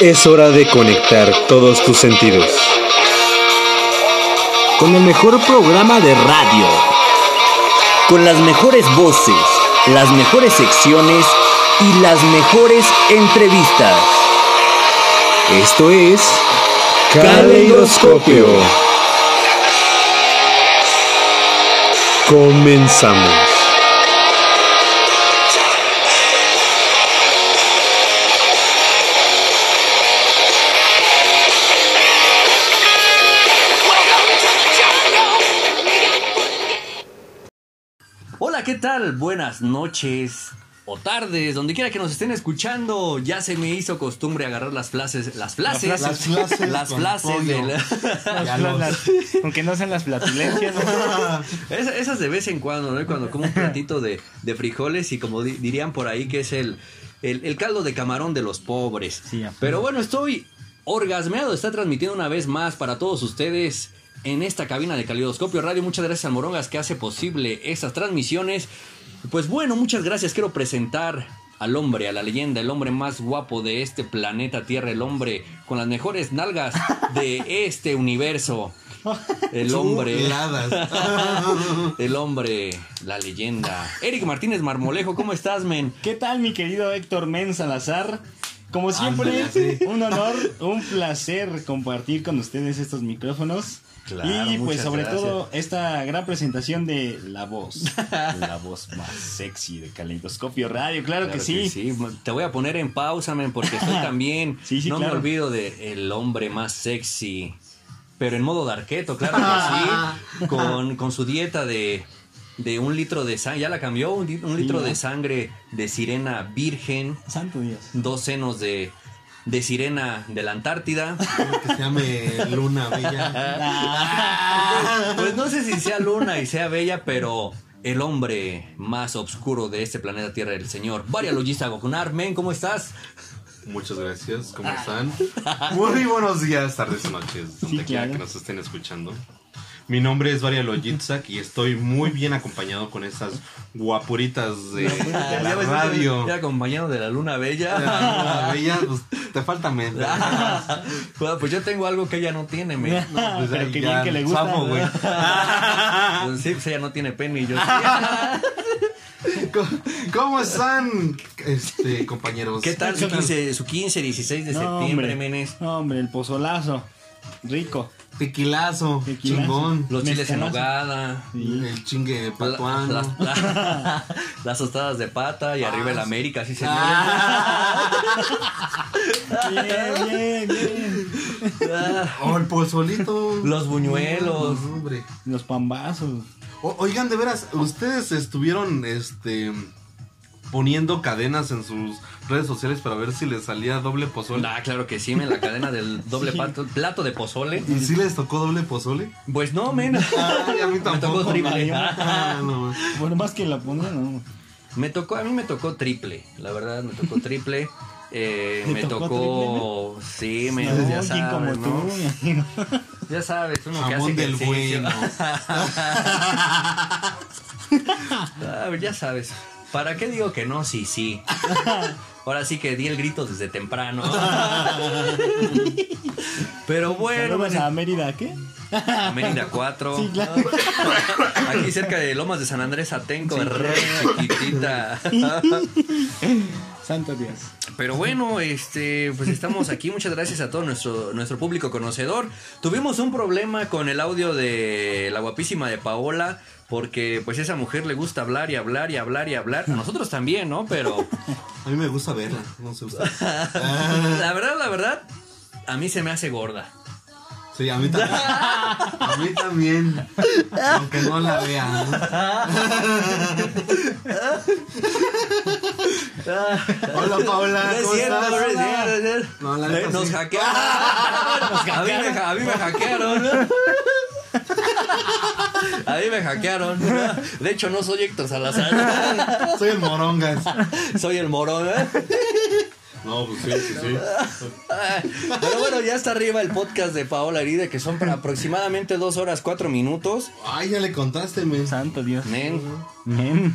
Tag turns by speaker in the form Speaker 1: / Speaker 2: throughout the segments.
Speaker 1: Es hora de conectar todos tus sentidos.
Speaker 2: Con el mejor programa de radio.
Speaker 3: Con las mejores voces, las mejores secciones y las mejores entrevistas.
Speaker 1: Esto es Caleidoscopio. Comenzamos.
Speaker 4: Tal? Buenas noches o tardes, donde quiera que nos estén escuchando. Ya se me hizo costumbre agarrar las frases, las frases,
Speaker 5: Las frases
Speaker 4: las frases
Speaker 5: los-
Speaker 6: las- aunque no sean las flatulencias.
Speaker 4: esas de vez en cuando, ¿no? Cuando como un platito de, de frijoles y como di- dirían por ahí que es el, el, el caldo de camarón de los pobres.
Speaker 6: Sí.
Speaker 4: Pero bueno, estoy orgasmeado estar transmitiendo una vez más para todos ustedes en esta cabina de Calidoscopio Radio. Muchas gracias al Morongas que hace posible estas transmisiones. Pues bueno, muchas gracias. Quiero presentar al hombre, a la leyenda, el hombre más guapo de este planeta Tierra, el hombre con las mejores nalgas de este universo. El hombre. El hombre, la leyenda. Eric Martínez Marmolejo, ¿cómo estás, men?
Speaker 6: ¿Qué tal, mi querido Héctor Men Salazar? Como siempre,
Speaker 5: sí.
Speaker 6: un honor, un placer compartir con ustedes estos micrófonos.
Speaker 4: Claro,
Speaker 6: y pues sobre
Speaker 4: gracias.
Speaker 6: todo esta gran presentación de la voz, la voz más sexy de Caleidoscopio Radio, claro, que,
Speaker 4: Claro
Speaker 6: sí.
Speaker 4: Te voy a poner en pausa, men, porque estoy también.
Speaker 6: Sí, sí,
Speaker 4: no
Speaker 6: claro.
Speaker 4: me olvido de el hombre más sexy. Pero en modo darqueto, claro que sí. Con, con su dieta de, de un litro de sangre. Ya la cambió, un, li- un litro
Speaker 6: ¿no?
Speaker 4: de sangre de sirena virgen.
Speaker 6: Santo Dios.
Speaker 4: Dos senos de, de sirena de la Antártida.
Speaker 5: que se llame Luna Bella.
Speaker 4: Pues no sé si sea Luna y sea Bella, pero el hombre más oscuro de este planeta Tierra, el señor Varia Logista Gokunar. Men, ¿cómo estás?
Speaker 5: Muchas gracias, ¿cómo están? Muy buenos días, tardes o noches, donde
Speaker 6: Sí,
Speaker 5: quiera
Speaker 6: claro.
Speaker 5: que nos estén escuchando. Mi nombre es Varia Logitsak y estoy muy bien acompañado con estas guapuritas de, de la radio.
Speaker 4: Acompañado de la Luna Bella.
Speaker 5: Ah, Bella, pues, te falta mente.
Speaker 4: Bueno, pues yo tengo algo que ella no tiene, men.
Speaker 5: Pues
Speaker 6: Pero
Speaker 5: ya,
Speaker 6: bien que le gusta,
Speaker 5: Samo, güey.
Speaker 4: Pues sí, pues ella no tiene pene y yo.
Speaker 5: ¿Cómo- ¿Cómo están, este, compañeros?
Speaker 4: ¿Qué tal su 15, su 15 16 de
Speaker 6: No,
Speaker 4: septiembre,
Speaker 6: hombre.
Speaker 4: menes?
Speaker 6: No, hombre, el pozolazo. Rico.
Speaker 5: Tequilazo,
Speaker 6: Tequilazo.
Speaker 5: chingón.
Speaker 4: Los chiles en nogada.
Speaker 5: El chingue
Speaker 4: la-
Speaker 5: patuano.
Speaker 4: Las, la- las tostadas de pata y arriba el
Speaker 5: Ah,
Speaker 4: América, sí señor.
Speaker 6: Bien, bien, bien.
Speaker 5: Oh, el pozolito.
Speaker 4: Los buñuelos.
Speaker 6: Los pambazos.
Speaker 5: O- oigan, de veras, ustedes estuvieron este poniendo cadenas en sus redes sociales para ver si les salía doble pozole.
Speaker 4: Ah, claro que sí, men, la cadena del doble
Speaker 6: Sí.
Speaker 4: pato- plato de pozole.
Speaker 5: ¿Y si les tocó doble pozole?
Speaker 4: Pues no, men.
Speaker 5: Ay, a mí
Speaker 4: Me tocó triple.
Speaker 5: Ah, no.
Speaker 6: Bueno, más que la ponen, no.
Speaker 4: Me tocó, a mí me tocó triple, la verdad, me tocó triple. Eh,
Speaker 6: ¿Te
Speaker 4: me
Speaker 6: tocó
Speaker 4: tocó, sí, me,
Speaker 6: No,
Speaker 4: ya
Speaker 6: ¿quién
Speaker 4: sabes,
Speaker 6: como
Speaker 4: ¿no?
Speaker 6: tú, mi amigo.
Speaker 4: Ya sabes, uno que hace
Speaker 5: del bueno.
Speaker 4: Ah, ya sabes. ¿Para qué digo que no? Sí, sí. Ahora sí que di el grito desde temprano. Pero bueno,
Speaker 6: Saludos a Mérida, ¿qué?
Speaker 4: a Mérida 4.
Speaker 6: Sí, claro.
Speaker 4: Aquí cerca de Lomas de San Andrés Atenco, re chiquitita.
Speaker 6: Santo Dios.
Speaker 4: Pero bueno, este, pues estamos aquí. Muchas gracias a todo nuestro, nuestro público conocedor. Tuvimos un problema con el audio de la guapísima de Paola. Porque pues a esa mujer le gusta hablar y hablar y hablar y hablar. A nosotros también, ¿no? Pero
Speaker 5: A mí me gusta verla, no sé usted.
Speaker 4: la verdad, la verdad, a mí se me hace gorda.
Speaker 5: Sí, a mí también. A mí también. Aunque no la vean. Hola Paola,
Speaker 4: No es
Speaker 5: ¿cómo
Speaker 4: cierto, no es cierto, no
Speaker 5: la
Speaker 4: Eh, Nos hackearon. A mí me, ja- a mí me hackearon. A mí me hackearon. De hecho, no soy Héctor Salazar.
Speaker 5: Soy el Morongas.
Speaker 4: Soy el morón. ¿eh?
Speaker 5: No, pues sí, sí, sí.
Speaker 4: Pero bueno, ya está arriba el podcast de Paola Herida, que son para aproximadamente dos horas, cuatro minutos.
Speaker 5: Ay, ya le contaste, men.
Speaker 6: Santo Dios.
Speaker 4: Men,
Speaker 6: Men.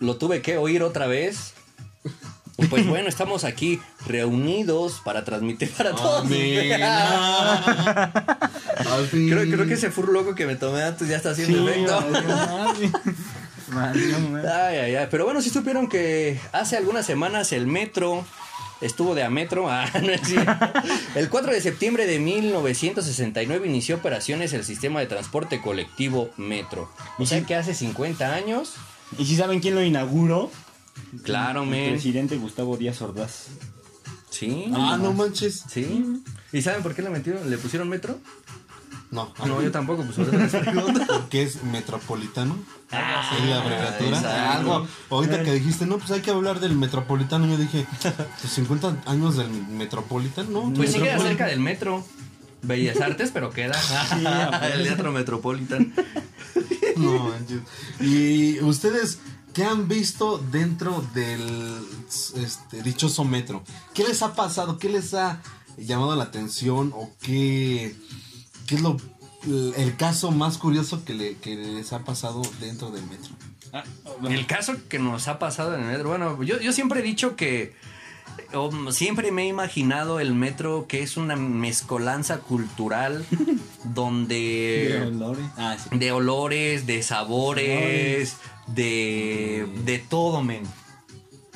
Speaker 4: lo tuve que oír otra vez. Pues bueno, estamos aquí reunidos para transmitir para todos.
Speaker 7: Al fin.
Speaker 4: Creo, creo que ese furro loco que me tomé antes ya está haciendo efecto. Ay, ay, ay. Pero bueno, si supieron que hace algunas semanas el metro estuvo de a metro. Ah, no es. El 4 de septiembre de 1969 inició operaciones el sistema de transporte colectivo metro. O sea que hace 50 años.
Speaker 6: ¿Y si saben quién lo inauguró?
Speaker 4: Claro,
Speaker 6: El
Speaker 4: men.
Speaker 6: presidente Gustavo Díaz Ordaz.
Speaker 4: Sí.
Speaker 7: Ah, no manches.
Speaker 4: Sí. ¿Y saben por qué le metieron, le pusieron metro?
Speaker 7: No,
Speaker 4: No, yo tampoco, pues ahorita les pregunto.
Speaker 7: porque es metropolitano.
Speaker 4: Ah,
Speaker 7: Es la abreviatura.
Speaker 4: exacto.
Speaker 7: Algo. Ahorita que dijiste, no, pues hay que hablar del metropolitano. Yo dije, pues 50 años del metropolitano, ¿no?
Speaker 4: Pues sí queda
Speaker 7: Metropolitano.
Speaker 4: cerca del metro. Bellas Artes, pero queda. el Teatro Metropolitan.
Speaker 7: No manches. Y ustedes, ¿qué han visto dentro del este, dichoso metro? ¿Qué les ha pasado? ¿Qué les ha llamado la atención? ¿O qué, qué es lo el caso más curioso que, le- que les ha pasado dentro del metro?
Speaker 6: Ah,
Speaker 4: El caso que nos ha pasado en el metro, bueno, yo, yo siempre he dicho que, siempre me he imaginado el metro que es una mezcolanza cultural
Speaker 6: de
Speaker 4: donde...
Speaker 6: olores. Ah, sí.
Speaker 4: De olores, de sabores, de, de todo, men.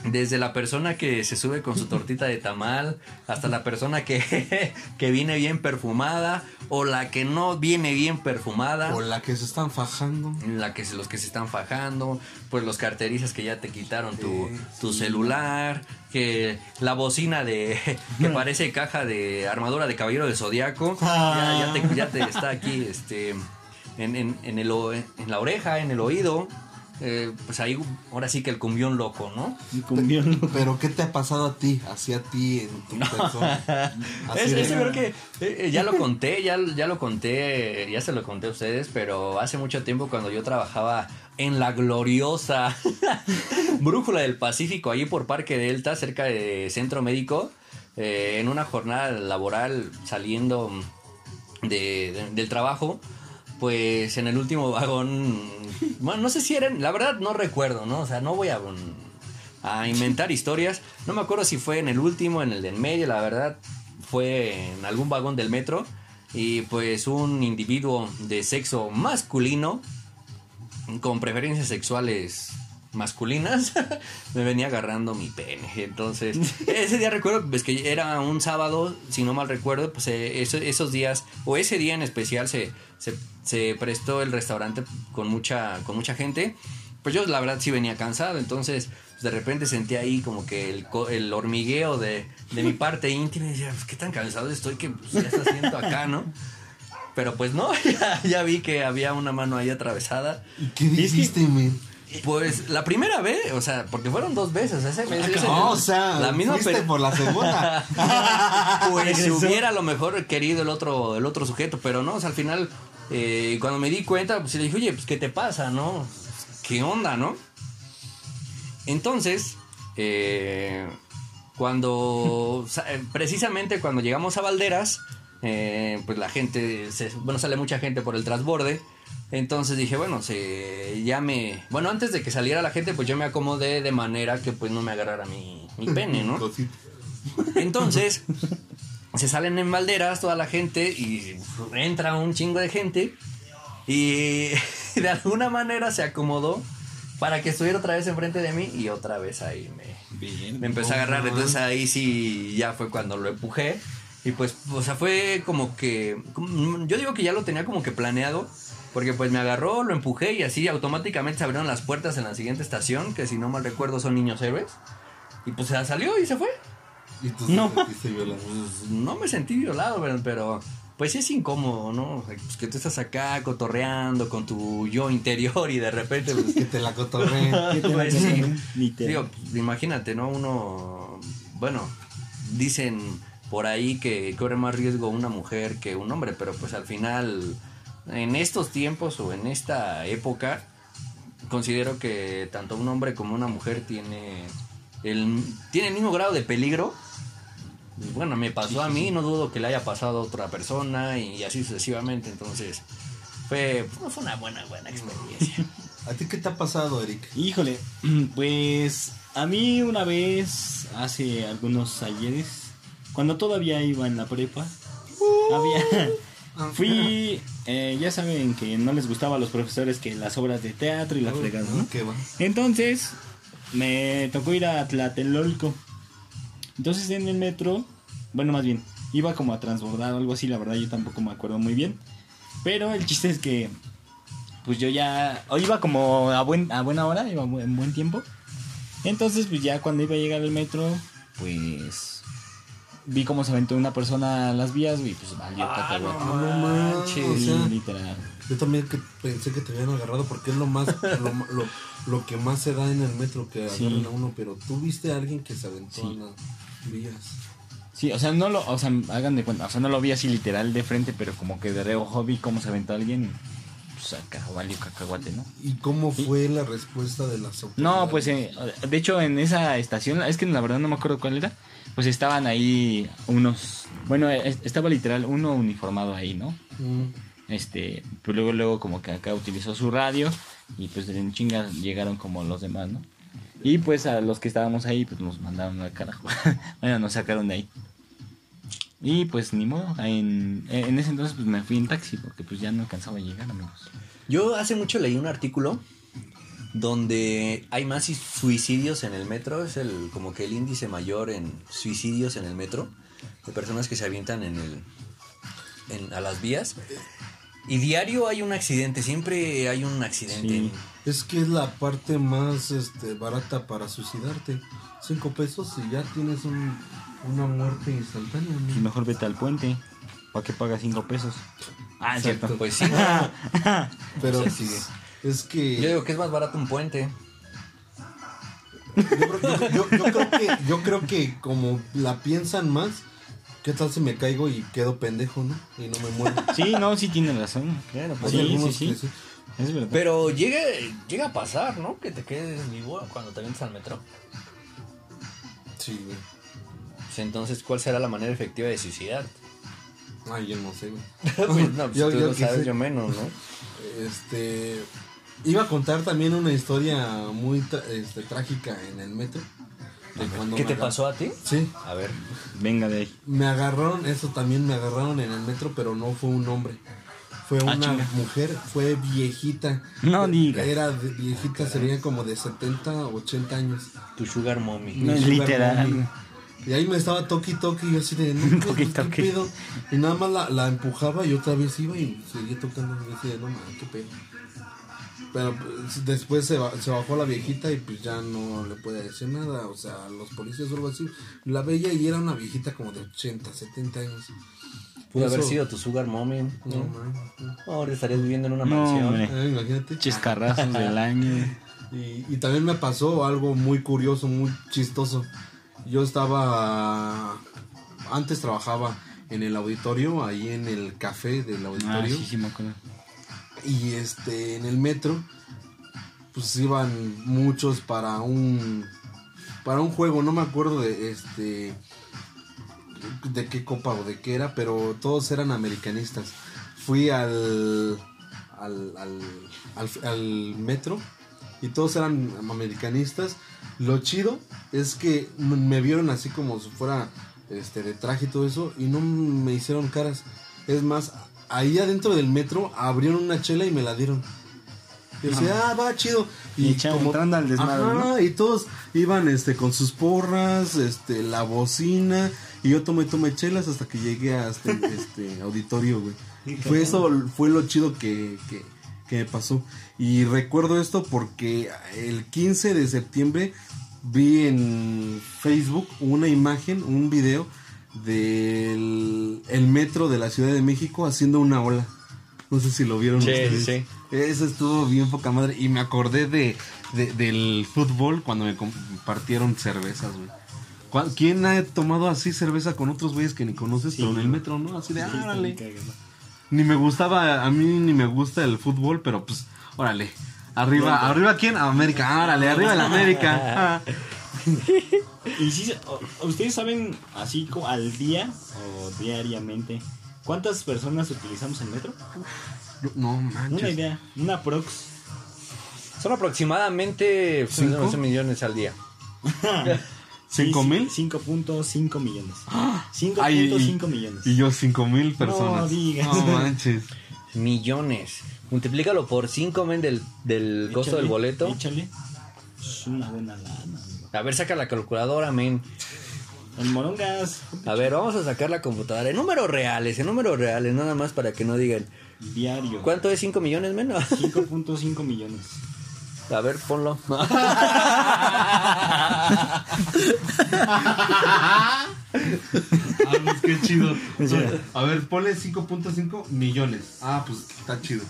Speaker 4: Desde la persona que se sube con su tortita de tamal hasta la persona que, que viene bien perfumada o la que no viene bien perfumada.
Speaker 7: O la que se están fajando.
Speaker 4: la que los que se están fajando, pues los carterizas que ya te quitaron tu,
Speaker 7: Sí,
Speaker 4: tu celular, que la bocina de que parece caja de armadura de caballero del zodiaco, ya, ya te, ya te está aquí este en, en- en el, o- en la oreja, en el oído. Eh, pues ahí ahora sí que el cumbión loco, ¿no?
Speaker 6: Y cumbión.
Speaker 7: Pero ¿qué te ha pasado a ti? Hacia a ti en tu persona.
Speaker 4: Es-
Speaker 7: de-
Speaker 4: ese creo que eh, eh, ya lo conté, ya, ya lo conté, ya se lo conté a ustedes, pero hace mucho tiempo cuando yo trabajaba en la gloriosa Brújula del Pacífico, ahí por Parque Delta, cerca de Centro Médico, eh, en una jornada laboral saliendo de- de- del trabajo, pues en el último vagón, bueno, no sé si eran, la verdad no recuerdo, ¿no? O sea, no voy a, mm, a inventar historias, no me acuerdo si fue en el último, en el de en medio, la verdad fue en algún vagón del metro y pues un individuo de sexo masculino con preferencias sexuales masculinas me venía agarrando mi pene. Entonces, ese día recuerdo pues, que era un sábado, si no mal recuerdo, pues eh, eso- esos días, o ese día en especial, se, se, se prestó el restaurante con mucha, con mucha gente. Pues yo la verdad sí venía cansado, entonces pues, de repente sentí ahí como que el, hormigueo de, de mi parte íntima y decía, pues qué tan cansado estoy que pues, ya está haciendo acá, ¿no? Pero pues no, ya, ya vi que había una mano ahí atravesada.
Speaker 7: ¿Y qué dijiste, men?
Speaker 4: Pues la primera vez, o sea, porque fueron dos veces. Ese, ese-
Speaker 7: No, o sea,
Speaker 4: la misma
Speaker 7: fuiste por la segunda.
Speaker 4: Pues si hubiera a lo mejor querido el otro, el otro sujeto, pero no, o sea, al final, eh, cuando me di cuenta, pues le dije, oye, pues ¿qué te pasa, no? ¿Qué onda, no? Entonces, eh, cuando, eh, precisamente cuando llegamos a Valderas, eh, pues la gente, se- bueno, sale mucha gente por el transborde. Entonces dije, bueno, se, ya me... Bueno, antes de que saliera la gente, pues yo me acomodé de manera que pues no me agarrara mi, mi pene, ¿no? Entonces, se salen en balderas toda la gente y entra un chingo de gente y de alguna manera se acomodó para que estuviera otra vez enfrente de mí y otra vez ahí me,
Speaker 6: Bien.
Speaker 4: me empezó a agarrar. Entonces ahí sí ya fue cuando lo empujé y pues, o sea, fue como que, yo digo que ya lo tenía como que planeado. Porque pues me agarró, lo empujé y así automáticamente se abrieron las puertas en la siguiente estación, que si no mal recuerdo son niños héroes. Y pues se salió y se fue.
Speaker 7: Y tú
Speaker 6: No.
Speaker 7: te sentiste violado.
Speaker 4: Pues, no me sentí violado, pero, pero, pues sí es incómodo, ¿no? Pues que tú estás acá cotorreando con tu yo interior y de repente, pues,
Speaker 7: Que te la cotorré.
Speaker 6: ¿Qué te
Speaker 4: pues, sí. Digo, pues, imagínate, ¿no? Uno, bueno, dicen por ahí que corre más riesgo una mujer que un hombre, pero pues al final, en estos tiempos o en esta época, considero que tanto un hombre como una mujer tiene el, tiene el mismo grado de peligro. Bueno, me pasó a mí, no dudo que le haya pasado a otra persona y así sucesivamente, entonces fue, fue una buena, buena experiencia.
Speaker 7: ¿A ti qué te ha pasado, Eric?
Speaker 6: Híjole, pues A mí una vez, hace algunos ayeres, cuando todavía iba en la prepa, había... Fui, eh, ya saben que no les gustaba a los profesores que las obras de teatro y la fregada, ¿no?
Speaker 5: ¿Qué va?
Speaker 6: Entonces, me tocó ir a Tlatelolco. Entonces en el metro, bueno, más bien, iba como a transbordar o algo así, la verdad yo tampoco me acuerdo muy bien. Pero el chiste es que, pues yo ya, o iba como a, buen, a buena hora, iba en buen tiempo. Entonces, pues ya cuando iba a llegar al metro, pues vi cómo se aventó una persona a las vías y pues valió cacahuate.
Speaker 5: No manches.
Speaker 6: Sí,
Speaker 5: O sea,
Speaker 6: literal.
Speaker 5: yo también que pensé que te habían agarrado porque es lo más lo, lo, lo que más se da en el metro que
Speaker 6: Sí.
Speaker 5: agarran a uno, pero tú viste a alguien que se aventó
Speaker 6: Sí.
Speaker 5: las vías.
Speaker 6: Sí, o sea, no lo, o sea, hagan de cuenta, o sea, no lo vi así literal de frente, pero como que de reojo vi cómo se aventó alguien y pues acá valió cacahuate, ¿no?
Speaker 5: ¿Y cómo fue la respuesta de las autoridades?
Speaker 6: No, pues eh, de hecho en esa estación, es que la verdad no me acuerdo cuál era, pues estaban ahí unos, bueno, estaba literal uno uniformado ahí, ¿no?
Speaker 5: Mm.
Speaker 6: Este, pues luego luego como que acá utilizó su radio y pues en chinga llegaron como los demás, ¿no? Y pues a los que estábamos ahí pues nos mandaron al carajo. bueno, nos sacaron de ahí. Y pues ni modo, en, en ese entonces pues me fui en taxi porque pues ya no alcanzaba a llegar, amigos.
Speaker 4: Yo hace mucho leí un artículo donde hay más suicidios en el metro, es el como que el índice mayor en suicidios en el metro de personas que se avientan en el en- a las vías. Y diario hay un accidente, siempre hay un accidente.
Speaker 6: Sí.
Speaker 5: Es que es la parte más este, barata para suicidarte. Cinco pesos y ya tienes un, una muerte instantánea. ¿no?
Speaker 6: Pues mejor vete al puente. ¿Para qué pagas cinco pesos? Ah, es cierto.
Speaker 4: Pues sí,
Speaker 5: Pero
Speaker 4: Sí, sí.
Speaker 5: Es que
Speaker 4: yo digo que es más barato un puente.
Speaker 5: yo, creo- yo- yo- yo creo que yo creo que como la piensan más, ¿qué tal si me caigo y quedo pendejo, no? Y no me muero.
Speaker 6: Sí, no, sí tiene razón. Claro, pues sí, sí,
Speaker 5: algunos
Speaker 6: sí.
Speaker 5: que sí.
Speaker 6: Es verdad.
Speaker 4: Pero llega, llega a pasar, ¿no? Que te quedes vivo cuando te avientas al metro.
Speaker 5: Sí, güey.
Speaker 4: Pues entonces, ¿cuál será la manera efectiva de suicidar?
Speaker 5: Ay, yo no sé, güey.
Speaker 4: pues no, pues
Speaker 5: Yo-
Speaker 4: tú
Speaker 5: yo
Speaker 4: lo sabes,
Speaker 5: sé.
Speaker 4: yo menos, ¿no?
Speaker 5: Este iba a contar también una historia muy este, trágica en el metro. de cuando
Speaker 4: ¿Qué
Speaker 5: me
Speaker 4: te pasó a ti?
Speaker 5: Sí,
Speaker 4: A ver.
Speaker 6: Venga de ahí.
Speaker 5: me agarraron, eso también me agarraron en el metro, pero no fue un hombre. Fue
Speaker 6: Ah,
Speaker 5: una
Speaker 6: chinga.
Speaker 5: mujer, fue viejita.
Speaker 6: No digas.
Speaker 5: Era de- viejita, sería como de 70, 80 años.
Speaker 4: Tu sugar mommy.
Speaker 6: No,
Speaker 5: sugar
Speaker 6: literal.
Speaker 5: mommy. Y ahí me estaba toqui toqui y yo así de, no, pues, ¿qué
Speaker 6: toqui.
Speaker 5: pedo? Y nada más la, la empujaba y otra vez iba y seguía tocando. Y yo así de, no mames, qué pedo. Pero pues, después se, ba- se bajó la viejita y pues ya no le puede decir nada. O sea, los policías o algo así. La veía y era una viejita como de 80, 70 años.
Speaker 4: Pudo
Speaker 5: Eso-
Speaker 4: haber sido tu sugar mommy.
Speaker 5: No,
Speaker 4: no. Ahora estarías viviendo en una
Speaker 6: No,
Speaker 4: mansión.
Speaker 5: Ah, imagínate.
Speaker 6: Chiscarrazos del año.
Speaker 5: Y, y también me pasó algo muy curioso, muy chistoso. Yo estaba. Antes trabajaba en el auditorio, ahí en el café del
Speaker 6: Ah,
Speaker 5: auditorio.
Speaker 6: sí, sí, me acuerdo.
Speaker 5: Y este, en el metro, pues iban muchos para un. Para un juego, no me acuerdo de este. de qué copa o de qué era, pero todos eran americanistas. Fui al. al, al, al, metro y todos eran americanistas. Lo chido es que me vieron así como si fuera este de traje y todo eso y no me hicieron caras. Es más, ahí adentro del metro abrieron una chela y me la dieron. Y decía, ah, va chido.
Speaker 6: Y echando- entrando al desmadre,
Speaker 5: Ajá,
Speaker 6: ¿no?
Speaker 5: y todos iban este con sus porras, este, la bocina, y yo tomé, tomé chelas hasta que llegué a este, este auditorio, güey. Fue eso, fue lo chido que, que, que me pasó. Y recuerdo esto porque el 15 de septiembre vi en Facebook una imagen, un video del el metro de la Ciudad de México haciendo una ola. No sé si lo vieron
Speaker 4: Sí,
Speaker 5: ustedes.
Speaker 4: sí.
Speaker 5: Eso estuvo bien poca madre. Y me acordé de, de- del fútbol cuando me compartieron cervezas, güey. ¿Cuál- ¿Quién ha tomado así cerveza con otros güeyes que ni conoces, pero en el metro, no? Así de, ah, órale. Ni me gustaba, a mí ni me gusta el fútbol, pero pues, órale. Arriba, ¿arriba quién? América, órale, arriba el América. Ah.
Speaker 6: Y sí, o- ustedes saben, así como al día o diariamente, ¿cuántas personas utilizamos el metro?
Speaker 5: No
Speaker 6: Una
Speaker 5: manches.
Speaker 6: idea, una prox.
Speaker 4: Son aproximadamente
Speaker 5: ¿Cinco?
Speaker 4: 11 millones al día.
Speaker 5: ¿Cinco mil?
Speaker 6: 5.5 millones.
Speaker 5: Ay, y-
Speaker 6: 5.5 millones.
Speaker 5: Y yo cinco mil personas.
Speaker 6: No digas.
Speaker 5: No manches.
Speaker 4: Millones. Multiplícalo por 5, men, del, del costo del boleto.
Speaker 6: Échale. Es una buena lana.
Speaker 4: A ver, saca la calculadora, men.
Speaker 6: El morongas.
Speaker 4: A ver, vamos a sacar la computadora. En números reales, en números reales, nada más para que no digan.
Speaker 6: Diario.
Speaker 4: ¿Cuánto es 5 millones, men?
Speaker 6: 5.5 millones.
Speaker 4: A ver, ponlo.
Speaker 5: Ah, pues qué chido. A ver, ponle 5.5 millones. Ah, pues está chido.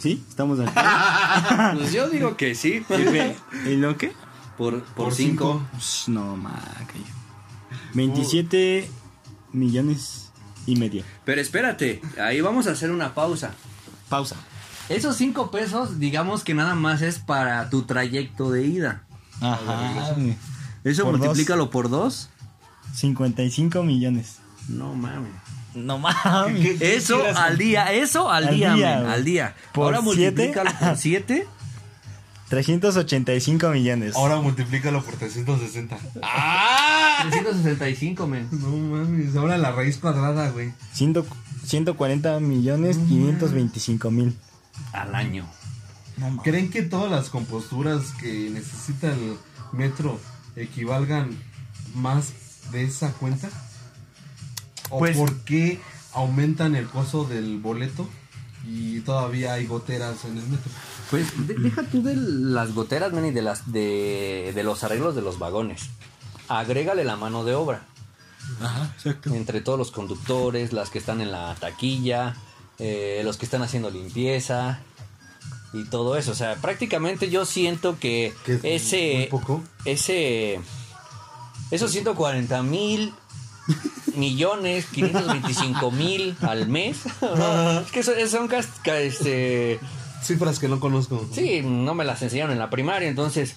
Speaker 6: ¿Sí? ¿Estamos de acuerdo?
Speaker 4: Pues yo digo que sí.
Speaker 6: ¿Y lo qué?
Speaker 4: Por
Speaker 5: Por
Speaker 4: 5.
Speaker 6: Pues, No, maca. 27 millones y medio.
Speaker 4: Pero espérate, ahí vamos a hacer una pausa.
Speaker 6: Pausa.
Speaker 4: Esos 5 pesos, digamos que nada más es para tu trayecto de ida.
Speaker 6: Ajá.
Speaker 4: Eso
Speaker 6: Por
Speaker 4: multiplícalo por 2.
Speaker 6: 55 millones.
Speaker 4: No mames.
Speaker 6: No mames.
Speaker 4: Eso al día, eso al,
Speaker 6: Al
Speaker 4: día, al día.
Speaker 6: ¿Por
Speaker 4: Ahora
Speaker 6: siete?
Speaker 4: multiplícalo por 7.
Speaker 6: 385 millones.
Speaker 5: Ahora multiplícalo por 360.
Speaker 4: 365, men.
Speaker 5: No mames, ahora la raíz cuadrada, güey.
Speaker 6: Ciento- 140 millones 525 mil.
Speaker 4: Al año.
Speaker 5: ¿Creen que todas las composturas que necesita el metro equivalgan más de esa cuenta? ¿O
Speaker 6: Pues-
Speaker 5: por qué aumentan el costo del boleto y todavía hay goteras en el metro?
Speaker 4: Pues de- deja tú de las goteras, men, y de, las, de, de los arreglos de los vagones. Agrégale la mano de obra.
Speaker 6: Ajá, exacto.
Speaker 4: Entre todos los conductores, las que están en la taquilla, eh, los que están haciendo limpieza y todo eso. O sea, prácticamente yo siento que
Speaker 5: Que es
Speaker 4: ese...
Speaker 5: muy poco.
Speaker 4: Ese... Esos 140 mil millones, 525 mil al mes. ¿no? Es que son, son este,
Speaker 5: Cifras que no conozco.
Speaker 4: Sí, no me las enseñaron en la primaria, entonces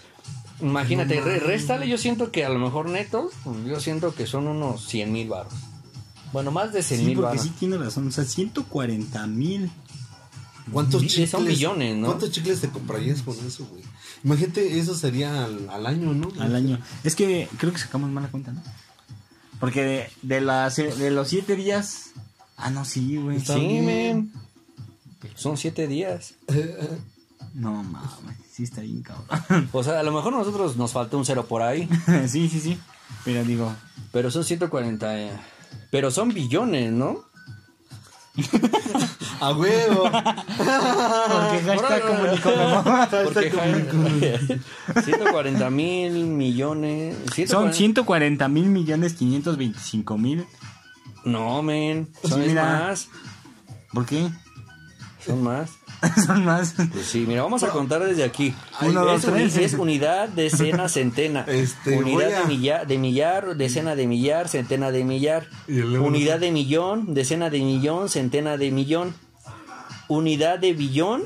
Speaker 4: imagínate, re- réstale, yo siento que a lo mejor netos, yo siento que son unos 100 mil baros. Bueno, más de 100
Speaker 6: Sí,
Speaker 4: mil
Speaker 6: porque
Speaker 4: baros.
Speaker 6: sí tiene razón. O sea, 140 mil.
Speaker 5: ¿Cuántos
Speaker 4: Sí,
Speaker 5: chicles?
Speaker 4: son millones, ¿no?
Speaker 5: ¿Cuántos chicles te comprarías con eso, güey? Imagínate, eso sería al, al año, ¿no?
Speaker 6: al año. Es que creo que sacamos mala cuenta, ¿no? Porque de, de, las, de los 7 días. Ah, no, sí, güey.
Speaker 4: Sí,
Speaker 5: bien.
Speaker 4: men. Son 7 días.
Speaker 6: No mames, sí está bien cabrón.
Speaker 4: O sea, a lo mejor a nosotros nos falta un cero por ahí,
Speaker 6: sí, sí, sí. Pero digo,
Speaker 4: pero son 140. eh, Pero son billones, ¿no?
Speaker 5: ¡A huevo!
Speaker 6: porque hashtag comunicó
Speaker 4: Porque 140 mil millones.
Speaker 6: Son
Speaker 4: 140
Speaker 6: 140 mil millones 525 mil.
Speaker 4: No, men. Son
Speaker 6: Sí, mira.
Speaker 4: más.
Speaker 6: ¿Por qué?
Speaker 4: Son más.
Speaker 6: Son más.
Speaker 4: Pues sí, mira, vamos a contar desde aquí.
Speaker 6: Uno,
Speaker 4: es,
Speaker 6: dos, tres.
Speaker 4: es unidad, decena, centena.
Speaker 5: Este,
Speaker 4: unidad
Speaker 5: a-
Speaker 4: de, millar, de millar, decena de millar, centena de millar. Unidad de millón, decena de millón, centena de millón. Unidad de billón.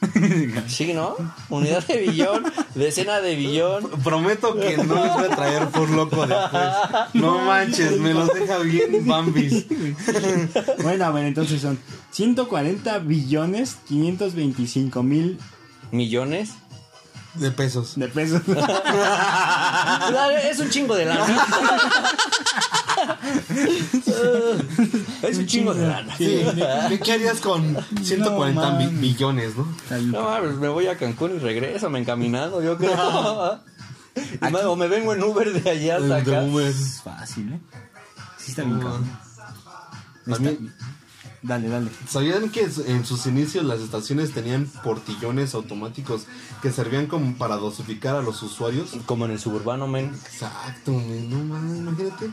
Speaker 4: Sí, ¿no? Unidad de billón, decena de billón.
Speaker 5: Prometo que no les voy a traer por loco después. No manches, me los deja bien bambis.
Speaker 6: Bueno, a ver, entonces son 140 billones 525 mil
Speaker 4: ¿Millones?
Speaker 5: De pesos.
Speaker 6: de pesos.
Speaker 4: Es un chingo de lana. es un chingo de lana.
Speaker 5: Sí, ¿qué- ¿qué harías con 140
Speaker 6: No, man.
Speaker 5: billones, no?
Speaker 4: No mames, me voy a Cancún y regreso, me encaminando, yo creo. Y me- o me vengo en Uber de allá hasta
Speaker 5: De
Speaker 4: acá.
Speaker 5: Uber.
Speaker 6: Es fácil, ¿eh? Sí está bien
Speaker 5: No.
Speaker 6: cabrón. Está- Dale, dale.
Speaker 5: ¿Sabían que en sus inicios las estaciones tenían portillones automáticos que servían como para dosificar a los usuarios?
Speaker 4: Como en el suburbano, men.
Speaker 5: Exacto, men, no mames, imagínate.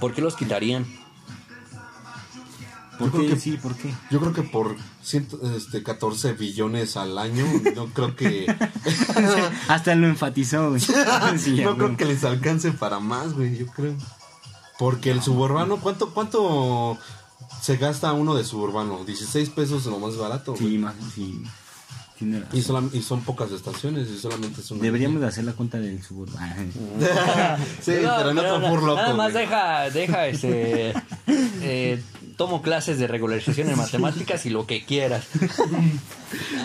Speaker 4: ¿Por qué los quitarían?
Speaker 6: ¿Por qué?
Speaker 5: que-
Speaker 6: Sí, ¿por qué?
Speaker 5: Yo creo que por ciento, este, 14 billones al año, no creo que
Speaker 6: Hasta lo enfatizó, güey. Sí,
Speaker 5: no
Speaker 6: güey.
Speaker 5: creo que les alcance para más, güey, yo creo. Porque el suburbano, ¿cuánto cuánto se gasta uno de suburbano? 16 pesos lo más barato, güey.
Speaker 6: Sí, más, sí. Tiene razón.
Speaker 5: Y, y son pocas estaciones y solamente es una.
Speaker 6: Deberíamos de hacer la cuenta del suburbano.
Speaker 5: sí, pero no
Speaker 4: No,
Speaker 5: tan
Speaker 4: no,
Speaker 5: por loco.
Speaker 4: Nada más
Speaker 5: güey.
Speaker 4: deja, deja este. eh, tomo clases de regularización en matemáticas y lo que quieras.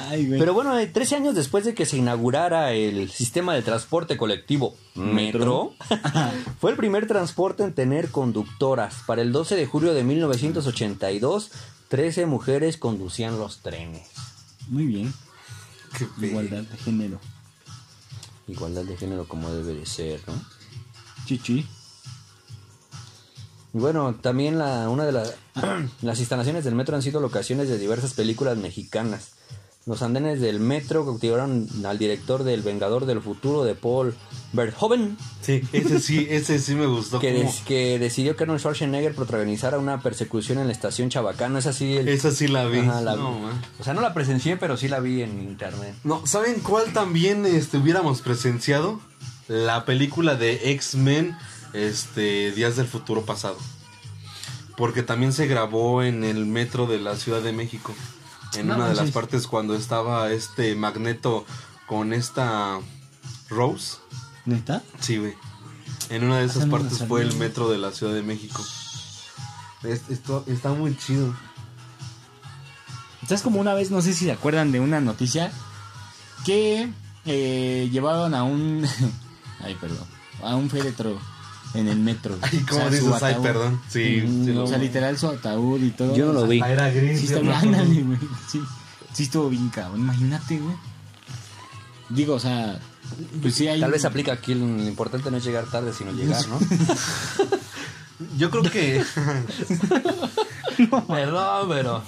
Speaker 6: Ay, güey.
Speaker 4: Pero bueno, eh, 13 años después de que se inaugurara el sistema de transporte colectivo Metro, fue el primer transporte en tener conductoras. Para el 12 de julio de 1982, 13 mujeres conducían los trenes.
Speaker 6: Muy bien. Igualdad de género.
Speaker 4: Igualdad de género como debe de ser, ¿no?
Speaker 6: Chichi.
Speaker 4: Y bueno, también la, una de las las instalaciones del metro han sido locaciones de diversas películas mexicanas. Los andenes del metro cautivaron al director del Vengador del Futuro de Paul Verhoeven,
Speaker 5: Sí, ese sí, ese sí me gustó.
Speaker 4: que, des- que decidió que Arnold Schwarzenegger protagonizara una persecución en la estación Chabacano. Es así. el-
Speaker 5: Esa sí la vi.
Speaker 4: Ajá, la
Speaker 5: no,
Speaker 4: vi.
Speaker 5: man.
Speaker 4: O sea, no la presencié, pero sí la vi en internet.
Speaker 5: No, ¿saben cuál también este, hubiéramos presenciado? La película de X-Men, este, Días del Futuro Pasado. Porque también se grabó en el metro de la Ciudad de México. En
Speaker 6: No
Speaker 5: una de las partes cuando estaba este Magneto con esta Rose.
Speaker 6: ¿Neta?
Speaker 5: Sí, güey. En una de esas
Speaker 6: la
Speaker 5: partes fue el metro de la Ciudad de México. Es- esto está muy chido.
Speaker 6: ¿Sabes como una vez, no sé si se acuerdan de una noticia, que eh, llevaron a un... Ay, perdón. A un féretro en el metro.
Speaker 5: Ay, ¿cómo
Speaker 6: O sea, su
Speaker 5: dices? Ay, perdón. Sí, sí lo
Speaker 6: O sea, literal su ataúd y todo.
Speaker 4: Yo no lo vi.
Speaker 5: Ah, era gris.
Speaker 6: Sí,
Speaker 5: acuerdo.
Speaker 6: ándale, güey. Sí, sí estuvo bien cabrón. Imagínate, güey. Digo, o sea, pues sí hay...
Speaker 4: Tal vez aplica aquí lo importante no es llegar tarde, sino llegar, ¿no?
Speaker 5: Yo creo que
Speaker 4: Perdón, pero.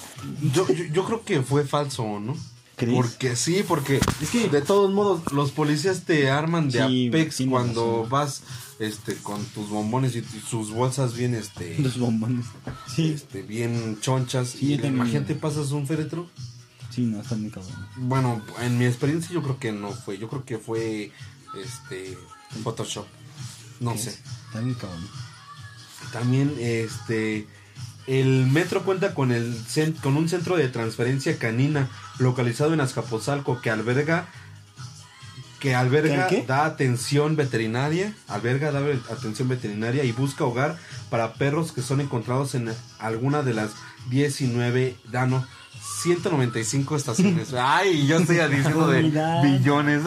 Speaker 5: yo, yo, yo creo que fue falso, ¿no?
Speaker 6: ¿Crees?
Speaker 5: Porque sí, porque
Speaker 6: Es que-
Speaker 5: de todos modos los policías te arman de
Speaker 6: Sí,
Speaker 5: Apex cuando
Speaker 6: razón.
Speaker 5: vas este con tus bombones y sus bolsas bien este
Speaker 6: Los bombones. Sí,
Speaker 5: este bien chonchas
Speaker 6: Sí,
Speaker 5: y
Speaker 6: también.
Speaker 5: imagínate pasas un féretro.
Speaker 6: sí, no, está muy cabrón.
Speaker 5: Bueno, en mi experiencia yo creo que no fue, yo creo que fue este Photoshop. No sé.
Speaker 6: Está muy cabrón.
Speaker 5: También este el metro cuenta con el con un centro de transferencia canina localizado en Azcapotzalco que alberga que alberga da atención veterinaria, alberga da atención veterinaria y busca hogar para perros que son encontrados en alguna de las 19 dano 195 estaciones. Ay, yo estoy diciendo de billones.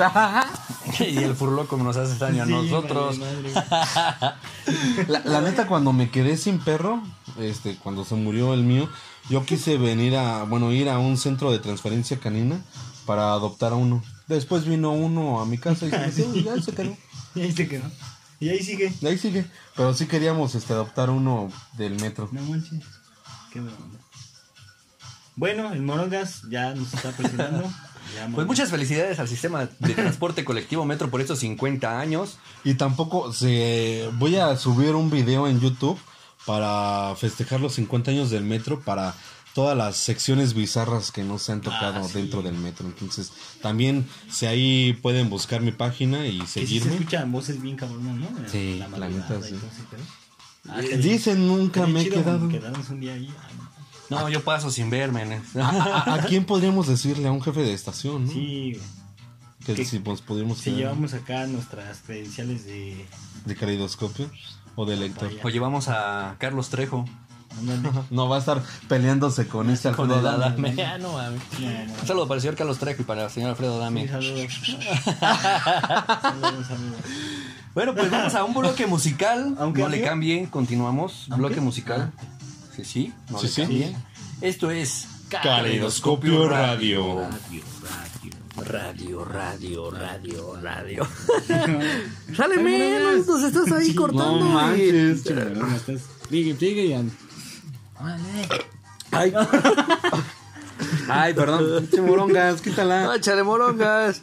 Speaker 4: y el furloco nos hace daño a
Speaker 6: Sí,
Speaker 4: nosotros.
Speaker 6: madre.
Speaker 5: La, la neta, cuando me quedé sin perro, este, cuando se murió el mío, yo quise venir a, bueno, ir a un centro de transferencia canina para adoptar a uno. Después vino uno a mi casa y se y ya se quedó.
Speaker 6: Y ahí se quedó. Y ahí sigue.
Speaker 5: Y ahí sigue. Pero sí queríamos este, adoptar uno del metro.
Speaker 6: No manches. Qué buena onda. Bueno, el Morongas ya nos está presionando. Ya,
Speaker 4: Pues muchas felicidades al sistema de transporte colectivo Metro por estos 50 años.
Speaker 5: Y tampoco se voy a subir un video en YouTube para festejar los 50 años del metro para todas las secciones bizarras que no se han tocado
Speaker 6: Ah, sí.
Speaker 5: dentro del metro. Entonces, también si ahí pueden buscar mi página y
Speaker 6: Que sí se
Speaker 5: seguirme.
Speaker 6: escuchan voces bien cabronas, ¿no?
Speaker 5: Sí,
Speaker 6: La
Speaker 5: neta, sí.
Speaker 6: Ah,
Speaker 5: Eh, Dicen nunca me he quedado.
Speaker 6: Quedarnos un día ahí. No.
Speaker 4: Yo paso sin verme. ¿no?
Speaker 5: ¿A, a- a quién podríamos decirle? A un jefe de estación, ¿no?
Speaker 6: Sí,
Speaker 5: que
Speaker 6: que-
Speaker 5: si nos podríamos
Speaker 6: Si
Speaker 5: quedar
Speaker 6: llevamos acá nuestras credenciales de.
Speaker 5: de caleidoscopio o de lector.
Speaker 4: O llevamos a Carlos Trejo.
Speaker 5: No va a estar peleándose con este
Speaker 4: Con
Speaker 5: Alfredo
Speaker 4: el
Speaker 5: Adame.
Speaker 4: Adame. Ah, no, mami.
Speaker 6: No, no.
Speaker 4: Un saludo para el señor Carlos Trejo y para el señor Alfredo
Speaker 6: Sí,
Speaker 4: Adame.
Speaker 6: saludos. saludos, saludos.
Speaker 4: Bueno, pues vamos a un bloque musical.
Speaker 6: Aunque
Speaker 4: no le cambien, continuamos.
Speaker 6: ¿Aunque?
Speaker 4: Bloque musical. Sí, sí, no
Speaker 5: Sí,
Speaker 4: le
Speaker 5: sí.
Speaker 4: cambien. Esto es
Speaker 5: Caleidoscopio Radio.
Speaker 4: Radio, radio, radio, radio. Sale menos, nos estás ahí cortando.
Speaker 5: No manches.
Speaker 6: Pinche Morongas,
Speaker 5: Ay. Ay, perdón. Pinche morongas, quítala.
Speaker 4: Échale morongas.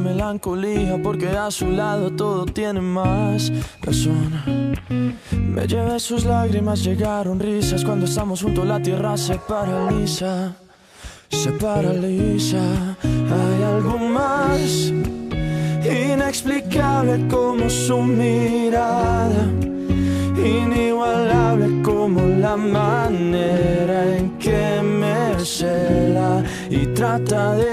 Speaker 8: La
Speaker 9: melancolía, porque a su lado todo tiene más razón. Me llevé sus lágrimas, llegaron risas, cuando estamos juntos la tierra se paraliza, se paraliza. Hay algo más inexplicable como su mirada inigualable como la manera en que me cela y trata de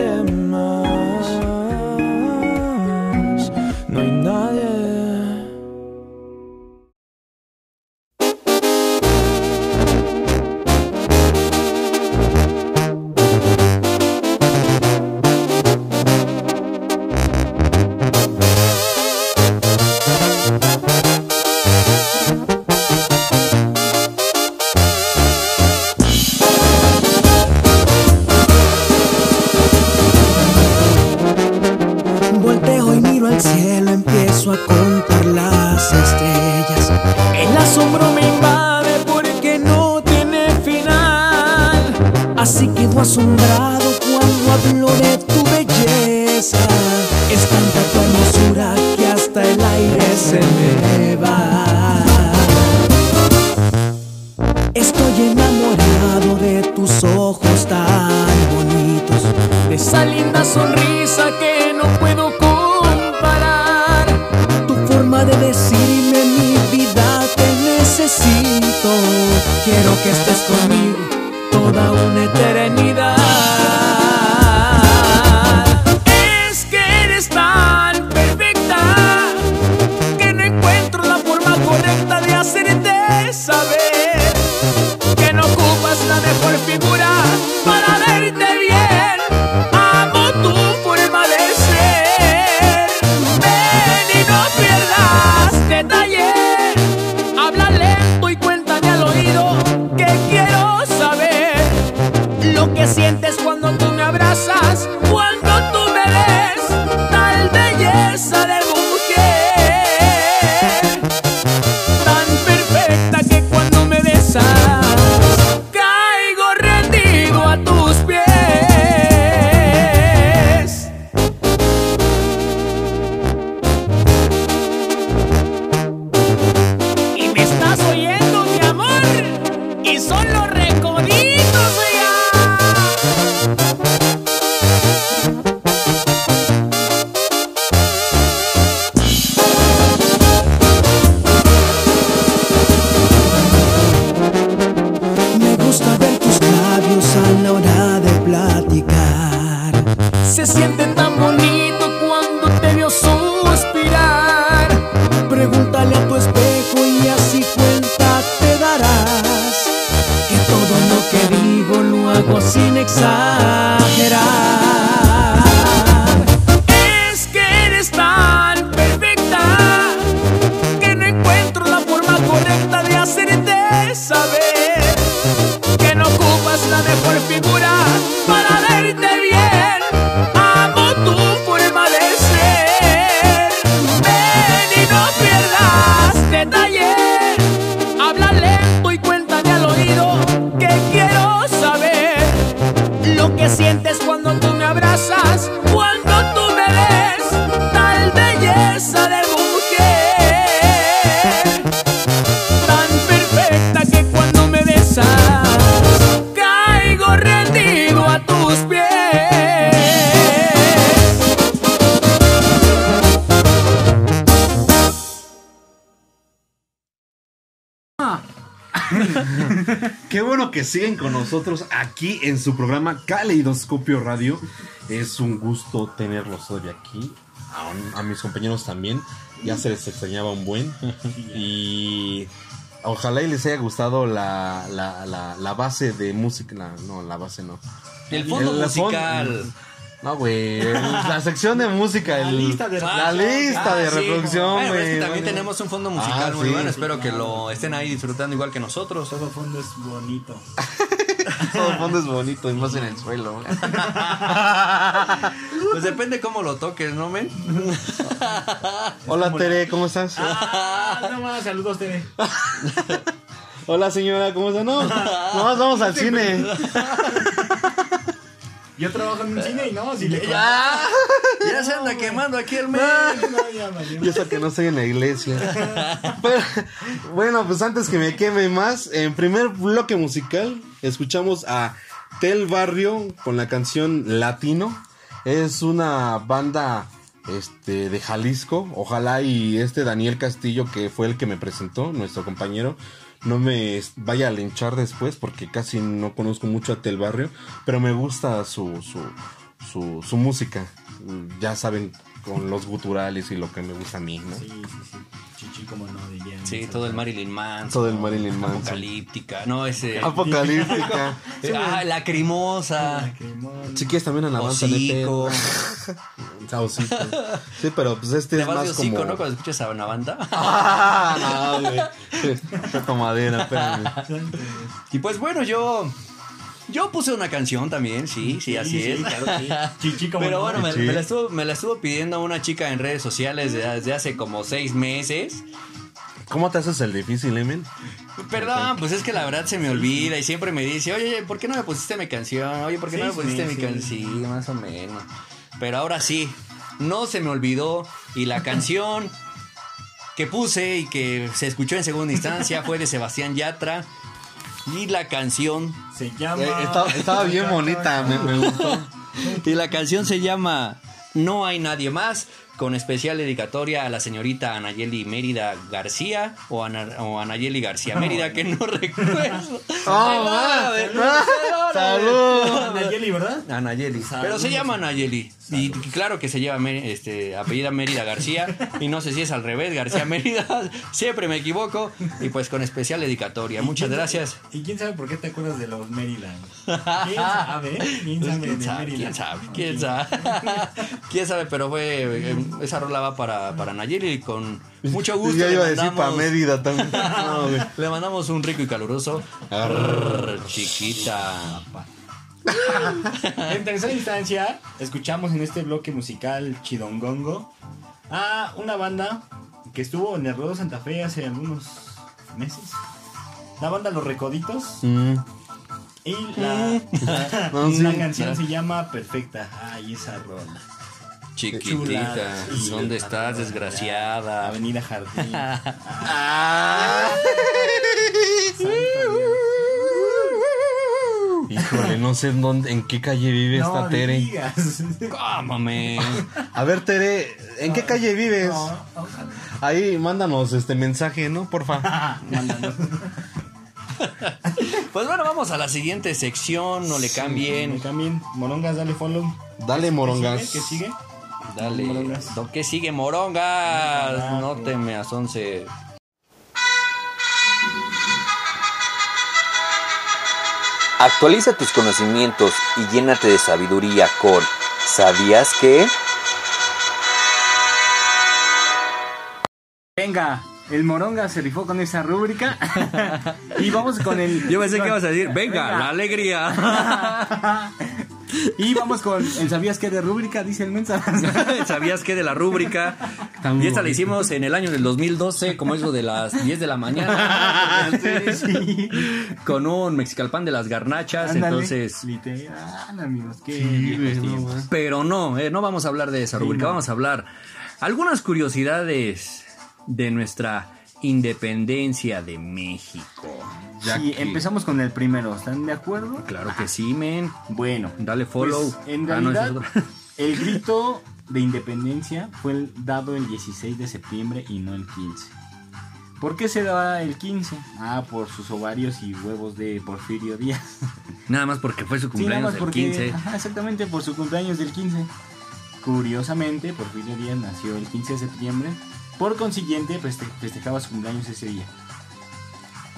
Speaker 9: Hay
Speaker 5: Qué bueno que siguen con nosotros aquí en su programa Caleidoscopio Radio. Es un gusto tenerlos hoy aquí. A, mis compañeros también. Ya se les extrañaba un buen. Y ojalá y les haya gustado la, la, la, la base de música. no, la base no.
Speaker 4: El fondo
Speaker 5: El-
Speaker 4: musical.
Speaker 5: No, güey. La sección de música. el-
Speaker 6: lista de
Speaker 5: la lista de
Speaker 4: Ah, sí.
Speaker 5: reproducción,
Speaker 4: Bueno, es que también
Speaker 5: Bueno.
Speaker 4: tenemos un fondo musical
Speaker 5: Ah,
Speaker 4: muy
Speaker 5: sí.
Speaker 4: bueno. Espero que lo estén ahí disfrutando igual que nosotros.
Speaker 6: Todo fondo es bonito.
Speaker 5: Todo fondo es bonito y más en el suelo.
Speaker 4: Pues depende cómo lo toques, ¿no, men?
Speaker 5: Hola, Tere, ¿cómo estás?
Speaker 6: Ah, no más, saludos, Tere.
Speaker 5: Hola, señora, ¿cómo estás? No, nomás vamos al cine.
Speaker 6: Yo trabajo en un cine y no, si le
Speaker 4: Ya, ya se anda quemando aquí el
Speaker 6: ya valió.
Speaker 5: Y eso que no estoy en la iglesia. Pero, bueno, pues antes que me queme más, en primer bloque musical escuchamos a Tel Barrio con la canción Latino. Es una banda este, de Jalisco. Ojalá y este Daniel Castillo, que fue el que me presentó, nuestro compañero, no me vaya a linchar después porque casi no conozco mucho a Tel Barrio, pero me gusta su, su, su, música. Ya saben, con los guturales y lo que me gusta a mí, ¿no?
Speaker 6: Sí, sí, sí. Chichi, como no, de.
Speaker 4: Sí, todo el Marilyn Manson.
Speaker 5: Todo el Marilyn Manson.
Speaker 4: Apocalíptica. No, ese.
Speaker 5: Apocalíptica.
Speaker 4: Ah, lacrimosa.
Speaker 5: Si quieres también alabanza de
Speaker 4: Hocico.
Speaker 5: Pedro. Hocico. Sí, pero pues este
Speaker 4: Te
Speaker 5: es
Speaker 4: vas de
Speaker 5: más
Speaker 4: hocico,
Speaker 5: como...
Speaker 4: ¿no? Cuando escuchas a una banda.
Speaker 5: Ah, no, güey. Toco madera, espérame.
Speaker 4: Y pues bueno, yo. Yo puse una canción también, sí, sí, así
Speaker 6: Sí,
Speaker 4: es.
Speaker 6: sí, claro, sí. Chichi, como
Speaker 4: Pero
Speaker 6: no.
Speaker 4: bueno, me,
Speaker 5: Sí.
Speaker 4: me la estuvo, me la estuvo pidiendo una chica en redes sociales de- desde hace como seis meses.
Speaker 5: ¿Cómo te haces el difícil, Emen?
Speaker 4: Perdón, pues es que la verdad se me olvida y siempre me dice, oye, ¿por qué no me pusiste mi canción? Oye, ¿por qué no me pusiste mi
Speaker 6: meses.
Speaker 4: canción? Más o menos. Pero ahora sí, no se me olvidó y la canción que puse y que se escuchó en segunda instancia fue de Sebastián Yatra y la canción
Speaker 6: Se llama.
Speaker 5: Eh, estaba, estaba bien bonita, me, me gustó.
Speaker 4: y la canción se llama No hay nadie más con especial dedicatoria a la señorita Anayeli Mérida García o, Ana- o Anayeli García Mérida que no recuerdo. Perdóname, perdóname.
Speaker 6: Nayeli, ¿verdad?
Speaker 4: Anayeli. Pero se llama Anayeli. Y claro que se lleva este, apellida Mérida García. Y no sé si es al revés, García Mérida. Siempre me equivoco. Y pues con especial dedicatoria. Muchas gracias.
Speaker 6: ¿Y quién sabe por qué te acuerdas de los Maryland? ¿Quién sabe? ¿Quién sabe
Speaker 4: ¿Quién sabe? ¿Quién sabe? ¿Quién sabe? ¿Quién sabe? Pero fue. Esa rola va para, para Nayeli y con mucho gusto.
Speaker 5: ya
Speaker 4: le
Speaker 5: iba a decir
Speaker 4: mandamos-
Speaker 5: para Mérida también. No.
Speaker 4: Le mandamos un rico y caluroso. Arr, chiquita.
Speaker 6: En tercera instancia, escuchamos en este bloque musical Chidongongo a una banda que estuvo en el Rodo Santa Fe hace algunos meses. La banda Los Recoditos.
Speaker 5: Mm.
Speaker 6: Y la,
Speaker 5: No,
Speaker 6: la
Speaker 5: sí.
Speaker 6: canción se llama Perfecta. Ay, esa rola.
Speaker 4: Chiquitita.
Speaker 6: Sí,
Speaker 4: ¿Dónde estás, desgraciada?
Speaker 6: Avenida Jardín.
Speaker 5: Híjole, no sé en dónde, en qué calle vive esta
Speaker 6: no
Speaker 5: Tere.
Speaker 6: digas.
Speaker 4: Cámame.
Speaker 5: A ver, Tere, ¿en qué calle vives? Ahí, mándanos este mensaje, ¿no? Porfa.
Speaker 6: Mándanos.
Speaker 4: Pues bueno, vamos a la siguiente sección. No le cambien.
Speaker 6: cambien. Morongas, dale follow.
Speaker 5: Dale, morongas.
Speaker 6: ¿Qué sigue? ¿Qué sigue?
Speaker 4: Dale.
Speaker 6: Morongas.
Speaker 4: ¿Lo que sigue, morongas? No te me asonce.
Speaker 10: Actualiza tus conocimientos y llénate de sabiduría con ¿Sabías que?
Speaker 6: Venga, el Moronga se rifó con esa rúbrica. y vamos con el.
Speaker 4: Yo pensé que ibas a decir, venga, la alegría.
Speaker 6: y vamos con el ¿Sabías qué de rúbrica? Dice el mensaje.
Speaker 4: ¿Sabías que de la rúbrica? Y esta la hicimos en el año del 2012, como eso de las 10 de la mañana. Con un mexicalpan de las garnachas.
Speaker 6: Ándale.
Speaker 4: Entonces,
Speaker 6: Literal, amigos. Qué tiempos.
Speaker 4: pero no, eh, no vamos a hablar de esa rúbrica. Vamos a hablar algunas curiosidades de nuestra independencia de México.
Speaker 6: Sí, empezamos con el primero. ¿Están de acuerdo?
Speaker 4: Claro que sí, men.
Speaker 6: Bueno.
Speaker 4: Dale follow.
Speaker 6: Pues, en
Speaker 4: Ah, no,
Speaker 6: realidad,
Speaker 4: otro.
Speaker 6: el grito de independencia fue dado el 16 de septiembre y no el 15. ¿Por qué se daba el 15? Ah, por sus ovarios y huevos de Porfirio Díaz.
Speaker 4: Nada más porque fue su
Speaker 6: Sí, nada
Speaker 4: cumpleaños del
Speaker 6: porque,
Speaker 4: 15.
Speaker 6: ajá, exactamente, por su cumpleaños del 15. Curiosamente, Porfirio Díaz nació el 15 de septiembre. Por consiguiente, feste- festejaba su cumpleaños ese día.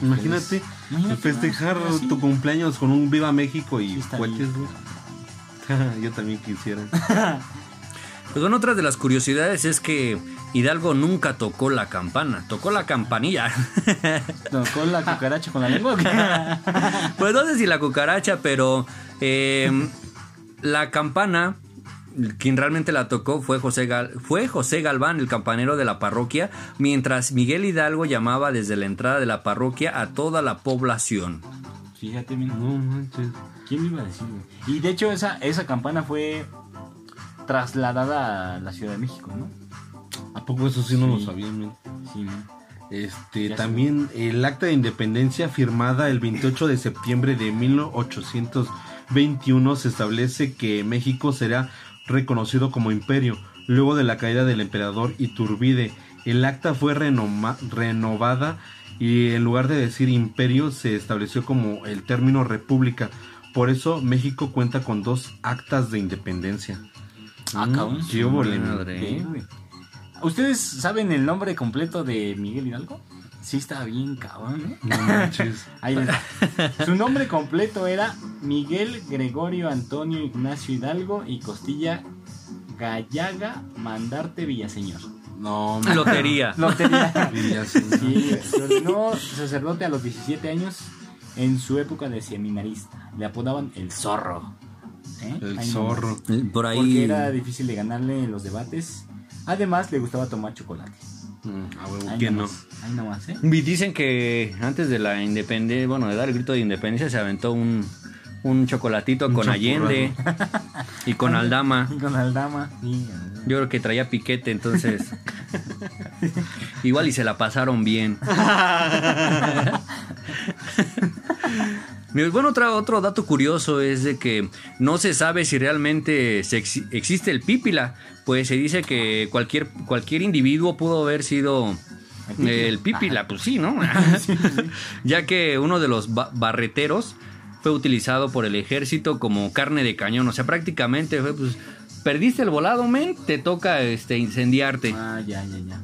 Speaker 5: Imagínate,
Speaker 6: Imagínate,
Speaker 5: festejar
Speaker 6: ¿no? Sí.
Speaker 5: tu cumpleaños con un Viva México y
Speaker 6: Sí,
Speaker 5: cohetes. Yo también quisiera.
Speaker 4: Pues bueno, otra de las curiosidades es que Hidalgo nunca tocó la campana, tocó la campanilla.
Speaker 6: ¿Tocó la cucaracha con la lengua?
Speaker 4: pues no sé si la cucaracha, pero eh, la campana, quien realmente la tocó fue José, Gal- fue José Galván, el campanero de la parroquia, mientras Miguel Hidalgo llamaba desde la entrada de la parroquia a toda la población.
Speaker 6: Fíjate, mira.
Speaker 5: No manches.
Speaker 6: ¿Quién iba a decir, güey? Y de hecho, esa, esa campana fue trasladada a la Ciudad de México, ¿no?
Speaker 5: ¿A poco eso sí no lo
Speaker 6: Sí.
Speaker 5: sabía, men?
Speaker 6: Sí, ¿no?
Speaker 5: Este,
Speaker 6: Ya
Speaker 5: también el acta de independencia firmada el 28 de septiembre de 1821 se establece que México será reconocido como imperio luego de la caída del emperador Iturbide. El acta fue renoma- renovada y en lugar de decir imperio se estableció como el término república. Por eso México cuenta con dos actas de independencia.
Speaker 6: Ah,
Speaker 5: Mm.
Speaker 6: ¿Ustedes saben el nombre completo de Miguel Hidalgo? Sí, está bien, cabrón, ¿eh?
Speaker 5: No manches.
Speaker 6: Ahí les va. Su nombre completo era Miguel Gregorio Antonio Ignacio Hidalgo y Costilla Gallaga Mandarte Villaseñor.
Speaker 5: No, man.
Speaker 4: Lotería.
Speaker 6: Lotería.
Speaker 5: Villaseñor.
Speaker 6: Sí, se ordenó sacerdote a los 17 años en su época de seminarista. Le apodaban el zorro. ¿Eh?
Speaker 5: El
Speaker 6: Ahí
Speaker 5: zorro.
Speaker 6: nomás.
Speaker 4: Por ahí.
Speaker 6: Porque era difícil de ganarle en los debates. Además, le gustaba tomar chocolate.
Speaker 5: A huevo,
Speaker 6: Ahí
Speaker 5: ¿quién no?
Speaker 6: nomás, Ahí nomás, ¿eh?
Speaker 4: Y dicen que antes de la independencia, bueno, de dar el grito de independencia, se aventó un, un chocolatito
Speaker 5: Un
Speaker 4: con Allende y con Aldama.
Speaker 6: Y con Aldama. Sí,
Speaker 4: Yo creo que traía piquete, entonces. Igual y se la pasaron bien. Bueno, otro, otro dato curioso es de que no se sabe si realmente se ex- existe el pípila. Pues se dice que cualquier, cualquier individuo pudo haber sido el pípila, pues sí, ¿no? ya que uno de los ba- barreteros fue utilizado por el ejército como carne de cañón. O sea, prácticamente fue, pues, perdiste el volado, men, te toca este, incendiarte.
Speaker 6: Ah, ya, ya, ya.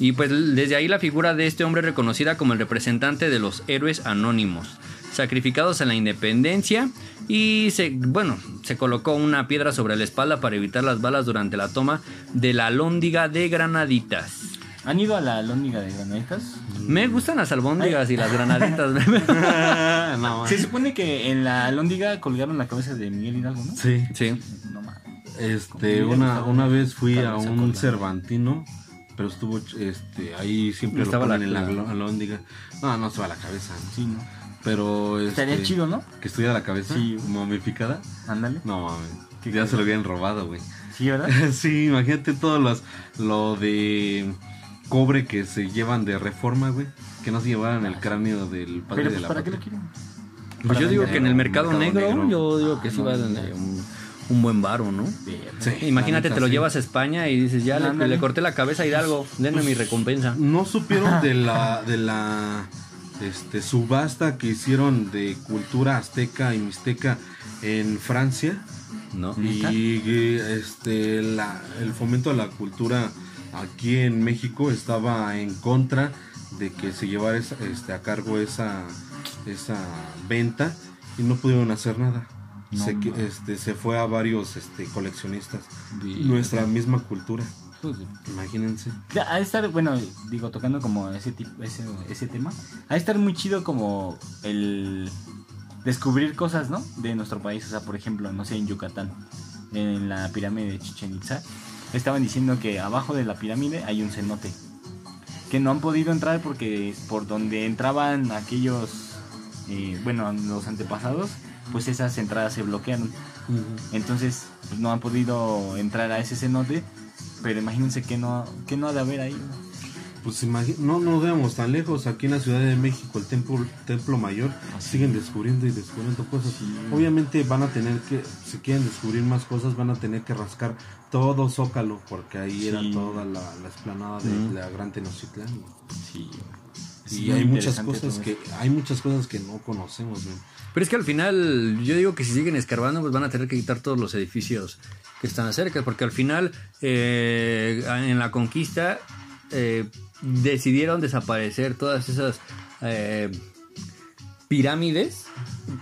Speaker 4: Y pues desde ahí la figura de este hombre reconocida como el representante de los héroes anónimos, sacrificados en la independencia y se, bueno, se colocó una piedra sobre la espalda para evitar las balas durante la toma de la Lóndiga de Granaditas.
Speaker 6: ¿Han ido a la lóndiga de Granaditas?
Speaker 4: Me gustan las albóndigas y las granaditas.
Speaker 5: no,
Speaker 6: Se supone que en la lóndiga colgaron la cabeza de Miguel Hidalgo, ¿no?
Speaker 5: Sí.
Speaker 4: sí.
Speaker 6: No mames.
Speaker 5: Este, una, una vez fui a un. Cervantino, pero estuvo, este, ahí siempre
Speaker 4: Estaba
Speaker 5: lo
Speaker 4: la-
Speaker 5: en la alhóndiga. No, no se va a la cabeza, ¿no?
Speaker 6: Sí, ¿no?
Speaker 5: Pero, este,
Speaker 6: Estaría chido, ¿no?
Speaker 5: Que estuviera la cabeza
Speaker 6: Sí.
Speaker 5: momificada.
Speaker 6: Ándale.
Speaker 5: No mames, ya se lo habían robado, güey.
Speaker 6: Sí, ¿verdad?
Speaker 5: sí, imagínate todo los, lo de cobre que se llevan de reforma, güey. Que no se llevaran el cráneo del padre
Speaker 6: Pero
Speaker 5: de
Speaker 6: pues,
Speaker 5: la
Speaker 6: ¿para qué lo quieren?
Speaker 4: Pues yo digo que en el mercado,
Speaker 5: Mercado
Speaker 4: negro,
Speaker 5: negro.
Speaker 4: yo digo que
Speaker 6: Ah,
Speaker 4: sí
Speaker 6: no,
Speaker 4: va a un, un buen varo, ¿no?
Speaker 5: Sí,
Speaker 4: Imagínate, te lo
Speaker 5: sí.
Speaker 4: llevas a España y dices, ya le, corté la cabeza a Hidalgo, denme mi recompensa.
Speaker 5: ¿No supieron de la de la este subasta que hicieron de cultura azteca y mixteca en Francia?
Speaker 4: ¿No?
Speaker 5: Y este la, el fomento a la cultura aquí en México estaba en contra de que se llevara esa- este, a cargo esa esa venta y no pudieron hacer nada.
Speaker 6: No
Speaker 5: se, este, se fue a varios este, coleccionistas. Nuestra misma cultura.
Speaker 6: Pues,
Speaker 5: Imagínense.
Speaker 6: De estar, bueno, digo, tocando como ese tipo, ese, ese tema, de estar muy chido como el descubrir cosas, ¿no? De nuestro país, o sea, por ejemplo, no sé, en Yucatán, en la pirámide de Chichen Itza, estaban diciendo que abajo de la pirámide hay un cenote, que no han podido entrar porque por donde entraban aquellos, eh, bueno, los antepasados, pues esas entradas se bloquearon. Entonces, pues, no han podido entrar a ese cenote, pero imagínense que no, que no ha de haber ahí. ¿No?
Speaker 5: Pues no nos veamos tan lejos, aquí en la Ciudad de México, el templo, templo mayor, siguen descubriendo y descubriendo cosas. Obviamente van a tener que, si quieren descubrir más cosas, van a tener que rascar todo Zócalo, porque ahí era toda la, la explanada de la Gran Tenochtitlán.
Speaker 6: Sí.
Speaker 5: Y hay muchas cosas que, hay muchas cosas que no conocemos, güey.
Speaker 4: Pero es que al final, yo digo que si siguen escarbando, pues van a tener que quitar todos los edificios que están cerca, porque al final, eh, en la conquista, eh, decidieron desaparecer todas esas eh, pirámides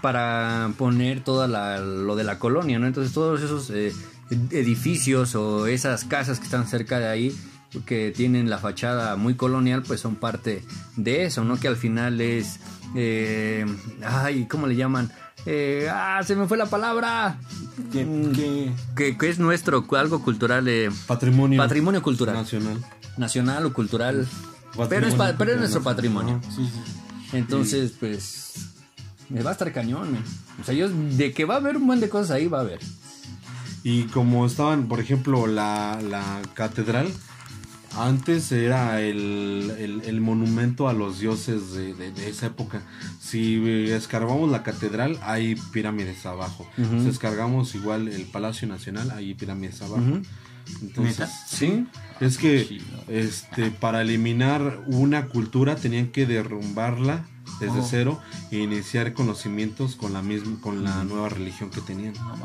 Speaker 4: para poner toda la, lo de la colonia, ¿no? Entonces todos esos eh, edificios o esas casas que están cerca de ahí que tienen la fachada muy colonial, pues son parte de eso, ¿no? Que al final es, eh, ay, ¿cómo le llaman? Eh, ah, se me fue la palabra.
Speaker 6: Que,
Speaker 4: Mm.
Speaker 6: que-
Speaker 4: Que, que es nuestro, algo cultural, eh,
Speaker 5: Patrimonio,
Speaker 4: patrimonio cultural,
Speaker 5: nacional.
Speaker 4: Nacional o cultural. Pero es, pa- pero es nuestro patrimonio.
Speaker 6: sí, sí.
Speaker 4: Entonces, pues, me va a estar cañón, men. O sea, yo, de que va a haber un buen de cosas ahí, va a haber.
Speaker 5: Y como estaban, por ejemplo, la, la catedral, antes era el, el- el monumento a los dioses de, de- de esa época. Si escarbamos la catedral, hay pirámides abajo. Si escargamos igual el Palacio Nacional, hay pirámides abajo. Entonces,
Speaker 6: ¿Neta?
Speaker 5: sí, es que
Speaker 6: Chido.
Speaker 5: este para eliminar una cultura tenían que derrumbarla desde
Speaker 6: Oh.
Speaker 5: cero e iniciar conocimientos con la misma con la nueva religión que tenían.
Speaker 6: No.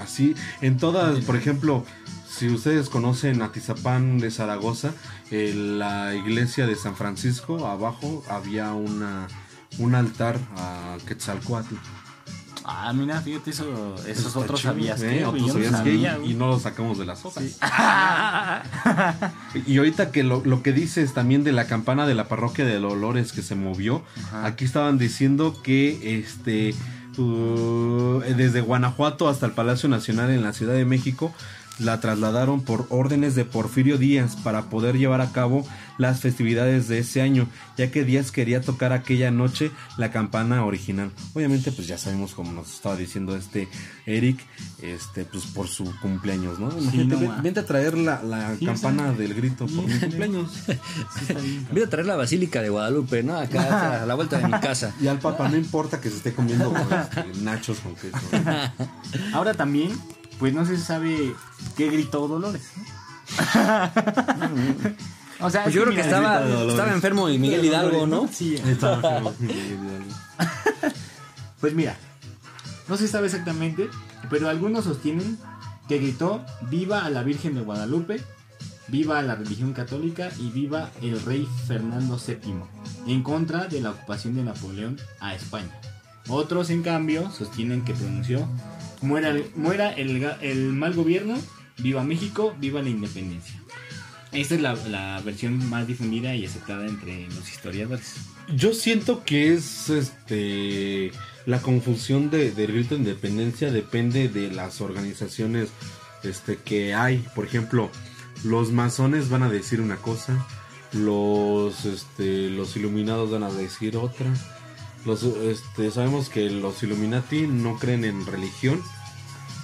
Speaker 5: Así, en todas, por ejemplo, si ustedes conocen Atizapán de Zaragoza, en la iglesia de San Francisco, abajo había una un altar a Quetzalcoatl.
Speaker 6: Ah, mira, fíjate, eso, esos otros
Speaker 5: chido,
Speaker 6: sabías
Speaker 5: ¿eh?
Speaker 6: que,
Speaker 5: Otros
Speaker 6: yo no
Speaker 5: que, y, no lo sacamos de las hojas. y ahorita que lo, lo que dices también de la campana de la parroquia de Dolores que se movió,
Speaker 6: Ajá.
Speaker 5: aquí estaban diciendo que este uh, desde Guanajuato hasta el Palacio Nacional en la Ciudad de México la trasladaron por órdenes de Porfirio Díaz para poder llevar a cabo las festividades de ese año, ya que Díaz quería tocar aquella noche la campana original. Obviamente, pues ya sabemos como nos estaba diciendo este Eric, este, pues por su cumpleaños, ¿no? Imagínate,
Speaker 6: no, ah.
Speaker 5: vente a traer la, la
Speaker 6: Sí,
Speaker 5: campana del grito por mi cumpleaños.
Speaker 4: Voy a traer la Basílica de Guadalupe, ¿no? Acá a la vuelta de mi casa.
Speaker 5: Y al papá no importa que se esté comiendo este, nachos con queso.
Speaker 6: Ahora también, pues no se sabe qué gritó Dolores. ¿no? o sea,
Speaker 4: Pues
Speaker 6: es
Speaker 4: yo creo que estaba enfermo y Miguel Hidalgo, ¿no?
Speaker 6: Sí.
Speaker 5: Estaba enfermo.
Speaker 6: Pues mira, no se sabe exactamente, pero algunos sostienen que gritó viva a la Virgen de Guadalupe, viva a la religión católica y viva el rey Fernando VII, en contra de la ocupación de Napoleón a España. Otros, en cambio, sostienen que pronunció muera, muera el, el mal gobierno, viva México, viva la independencia. Esta es la, la versión más difundida y aceptada entre los historiadores.
Speaker 5: Yo siento que es este la confusión de, del grito de independencia depende de las organizaciones este que hay. Por ejemplo, los masones van a decir una cosa, los este los iluminados van a decir otra. Los este sabemos que los Illuminati no creen en religión,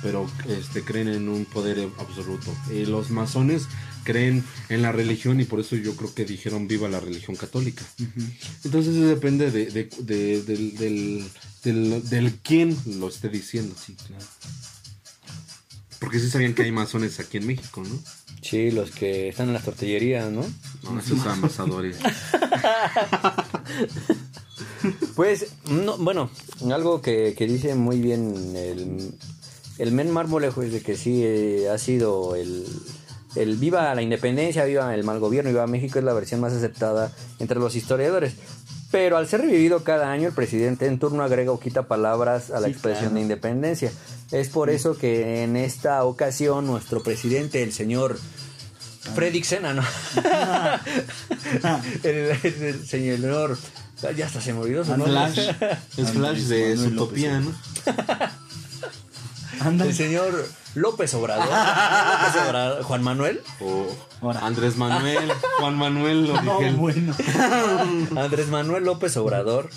Speaker 5: pero este creen en un poder absoluto. Eh, los masones creen en la religión y por eso yo creo que dijeron viva la religión católica. Entonces eso depende de, de- de- del, del, del, del quién lo esté diciendo. Porque sí sabían que hay masones aquí en México, ¿no?
Speaker 4: Sí, los que están en las tortillerías, ¿no?
Speaker 5: No, esos amasadores.
Speaker 4: Pues, no, bueno, algo que, que dice muy bien el, el Men Marmolejo es de que sí eh, ha sido el, el viva la independencia, viva el mal gobierno, viva México es la versión más aceptada entre los historiadores. Pero al ser revivido cada año, el presidente en turno agrega o quita palabras a la
Speaker 6: Sí,
Speaker 4: expresión
Speaker 6: claro.
Speaker 4: de independencia. Es por eso que en esta ocasión nuestro presidente, el señor Fredrik Sena, ¿no? el, el señor... Ya hasta se me olvidó su nombre.
Speaker 5: Flash. Es Flash de Zootopia, ¿no?
Speaker 6: Anda.
Speaker 4: El señor López Obrador. López Obrador, Juan Manuel.
Speaker 5: O. Andrés Manuel, Juan Manuel, lo
Speaker 6: No,
Speaker 5: dije.
Speaker 6: bueno.
Speaker 4: Andrés Manuel López Obrador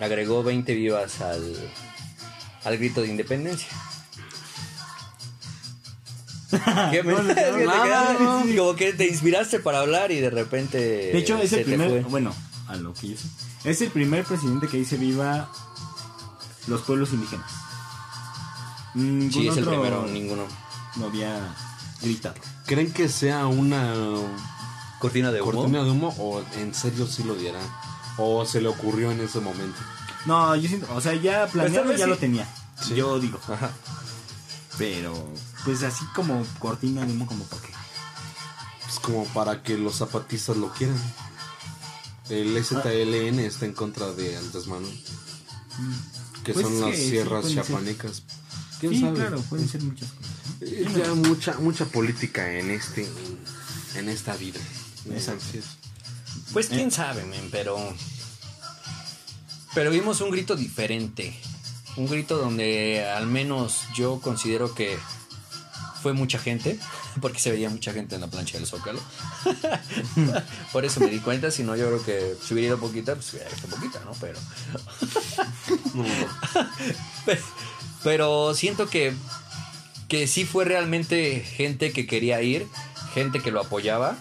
Speaker 4: agregó 20 vivas al, al grito de independencia. ¿Qué me-
Speaker 6: No, no,
Speaker 4: es que te quedaste- Como que te inspiraste para hablar y de repente.
Speaker 6: De hecho, es el primer,
Speaker 4: fue.
Speaker 6: bueno, a lo que yo sé, es el primer presidente que dice viva los pueblos indígenas. Ningún
Speaker 4: Sí, es el
Speaker 6: otro
Speaker 4: primero, ninguno.
Speaker 6: Lo había gritado.
Speaker 5: ¿Creen que sea una
Speaker 4: Cortina de humo.
Speaker 5: cortina de humo o en serio sí lo dirá? ¿O se le ocurrió en ese momento?
Speaker 6: No, yo siento, o sea, ya planeado
Speaker 4: tal vez
Speaker 6: ya
Speaker 4: sí.
Speaker 6: lo tenía. Yo digo.
Speaker 4: Ajá.
Speaker 6: Pero, pues así como cortina de humo, como para qué.
Speaker 5: Pues como para que los zapatistas lo quieran. El STLN está en contra de Andrés Manuel. Que
Speaker 6: Pues
Speaker 5: son las
Speaker 6: que sí,
Speaker 5: sierras
Speaker 6: pueden ser.
Speaker 5: chiapanecas. ¿Quién
Speaker 6: Sí,
Speaker 5: sabe?
Speaker 6: claro, pueden ser muchas cosas.
Speaker 5: Eh, Ya mucha, mucha política en este en esta vida.
Speaker 6: Exacto.
Speaker 4: Pues quién sabe, men, pero. Pero vimos un grito diferente. Un grito donde al menos yo considero que fue mucha gente. Porque se veía mucha gente en la plancha del Zócalo. Por eso me di cuenta. Si no, yo creo que si hubiera ido poquita, pues hubiera visto poquita, ¿no? Pero. Pe- Pero siento que, que sí fue realmente gente que quería ir, gente que lo apoyaba,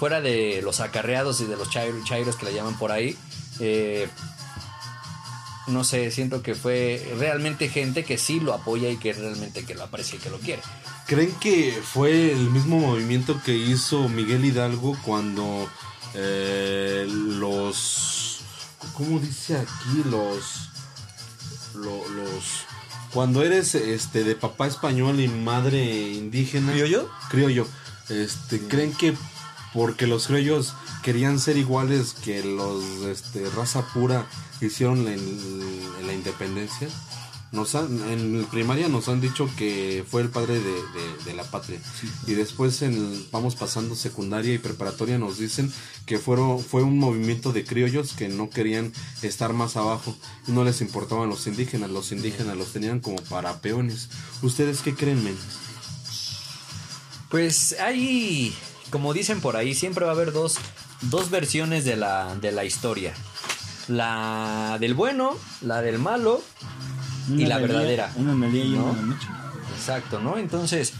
Speaker 4: fuera de los acarreados y de los chairo- chairos que le llaman por ahí. eh, no sé, siento que fue realmente gente que sí lo apoya y que realmente que lo aprecia y que lo quiere.
Speaker 5: ¿Creen que fue el mismo movimiento que hizo Miguel Hidalgo cuando eh, los... ¿Cómo dice aquí? Los... lo- los... Cuando eres este de papá español y madre indígena...
Speaker 4: ¿Criollo?
Speaker 5: Criollo. Este, ¿Creen que porque los criollos querían ser iguales que los este, raza pura hicieron en la independencia? Nos han, en primaria nos han dicho que fue el padre de, de- de la patria. Y después en, vamos pasando secundaria y preparatoria nos dicen que fueron, fue un movimiento de criollos que no querían estar más abajo no les importaban los indígenas. Los indígenas los tenían como para peones. ¿Ustedes qué creen, men?
Speaker 4: Pues hay, como dicen por ahí, siempre va a haber dos, dos versiones de la, de la historia. La del bueno, la del malo y la verdadera.
Speaker 6: Una en el día y
Speaker 4: ¿no?
Speaker 6: una noche.
Speaker 4: Exacto, ¿no? Entonces,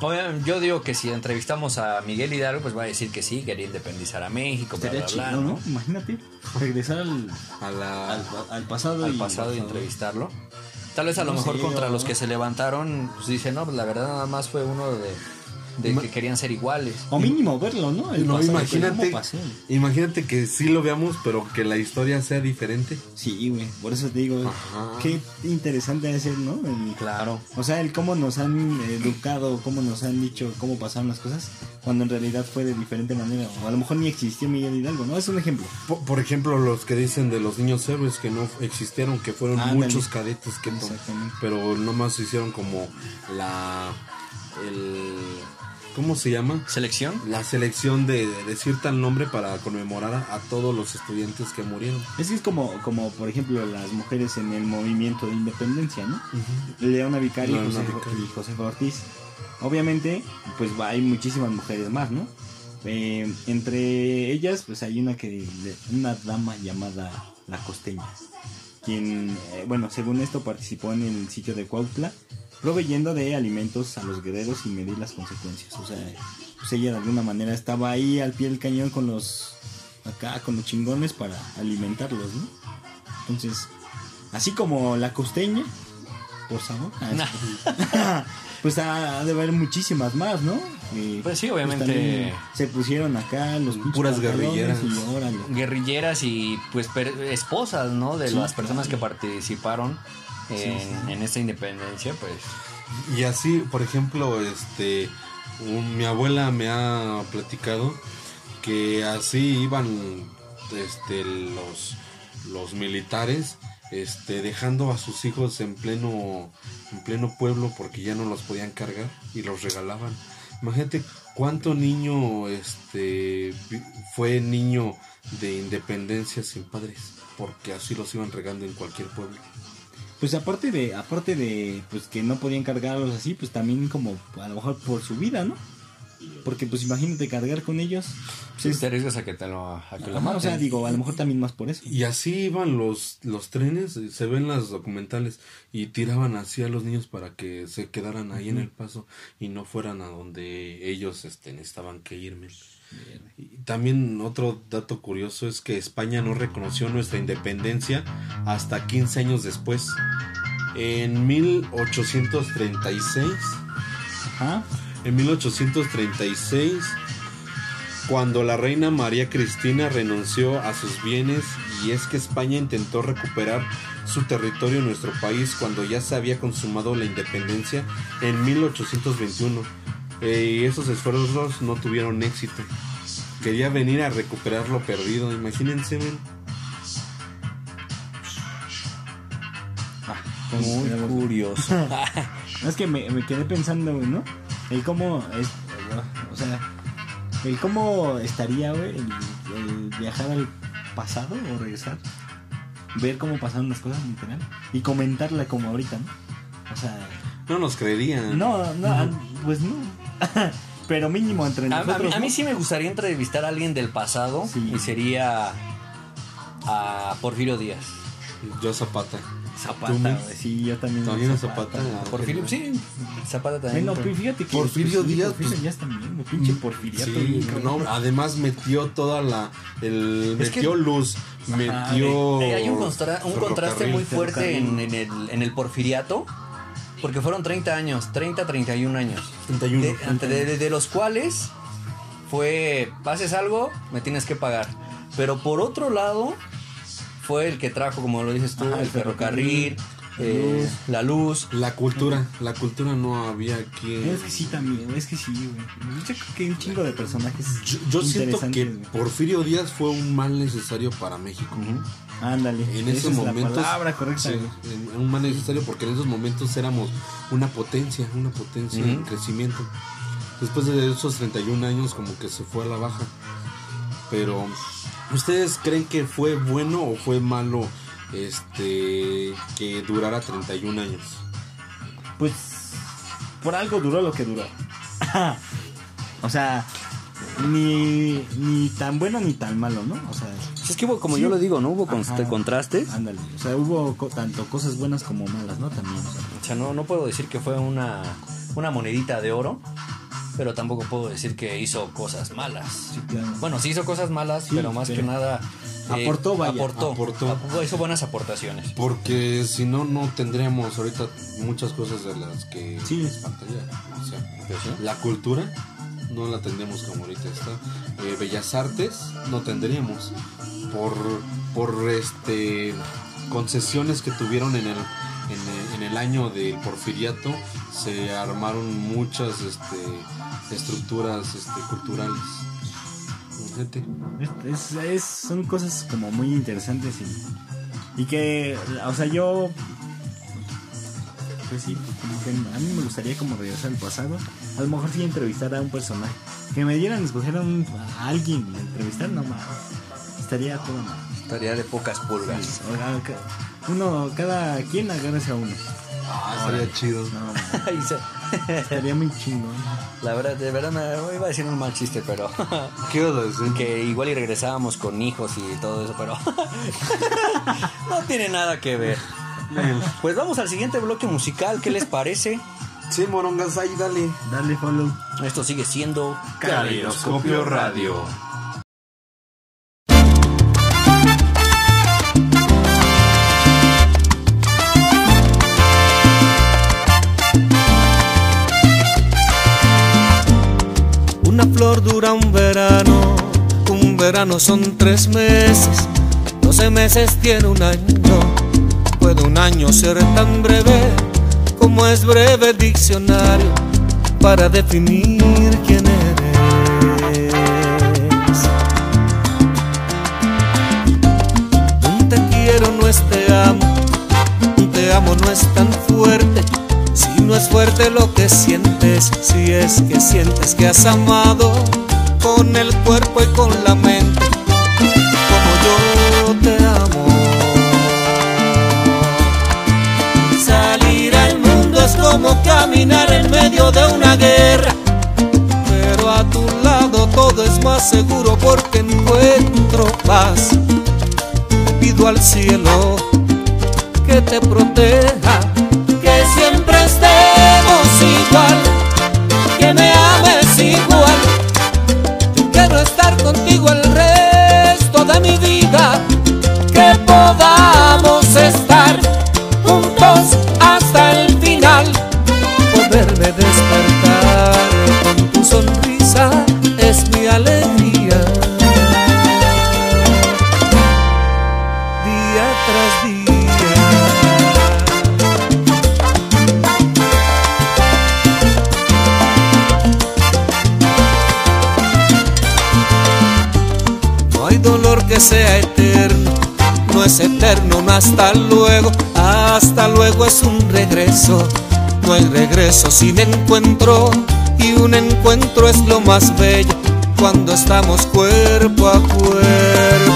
Speaker 4: obviamente, yo digo que si entrevistamos a Miguel Hidalgo, pues va a decir que sí, quería independizar a México, bla, bla,
Speaker 6: chido,
Speaker 4: bla,
Speaker 6: ¿no?
Speaker 4: ¿no?
Speaker 6: Imagínate. Regresar al,
Speaker 5: A la...
Speaker 6: al, al pasado
Speaker 4: Al
Speaker 6: y
Speaker 4: pasado y entrevistarlo. Tal vez a lo mejor contra los que se levantaron, pues dicen, no, pues la verdad nada más fue uno de, de que querían ser iguales.
Speaker 6: O mínimo verlo, ¿no? El
Speaker 5: No,
Speaker 6: pasado,
Speaker 5: imagínate, imagínate que sí lo veamos, pero que la historia sea diferente.
Speaker 6: Sí, güey. Por eso te digo,
Speaker 5: Ajá.
Speaker 6: qué interesante ser, ¿no? El-
Speaker 4: Claro.
Speaker 6: o sea, el cómo nos han educado, cómo nos han dicho cómo pasaron las cosas, cuando en realidad fue de diferente manera. O a lo mejor ni existió Miguel Hidalgo, ¿no? Es un ejemplo.
Speaker 5: Por, por ejemplo, los que dicen de los niños héroes que no existieron, que fueron muchos cadetes que no,
Speaker 6: Exactamente.
Speaker 5: pero nomás hicieron como la el ¿cómo se llama?
Speaker 4: ¿Selección?
Speaker 5: La selección de, de decir tal nombre para conmemorar a, a todos los estudiantes que murieron.
Speaker 6: Es que es como, como, por ejemplo, las mujeres en el movimiento de independencia, ¿no? Leona Vicario y
Speaker 5: Leona
Speaker 6: José-
Speaker 5: Vicario.
Speaker 6: y Josefa Ortiz. Obviamente, pues hay muchísimas mujeres más, ¿no? Eh, entre ellas, pues hay una que una dama llamada La Costeña, quien, eh, bueno, según esto participó en el sitio de Cuautla, proveyendo de alimentos a los guerreros sin medir las consecuencias. O sea, pues ella de alguna manera estaba ahí al pie del cañón con los acá con los chingones para alimentarlos, ¿no? Entonces, así como la costeña, por favor. ah, pues ha ha de haber muchísimas más, ¿no? Y,
Speaker 4: Pues sí, obviamente.
Speaker 6: también se pusieron acá los
Speaker 5: Puras guerrilleras.
Speaker 6: Y órale.
Speaker 4: Guerrilleras y pues per- esposas, ¿no? De las personas que participaron en, en esta independencia, pues.
Speaker 5: Y así, por ejemplo, este un- mi abuela me ha platicado que así iban este los los militares este dejando a sus hijos en pleno en pleno pueblo porque ya no los podían cargar y los regalaban. Imagínate cuánto niño este fue niño de independencia sin padres porque así los iban regando en cualquier pueblo.
Speaker 6: Pues aparte de, aparte de pues que no podían cargarlos así, pues también como a lo mejor por su vida, ¿no? Porque pues imagínate cargar con ellos. Pues, es-
Speaker 4: Te arriesgas a que te lo, a que lo
Speaker 6: Ajá, o sea,
Speaker 4: maten.
Speaker 6: digo, a lo mejor también más por eso.
Speaker 5: Y así iban los, los trenes, eh, se ven las documentales, y tiraban así a los niños para que se quedaran ahí en el paso y no fueran a donde ellos este, necesitaban que irme. Y también otro dato curioso es que España no reconoció nuestra independencia hasta 15 años después. En 1836,
Speaker 6: Ajá.
Speaker 5: en 1836, cuando la reina María Cristina renunció a sus bienes y es que España intentó recuperar su territorio en nuestro país cuando ya se había consumado la independencia en 1821 Eh, y esos esfuerzos no tuvieron éxito. Quería venir a recuperar lo perdido, imagínense, men.
Speaker 4: Muy curioso.
Speaker 6: Es que me, me quedé pensando, ¿no? El cómo es, o sea, el cómo estaría, güey, el, el viajar al pasado o regresar, ver cómo pasaron las cosas, literal, y comentarla como ahorita, ¿no? O sea,
Speaker 5: No nos creerían.
Speaker 6: no, no, pues no. Pero mínimo entre
Speaker 4: A, a
Speaker 6: nosotros.
Speaker 4: mí, a mí sí me gustaría entrevistar a alguien del pasado
Speaker 6: Sí.
Speaker 4: y sería a Porfirio Díaz.
Speaker 5: Yo Zapata.
Speaker 6: Zapata, sí, yo también.
Speaker 5: También Zapata.
Speaker 4: Porfirio, sí, Zapata también.
Speaker 6: Bueno, fíjate que.
Speaker 5: Porfirio
Speaker 6: pues, sí,
Speaker 5: Díaz,
Speaker 6: Porfirio
Speaker 5: pues,
Speaker 6: Díaz también, pinche.
Speaker 5: Sí, no, además metió toda la. El,
Speaker 4: Es que-
Speaker 5: metió luz, metió.
Speaker 4: Eh, hay un, contraste muy fuerte en, en el, en el porfiriato, porque fueron 30 años, 30, 31 años.
Speaker 5: 31.
Speaker 4: De, ante- de- de los cuales fue, pases algo, me tienes que pagar. Pero por otro lado, fue el que trajo, como lo dices tú,
Speaker 6: Ajá,
Speaker 4: el
Speaker 6: el
Speaker 4: ferrocarril,
Speaker 6: ferrocarril,
Speaker 4: eh, la luz.
Speaker 5: La cultura, la cultura no había aquí.
Speaker 6: Es que sí también, es que sí, güey. Yo creo que hay un chingo de personajes.
Speaker 5: Yo, yo siento que
Speaker 6: güey.
Speaker 5: Porfirio Díaz fue un mal necesario para México.
Speaker 6: Ándale.
Speaker 5: En
Speaker 6: esa
Speaker 5: esos
Speaker 6: es
Speaker 5: momentos.
Speaker 6: La palabra correcta,
Speaker 5: sí, en- un mal necesario porque en esos momentos éramos una potencia, una potencia en
Speaker 4: Ujú.
Speaker 5: crecimiento. Después de esos 31 años, como que se fue a la baja. Pero, ¿ustedes creen que fue bueno o fue malo este que durara 31 años?
Speaker 6: Pues por algo duró lo que duró. o sea, ni, ni tan bueno ni tan malo, ¿no? O sea,
Speaker 4: Es que hubo, como
Speaker 6: Sí.
Speaker 4: yo lo digo, ¿no? Hubo
Speaker 6: Ajá.
Speaker 4: contrastes.
Speaker 6: ándale. O sea, hubo co- tanto cosas buenas como malas, ¿no? También. o sea,
Speaker 4: O sea, no, no puedo decir que fue una, una monedita de oro, pero tampoco puedo decir que hizo cosas malas.
Speaker 6: sí, claro.
Speaker 4: Bueno, sí hizo cosas malas,
Speaker 6: Sí,
Speaker 4: pero más
Speaker 6: pero
Speaker 4: que nada... eh,
Speaker 6: aportó, vaya,
Speaker 4: Aportó,
Speaker 7: aportó.
Speaker 4: ap- hizo buenas aportaciones.
Speaker 7: Porque si no, no tendríamos ahorita muchas cosas de las que
Speaker 6: Sí.
Speaker 7: faltaría. O sea,
Speaker 4: Pues sí.
Speaker 7: la cultura no la tendríamos como ahorita está. Eh, Bellas Artes no tendríamos. Por, por este concesiones que tuvieron en el, en el, en el año del porfiriato, se armaron muchas este, estructuras este, culturales. Fíjate.
Speaker 6: Es, es- es- son cosas como muy interesantes y, y que, o sea, yo, pues sí, como que a mí me gustaría como regresar al pasado. A lo mejor sí entrevistar a un personaje. Que me dieran a escoger a, un- a alguien, a entrevistar, no más. Estaría todo mal.
Speaker 4: Estaría de pocas pulgas.
Speaker 6: Uno, cada quien agarrase a uno.
Speaker 7: Ah, estaría chido.
Speaker 6: No, estaría muy chingón.
Speaker 4: La verdad, de verdad me iba a decir un mal chiste, pero
Speaker 7: ¿Qué vas a decir?
Speaker 4: que igual y regresábamos con hijos y todo eso, pero no tiene nada que ver. Pues vamos al siguiente bloque musical, ¿qué les parece?
Speaker 7: Sí, morongas, ahí dale.
Speaker 6: Dale follow.
Speaker 4: Esto sigue siendo
Speaker 1: Caleidoscopio Radio.
Speaker 11: Dura un verano, un verano son tres meses, doce meses tiene un año. Puede un año ser tan breve como es breve el diccionario para definir quién eres. Un te quiero no es te amo, un te amo no es tan fuerte. No es fuerte lo que sientes, si es que sientes que has amado con el cuerpo y con la mente, como yo te amo. Salir al mundo es como caminar en medio de una guerra, pero a tu lado todo es más seguro porque encuentro paz. Pido al cielo que te proteja, eterno hasta luego, hasta luego es un regreso. No hay regreso sin encuentro y un encuentro es lo más bello cuando estamos cuerpo a cuerpo.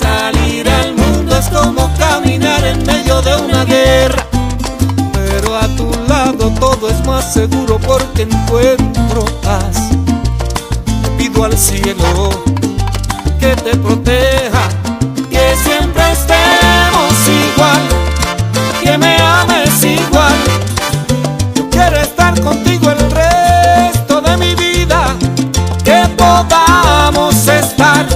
Speaker 11: Salir al mundo es como caminar en medio de una guerra, pero a tu lado todo es más seguro porque encuentro paz pido al cielo que te proteja, podamos estar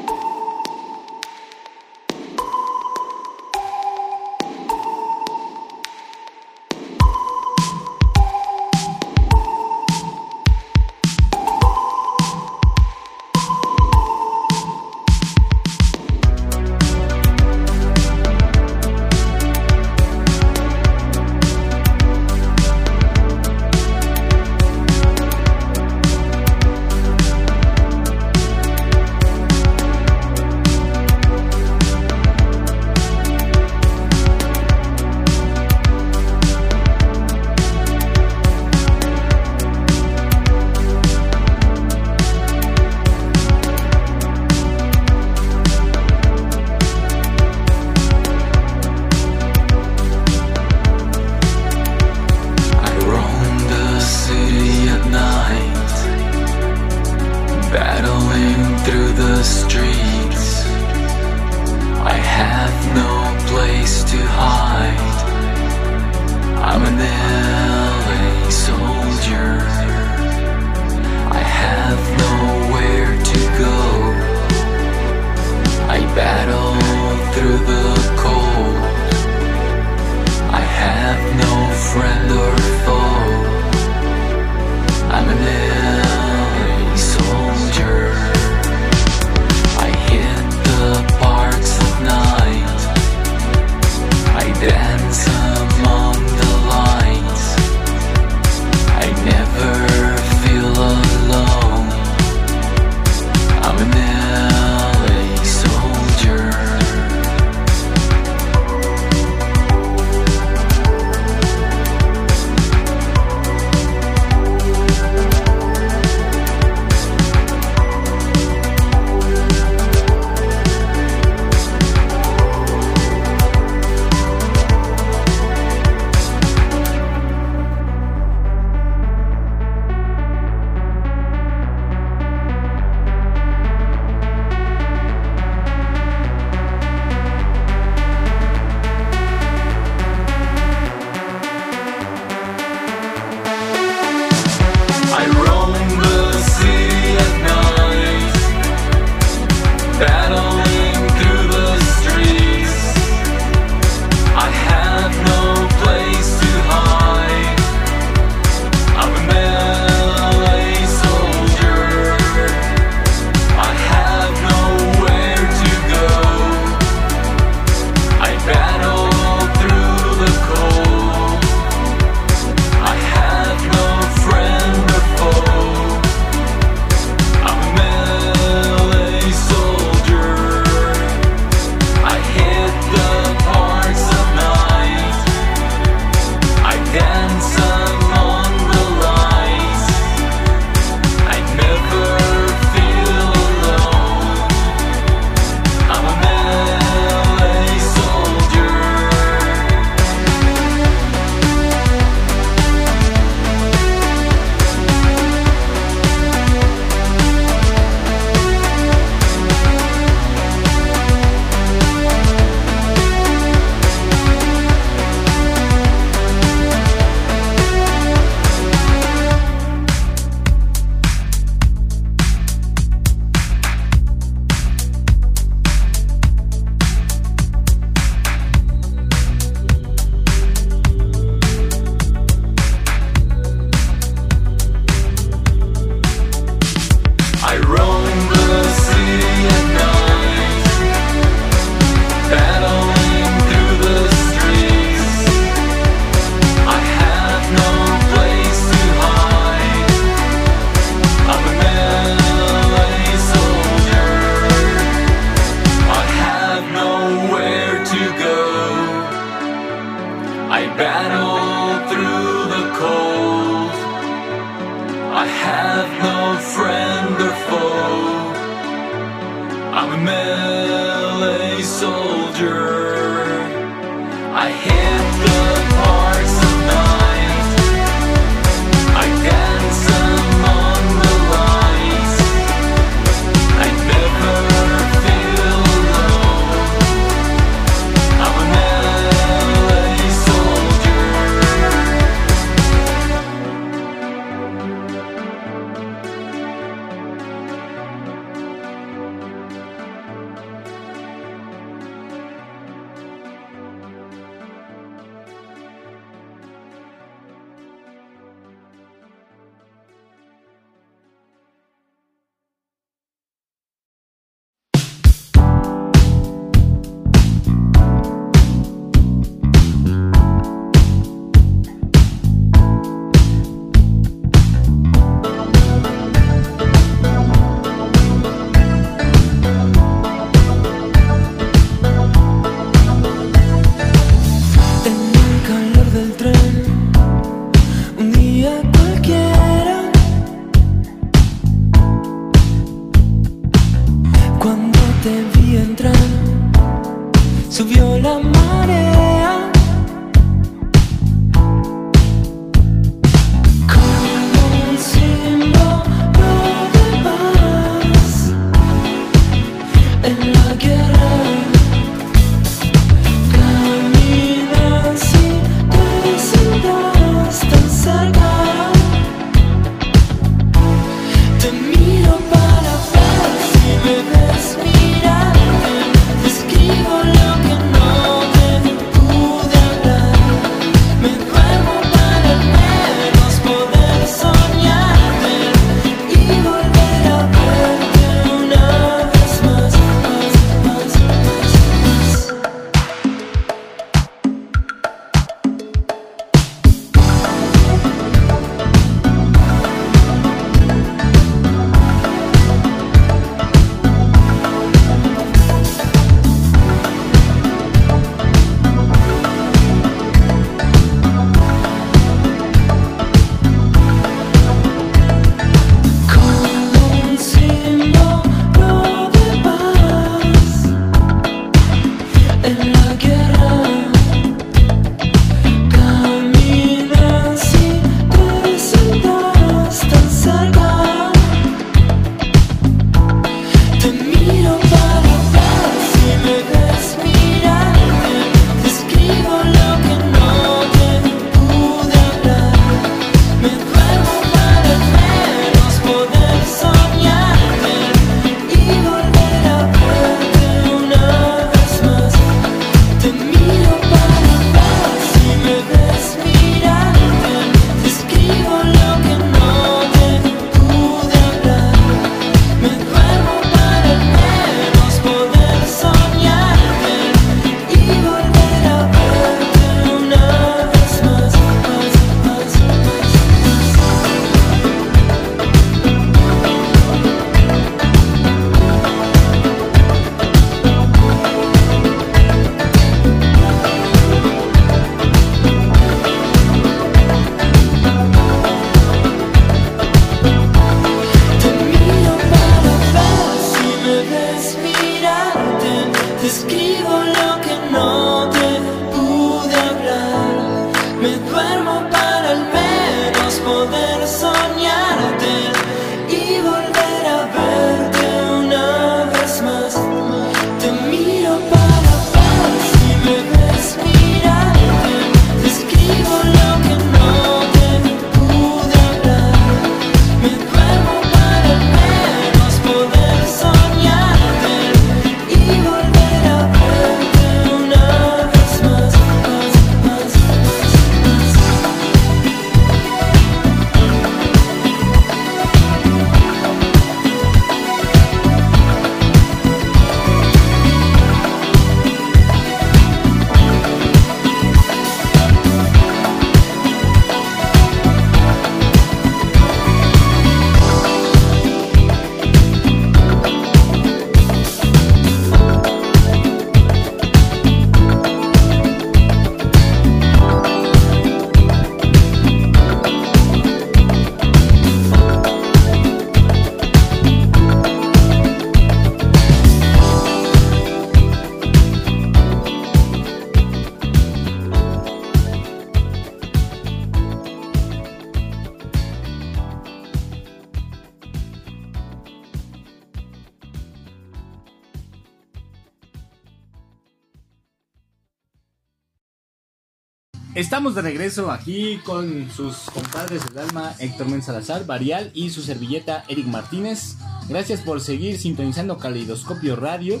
Speaker 6: Estamos de regreso aquí con sus compadres del alma Héctor Men Salazar, Varial y su servilleta Eric Martínez. Gracias por seguir sintonizando Caleidoscopio Radio.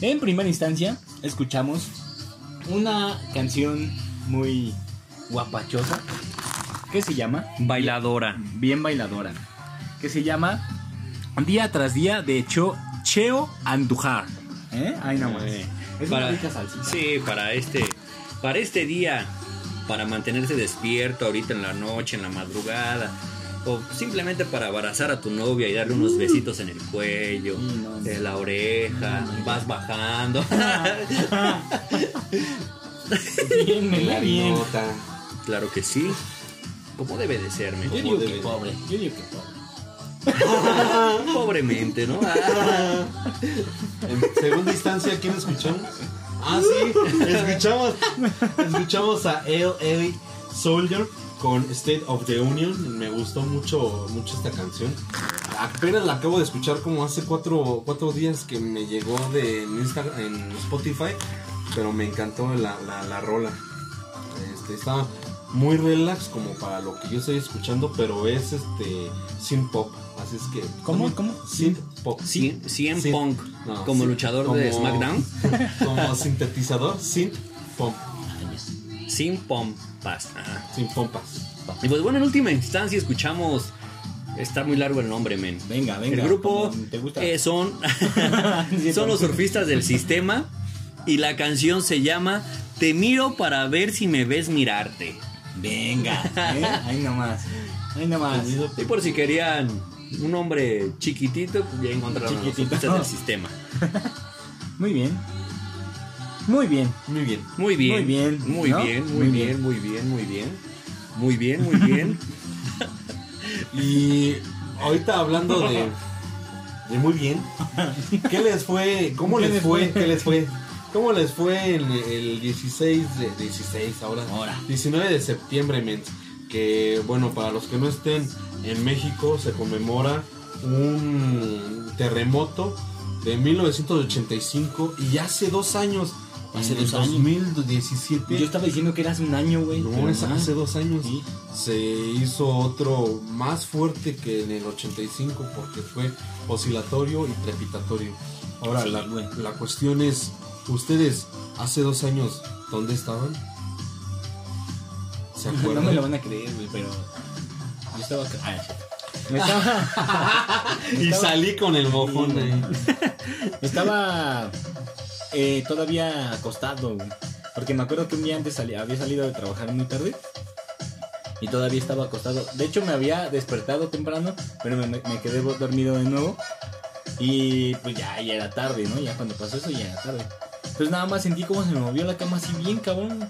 Speaker 6: En primera instancia, escuchamos una canción muy guapachosa que se llama
Speaker 4: Bailadora.
Speaker 6: bien bailadora, que se llama Día tras Día de Cho, Cheo Andujar. ¿Eh? Ahí nomás.
Speaker 4: Eh,
Speaker 6: Es
Speaker 4: para,
Speaker 6: una rica salsita.
Speaker 4: sí, para este, para este día, para mantenerse despierto ahorita en la noche, en la madrugada, o simplemente para abrazar a tu novia y darle unos besitos en el cuello,
Speaker 6: no, no.
Speaker 4: en la oreja, vas bajando.
Speaker 6: Bien, me bien.
Speaker 4: Claro que sí, como debe de ser.
Speaker 6: Yo digo que pobre. Yo digo que pobre.
Speaker 4: pobremente, ¿no? Ah,
Speaker 5: En segunda instancia, ¿quién escuchamos? Ah, sí, escuchamos, escuchamos a LA Soldier con State of the Union. Me gustó mucho, mucho esta canción. Apenas la acabo de escuchar como hace cuatro, cuatro días que me llegó de en Instagram, en Spotify, pero me encantó la, la, la rola. Este, está muy relax como para lo que yo estoy escuchando, pero es este synth pop, así es que
Speaker 6: ¿Cómo? ¿Cómo?
Speaker 5: synth pop.
Speaker 4: Cien-. Punk,
Speaker 5: No,
Speaker 4: como luchador de SmackDown,
Speaker 5: Como sintetizador, synth pop,
Speaker 4: sin pompas. Ah.
Speaker 5: sin pompas.
Speaker 4: Y pues bueno, en última instancia escuchamos. Está muy largo el nombre, men.
Speaker 6: Venga, venga.
Speaker 4: el grupo
Speaker 6: ¿Te gusta?
Speaker 4: eh, son, son los surfistas del sistema. Y la canción se llama Te miro para ver si me ves mirarte.
Speaker 6: Venga. ¿eh? Ahí nomás. Ahí nomás.
Speaker 4: Y por si querían un hombre chiquitito, pues ya encontraron los
Speaker 6: Chiquitito.
Speaker 4: del sistema.
Speaker 6: Muy bien. Muy bien.
Speaker 5: Muy bien.
Speaker 4: Muy bien.
Speaker 6: Muy bien,
Speaker 4: Muy bien, muy bien, muy bien, muy bien. Muy bien, muy bien.
Speaker 5: Y ahorita hablando de, de muy bien, ¿qué les fue? ¿Cómo
Speaker 6: ¿Qué
Speaker 5: les fue? ¿Qué les fue? ¿Cómo les fue el 16 de 16 ahora?
Speaker 6: Ahora.
Speaker 5: 19 de septiembre, mens. Que bueno, para los que no estén en México se conmemora un terremoto de 1985 y hace dos años,
Speaker 6: Hace dos años.
Speaker 5: 2017.
Speaker 6: Yo estaba diciendo que era hace un año, güey.
Speaker 5: No, es
Speaker 6: no.
Speaker 5: hace dos años.
Speaker 6: Sí.
Speaker 5: Se hizo otro más fuerte que en el 85 porque fue oscilatorio y trepitatorio. Ahora,
Speaker 6: Sí,
Speaker 5: la, la cuestión es, ¿ustedes hace dos años dónde estaban? ¿Se
Speaker 6: No me lo van a creer, güey, pero. Yo estaba acá. Ah, sí. Me estaba.
Speaker 5: y salí con el mojón ahí.
Speaker 6: Estaba eh, todavía acostado, güey. Porque me acuerdo que un día antes había salido de trabajar muy tarde. Y todavía estaba acostado. De hecho, me había despertado temprano, pero me, me quedé dormido de nuevo. Y pues ya, ya era tarde, ¿no? Ya cuando pasó eso, ya era tarde. Entonces nada más sentí como se me movió la cama así bien cabrón.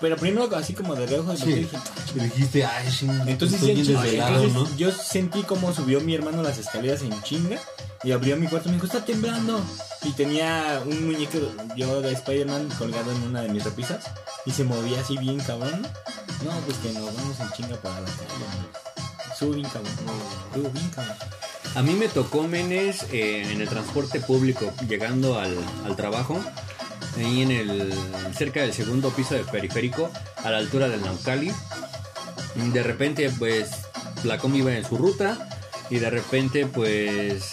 Speaker 6: Pero primero así como de reojo,
Speaker 5: Sí.
Speaker 6: dije,
Speaker 5: Y dijiste, ay, ching,
Speaker 6: entonces,
Speaker 5: estoy bien desvelado,
Speaker 6: Entonces,
Speaker 5: ¿no?
Speaker 6: yo sentí como subió mi hermano las escaleras en chinga y abrió mi cuarto y me dijo, está temblando. Y tenía un muñeco yo de Spider-Man colgado en una de mis repisas y se movía así bien cabrón. No, pues que nos vamos en chinga para la calle. Sube bien cabrón.
Speaker 4: A mí me tocó Menes eh, en el transporte público, llegando al, al trabajo, ahí en el cerca del segundo piso del periférico, a la altura del Naucali. De repente, pues, la combi iba en su ruta y de repente, pues,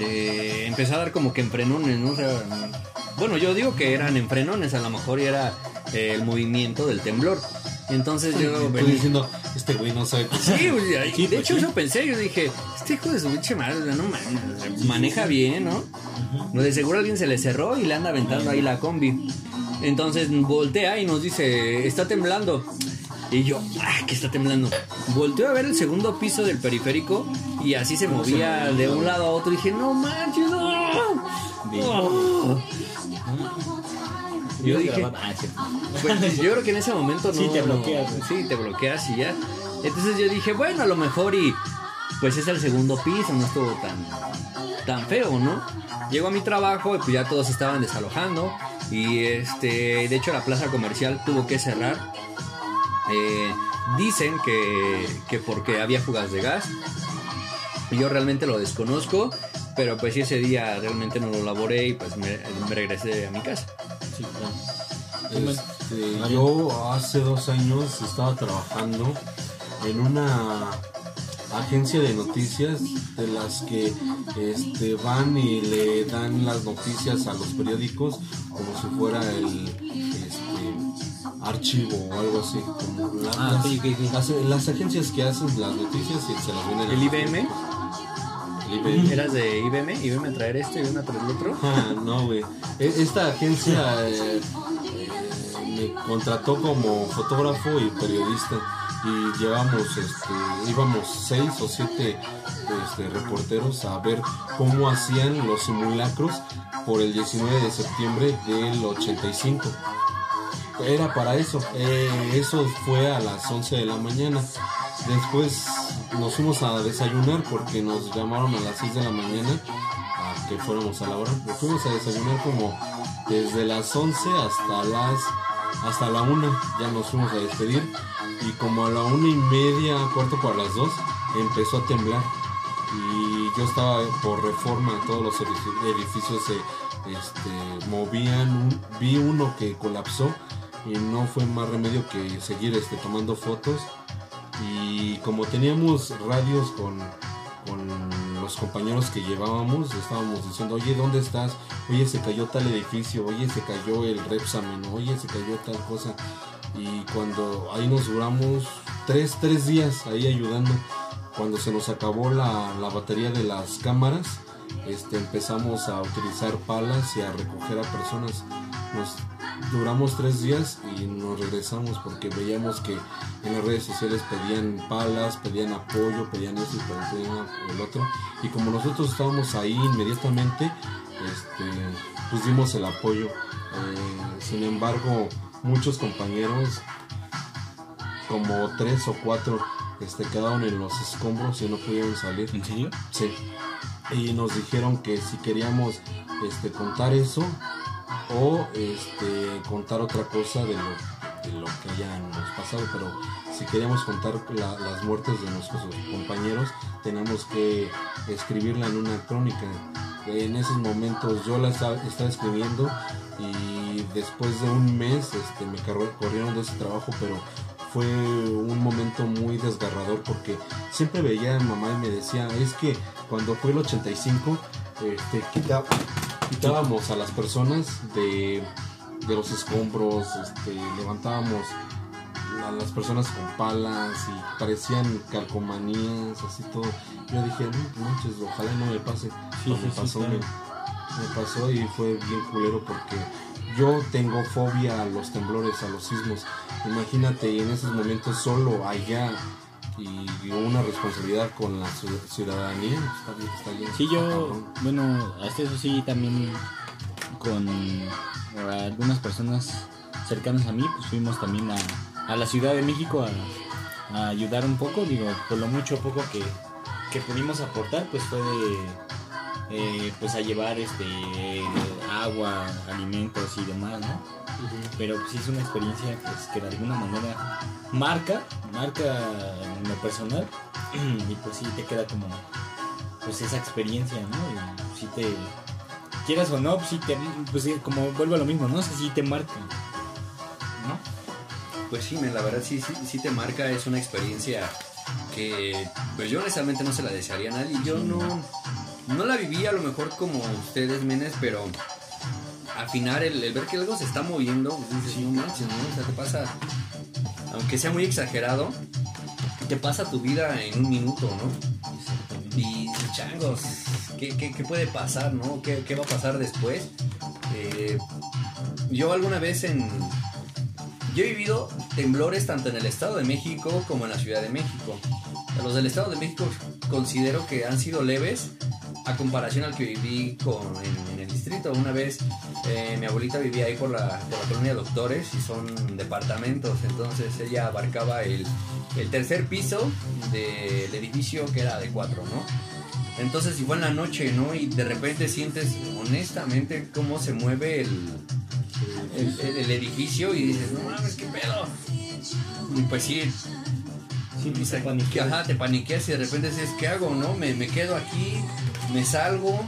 Speaker 4: eh, empezó a dar como que en frenones, ¿no? O sea, bueno, yo digo que eran en frenones, a lo mejor era eh, el movimiento del temblor. Entonces yo
Speaker 5: Estoy
Speaker 4: venía-
Speaker 5: diciendo, este güey no sabe
Speaker 4: Sí, güey, de hecho eso pensé, yo dije, este hijo de su pinche madre, no mames, maneja bien, ¿no? No, de seguro alguien se le cerró y le anda aventando ahí la combi. Entonces voltea y nos dice, está temblando. Y yo, ah, que está temblando. Volteo a ver el segundo piso del periférico y así se movía de un lado a otro. Y dije, no manches, no. Oh. Yo dije, pues yo creo que en ese momento no.
Speaker 6: Sí, te bloqueas,
Speaker 4: no- sí, te bloqueas y ya. Entonces yo dije, bueno, a lo mejor y pues es el segundo piso, no estuvo tan, tan feo, ¿no? Llego a mi trabajo y pues ya todos estaban desalojando. Y este, de hecho la plaza comercial tuvo que cerrar. Eh, dicen que, que porque había fugas de gas. Yo realmente lo desconozco. Pero pues sí, ese día realmente no lo laboré y pues me, me regresé a mi casa.
Speaker 6: Sí, claro.
Speaker 5: Este, yo hace dos años estaba trabajando en una agencia de noticias de las que este, van y le dan las noticias a los periódicos como si fuera el este, archivo o algo así. como
Speaker 4: Ah,
Speaker 5: las- las agencias que hacen las noticias y se las vienen
Speaker 4: ¿El IBM?
Speaker 5: IBM.
Speaker 4: ¿Eras de IBM? ¿IBM a traer esto y IBM a traer el otro?
Speaker 5: Ah, no, güey. E- Esta agencia eh, eh, me contrató como fotógrafo y periodista y llevamos, este, íbamos seis o siete este, reporteros a ver cómo hacían los simulacros por el 19 de septiembre del 85. Era para eso. Eh, eso fue a las 11 de la mañana. Después nos fuimos a desayunar porque nos llamaron a las 6 de la mañana a que fuéramos a la hora. Nos fuimos a desayunar como desde las 11 hasta las hasta la 1. Ya nos fuimos a despedir y como a la una y media, cuarto para las 2, empezó a temblar. Y yo estaba por reforma, todos los edifi- edificios se este, movían. Vi uno que colapsó y no fue más remedio que seguir este, tomando fotos. Y como teníamos radios con, con los compañeros que llevábamos, estábamos diciendo, oye, ¿dónde estás? Oye, se cayó tal edificio, oye, se cayó el Repsamen, oye, se cayó tal cosa. Y cuando ahí nos duramos tres, tres días ahí ayudando, cuando se nos acabó la, la batería de las cámaras, este, empezamos a utilizar palas y a recoger a personas. Duramos tres días y nos regresamos porque veíamos que en las redes sociales pedían palas, pedían apoyo, pedían eso y pedían el otro. Y como nosotros estábamos ahí inmediatamente, este, pues dimos el apoyo. Eh, sin embargo, muchos compañeros, como tres o cuatro, este, quedaron en los escombros y no pudieron salir.
Speaker 6: ¿En serio?
Speaker 5: Sí. Y nos dijeron que si queríamos este, contar eso o este, contar otra cosa de lo, de lo que hayamos pasado, pero si queríamos contar la- las muertes de nuestros compañeros, teníamos que escribirla en una crónica. En esos momentos yo la estaba, escribiendo y después de un mes este, me corrieron de ese trabajo, pero fue un momento muy desgarrador porque siempre veía a mi mamá y me decía, es que cuando fue el 85, este, quita- quitábamos a las personas de, de los escombros, este, levantábamos a las personas con palas y parecían calcomanías, así todo. Yo dije, no manches, ojalá no me pase.
Speaker 6: Sí, sí,
Speaker 5: me
Speaker 6: sí,
Speaker 5: pasó,
Speaker 6: claro.
Speaker 5: me, me pasó y fue bien culero porque yo tengo fobia a los temblores, a los sismos. Imagínate en esos momentos solo allá y una responsabilidad con la ciu- ciudadanía. Está bien, está bien.
Speaker 6: Sí, yo, bueno, hasta eso sí, también con algunas personas cercanas a mí, pues fuimos también a, a la Ciudad de México a, a ayudar un poco, digo, por lo mucho poco que, que pudimos aportar, pues fue de, eh, pues a llevar este agua, alimentos y demás, ¿no? Pero pues sí es una experiencia pues, que de alguna manera marca, marca en lo personal y pues sí te queda como pues esa experiencia, ¿no? Y si te quieras o no, pues sí te pues como vuelvo a lo mismo, ¿no? Si sí te marca. ¿No?
Speaker 4: Pues sí, la verdad sí, sí, sí te marca, es una experiencia que pues yo honestamente no se la desearía a nadie. Yo no, no la viví a lo mejor como ustedes, menes, pero al final el, el ver que algo se está moviendo, pues dices, no manches, ¿no? O sea, te pasa, aunque sea muy exagerado, te pasa tu vida en un minuto, ¿no? Y changos, ¿qué, qué, qué puede pasar, no? ¿Qué, qué va a pasar después? Eh, yo alguna vez en, yo he vivido temblores tanto en el Estado de México como en la Ciudad de México. Los del Estado de México considero que han sido leves a comparación al que viví con, en, en el distrito. Una vez eh, mi abuelita vivía ahí por la, por la colonia Doctores y son departamentos, entonces ella abarcaba el, el tercer piso del edificio que era de cuatro, ¿no? Entonces si fue en la noche, ¿no? Y de repente sientes honestamente cómo se mueve el, el, el- el edificio y dices, no mames, qué pedo. Y pues sí,
Speaker 6: Sí,
Speaker 4: sea,
Speaker 6: te paniqueas.
Speaker 4: ajá, te paniqueas y de repente dices, ¿qué hago? ¿No? Me, me quedo aquí, me salgo.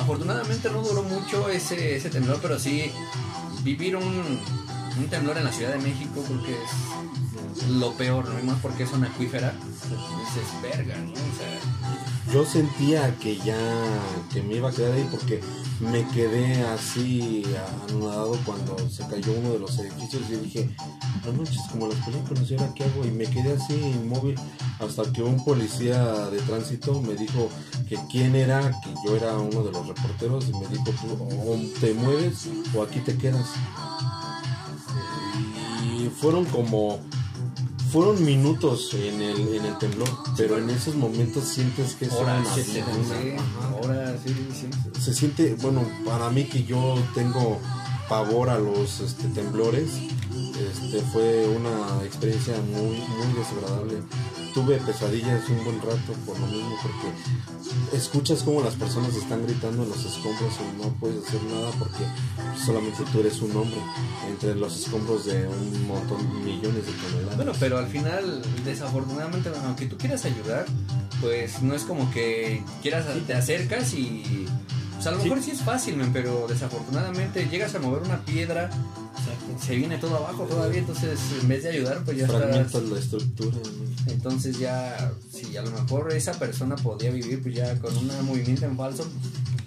Speaker 4: Afortunadamente no duró mucho ese, temblor, pero sí, vivir un, un temblor en la Ciudad de México creo que es lo peor, ¿no? Y más porque es una acuífera. Dices, verga, ¿no? O sea,
Speaker 5: Yo sentía que ya que me iba a quedar ahí porque me quedé así anonadado cuando se cayó uno de los edificios y dije, no manches, como las películas, ¿y ahora qué hago? Y me quedé así inmóvil hasta que un policía de tránsito me dijo que quién era, que yo era uno de los reporteros y me dijo, o te mueves o aquí te quedas. Fueron como fueron minutos en el, en el temblor, pero en esos momentos sientes que es una
Speaker 4: sí, sí, sí.
Speaker 5: se siente, bueno, para mí que yo tengo pavor a los este, temblores, este, fue una experiencia muy, muy desagradable. Tuve pesadillas un buen rato por lo mismo, porque escuchas como las personas están gritando en los escombros y no puedes hacer nada porque solamente tú eres un hombre entre los escombros de un montón, millones de toneladas.
Speaker 4: Bueno, pero al final, desafortunadamente, aunque tú quieras ayudar, pues no es como que quieras, te acercas y... Pues a lo mejor sí, es fácil, men, pero desafortunadamente llegas a mover una piedra, se viene todo abajo todavía, entonces en vez de ayudar, pues ya estás...
Speaker 5: la estructura. ¿no?
Speaker 4: Entonces ya, si a lo mejor esa persona podía vivir, pues ya con un movimiento en falso,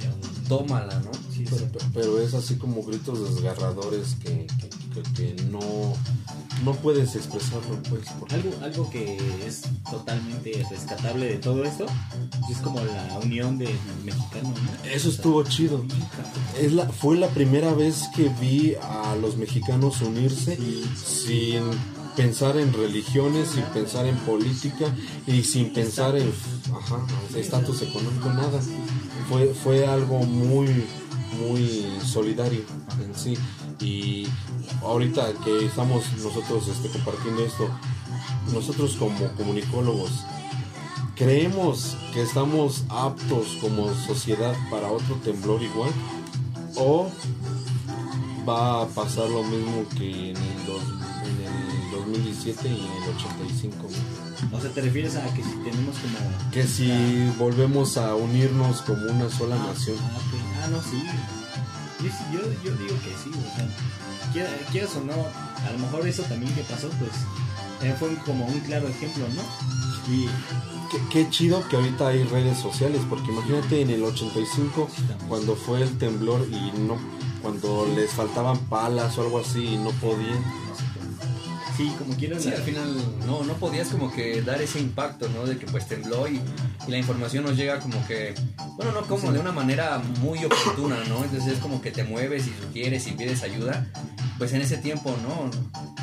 Speaker 4: ya, tómala, ¿no?
Speaker 5: Pero, pero es así como gritos desgarradores que, que- que- que no, no puedes expresarlo, pues. porque-
Speaker 6: Algo, algo que es totalmente rescatable de todo esto es como la unión de mexicanos, ¿no?
Speaker 5: Eso estuvo chido. Es la, fue la primera vez que vi a los mexicanos unirse sin pensar en religiones, sin pensar en política y sin pensar en ajá, estatus económico, nada. Fue, fue algo muy, muy solidario en sí. Y ahorita que estamos nosotros este, compartiendo esto, nosotros como comunicólogos, ¿creemos que estamos aptos como sociedad para otro temblor igual? ¿O va a pasar lo mismo que en el, dos- en el 2017 y en el 85?
Speaker 6: O sea, te refieres a que si tenemos como...
Speaker 5: Que si volvemos a unirnos como una sola nación.
Speaker 6: Ah, ok. Ah, no, sí. Yo, yo, yo digo que sí, o sea, quieras o no, a lo mejor eso también que pasó, pues eh, fue como un claro ejemplo, ¿no? Y
Speaker 5: Qué, qué chido que ahorita hay redes sociales, porque imagínate en el 85 cuando fue el temblor y no cuando les faltaban palas o algo así y no podían.
Speaker 6: Sí, como quieras.
Speaker 4: Sí, al final no, no podías como que dar ese impacto, ¿no? De que pues tembló y, y la información nos llega como que, bueno, no como de una manera muy oportuna, ¿no? Entonces es como que te mueves y sugieres y pides ayuda. Pues en ese tiempo, ¿no?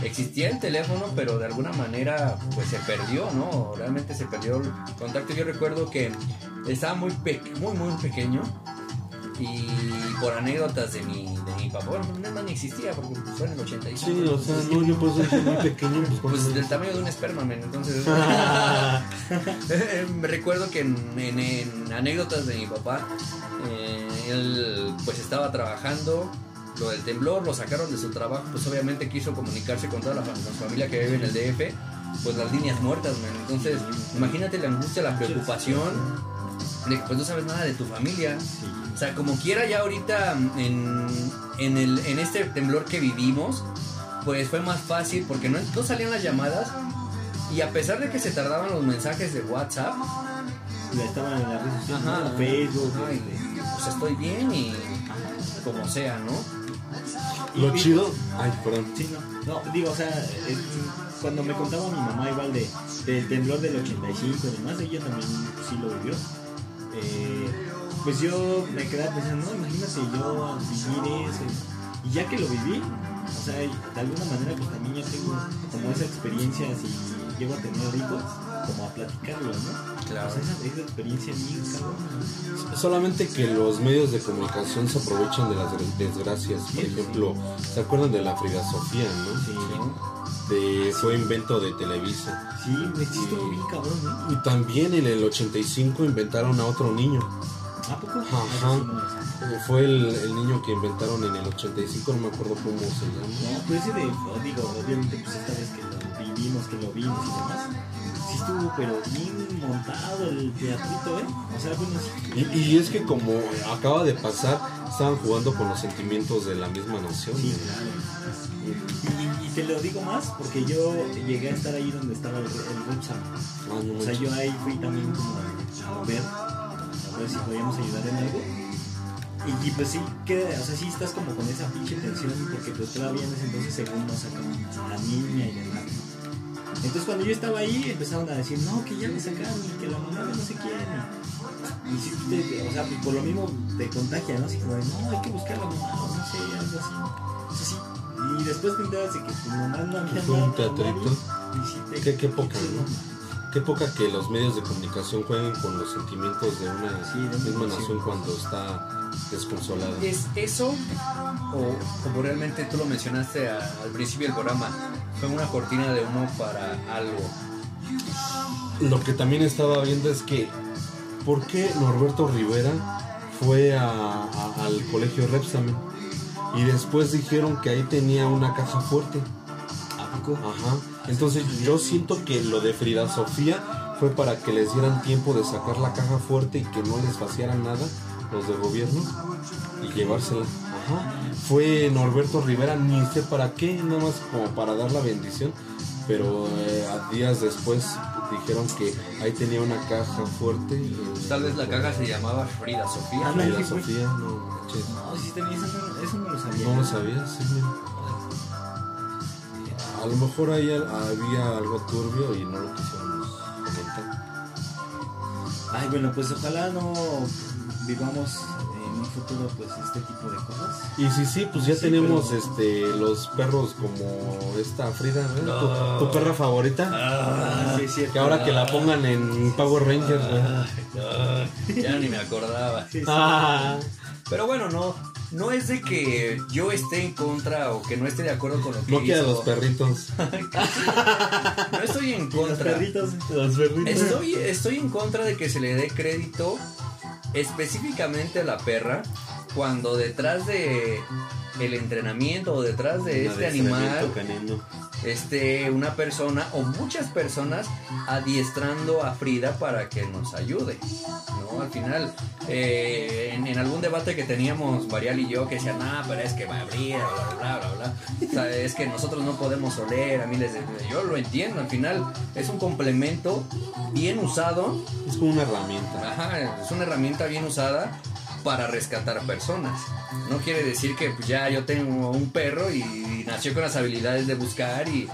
Speaker 4: Existía el teléfono, pero de alguna manera pues se perdió, ¿no? Realmente se perdió el contacto. Yo recuerdo que estaba muy, pe- muy, muy pequeño y por anécdotas de mi, de mi papá, bueno, no, no ni existía porque fue en el 85.
Speaker 5: Sí, o sea, no, yo pues soy muy pequeño. Pues,
Speaker 4: Pues
Speaker 5: ¿cuántos
Speaker 4: del tamaño de un esperma, men, entonces... Me recuerdo que en, en- en anécdotas de mi papá, eh, él pues estaba trabajando, lo del temblor, lo sacaron de su trabajo, pues obviamente quiso comunicarse con toda la, fam- la familia que vive en el DF, pues las líneas muertas, men. Entonces, imagínate la angustia, la preocupación pues no sabes nada de tu familia. O sea, como quiera ya ahorita en, en, el, en este temblor que vivimos, pues fue más fácil porque no, no salían las llamadas y a pesar de que se tardaban los mensajes de WhatsApp,
Speaker 6: ya estaban en las redes sociales,
Speaker 4: Ajá.
Speaker 6: Facebook.
Speaker 4: ay, pues estoy bien y como sea, ¿no?
Speaker 5: Lo chido. Ay, perdón.
Speaker 6: Sí, no. No, digo, o sea, es- cuando me contaba mi mamá igual de, del temblor del 85 y demás, ella también sí lo vivió. Eh, pues yo me quedaba pensando, no, imagínate yo vivir eso. Y ya que lo viví, o sea, de alguna manera pues también ya tengo como esa experiencia si llego a tener hijos, como a platicarlo, ¿no?
Speaker 4: Claro.
Speaker 6: O sea, esa, esa experiencia bien cabrona.
Speaker 5: Solamente que los medios de comunicación se aprovechan de las des- desgracias. Por ejemplo, ¿se acuerdan de la Frida Sofía, no?
Speaker 6: Sí,
Speaker 5: De, fue invento de Televisa.
Speaker 6: sí, me hiciste bien cabrón, ¿no?
Speaker 5: Y también en el 85 inventaron a otro niño.
Speaker 6: ¿A poco?
Speaker 5: Ajá.
Speaker 6: No sé.
Speaker 5: Eh, Fue el, el niño que inventaron en el 85, no me acuerdo cómo se llama.
Speaker 6: No, pero ese de, oh, digo, obviamente, pues esta vez que lo vivimos, que lo vimos y demás, sí estuvo pero bien montado el teatrito, ¿eh? O sea, bueno, sí,
Speaker 5: Y, y es que como acaba de pasar, estaban jugando con los sentimientos de la misma nación.
Speaker 6: sí, claro. Te lo digo más porque yo llegué a estar ahí donde estaba el, el.
Speaker 5: Ah, no
Speaker 6: O sea, yo ahí fui también como a, a ver, a ver si podíamos ayudar en algo. Y, y pues sí, que, o sea, sí estás como con esa pinche tensión porque pues todavía en ese entonces según no sacaron a la niña y demás. Entonces cuando yo estaba ahí empezaron a decir, no, que ya le sacaron y que la mamá no sé quién. Y, sí, te- o sea, pues, por lo mismo te contagia, ¿no? Así como de, no, hay que buscar a la mamá, o no sé, algo así. O sea, sí. Y después te enteras de que tu mamá no había
Speaker 5: Fue un teatrito. Qué- qué poca, ¿no? Qué poca que los medios de comunicación jueguen con los sentimientos de una
Speaker 6: Sí, de una
Speaker 5: misma
Speaker 6: nación.
Speaker 5: nación cuando está desconsolada.
Speaker 4: ¿Es eso o como realmente tú lo mencionaste a- al principio del programa? Fue una cortina de humo para algo.
Speaker 5: Lo que también estaba viendo es que, ¿por qué Norberto Rivera fue a- a- al colegio Repsamen? Y después dijeron que ahí tenía una caja fuerte.
Speaker 6: ¿A poco?
Speaker 5: Ajá. Entonces yo siento que lo de Frida Sofía fue para que les dieran tiempo de sacar la caja fuerte y que no les vaciaran nada los de gobierno y llevársela. Ajá. Fue Norberto Rivera, ni sé para qué, nada más como para dar la bendición. Pero eh, a días después dijeron que ahí tenía una caja fuerte. eh,
Speaker 4: Tal vez la caja se llamaba Frida Sofía.
Speaker 6: Ándale,
Speaker 5: Frida
Speaker 6: güey.
Speaker 5: Sofía, no manches.
Speaker 6: No, sí, tenía- eso, no, eso no lo sabía.
Speaker 5: No lo sabía, sí, mira. A lo mejor ahí había algo turbio y no lo quisimos comentar.
Speaker 6: Ay, bueno, pues ojalá no vivamos un futuro pues este tipo de cosas.
Speaker 5: Y sí, sí, pues ya
Speaker 6: Sí,
Speaker 5: tenemos
Speaker 6: pero-
Speaker 5: este los perros como esta Frida, ¿eh?
Speaker 4: No.
Speaker 5: ¿Tu, tu perra favorita?
Speaker 6: Ah, sí.
Speaker 5: Que ahora que la pongan en Power Rangers.
Speaker 4: Ay, ya ni me acordaba.
Speaker 6: Sí, sí.
Speaker 5: Ah,
Speaker 4: Pero bueno, no, no es de que yo esté en contra o que no esté de acuerdo con lo que
Speaker 5: no
Speaker 4: hizo.
Speaker 5: los perritos.
Speaker 4: No estoy en
Speaker 6: los
Speaker 4: contra.
Speaker 6: perritos, los perritos.
Speaker 4: Estoy, estoy en contra de que se le dé crédito específicamente la perra cuando detrás de el entrenamiento o detrás de este animal
Speaker 5: Canino.
Speaker 4: Esté una persona o muchas personas adiestrando a Frida para que nos ayude. ¿no? Al final, eh, en, en algún debate que teníamos Marial y yo, que decían, ah, pero es que va a abrir, bla, bla, bla, bla, bla. O sea, es que nosotros no podemos oler a miles de... Yo lo entiendo, al final es un complemento bien usado
Speaker 5: Es como una herramienta.
Speaker 4: Ajá, es una herramienta bien usada para rescatar personas. No quiere decir que pues, ya yo tengo un perro y nació con las habilidades de buscar y,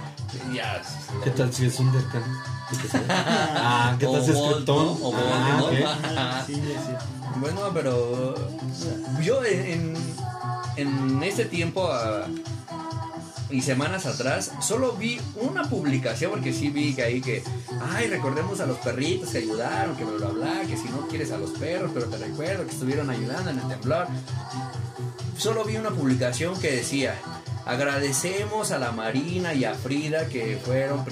Speaker 4: y ya.
Speaker 5: ¿Qué tal si es un Dercan? Ah, ¿qué tal si es Ah.
Speaker 4: Bueno, pero yo en, en este tiempo ah, y semanas atrás solo vi una publicación porque sí vi que ahí que, ay, recordemos a los perritos que ayudaron, que bla, bla, bla, que si no quieres a los perros, pero te recuerdo que estuvieron ayudando en el temblor. Solo vi una publicación que decía, agradecemos a la Marina y a Frida que fueron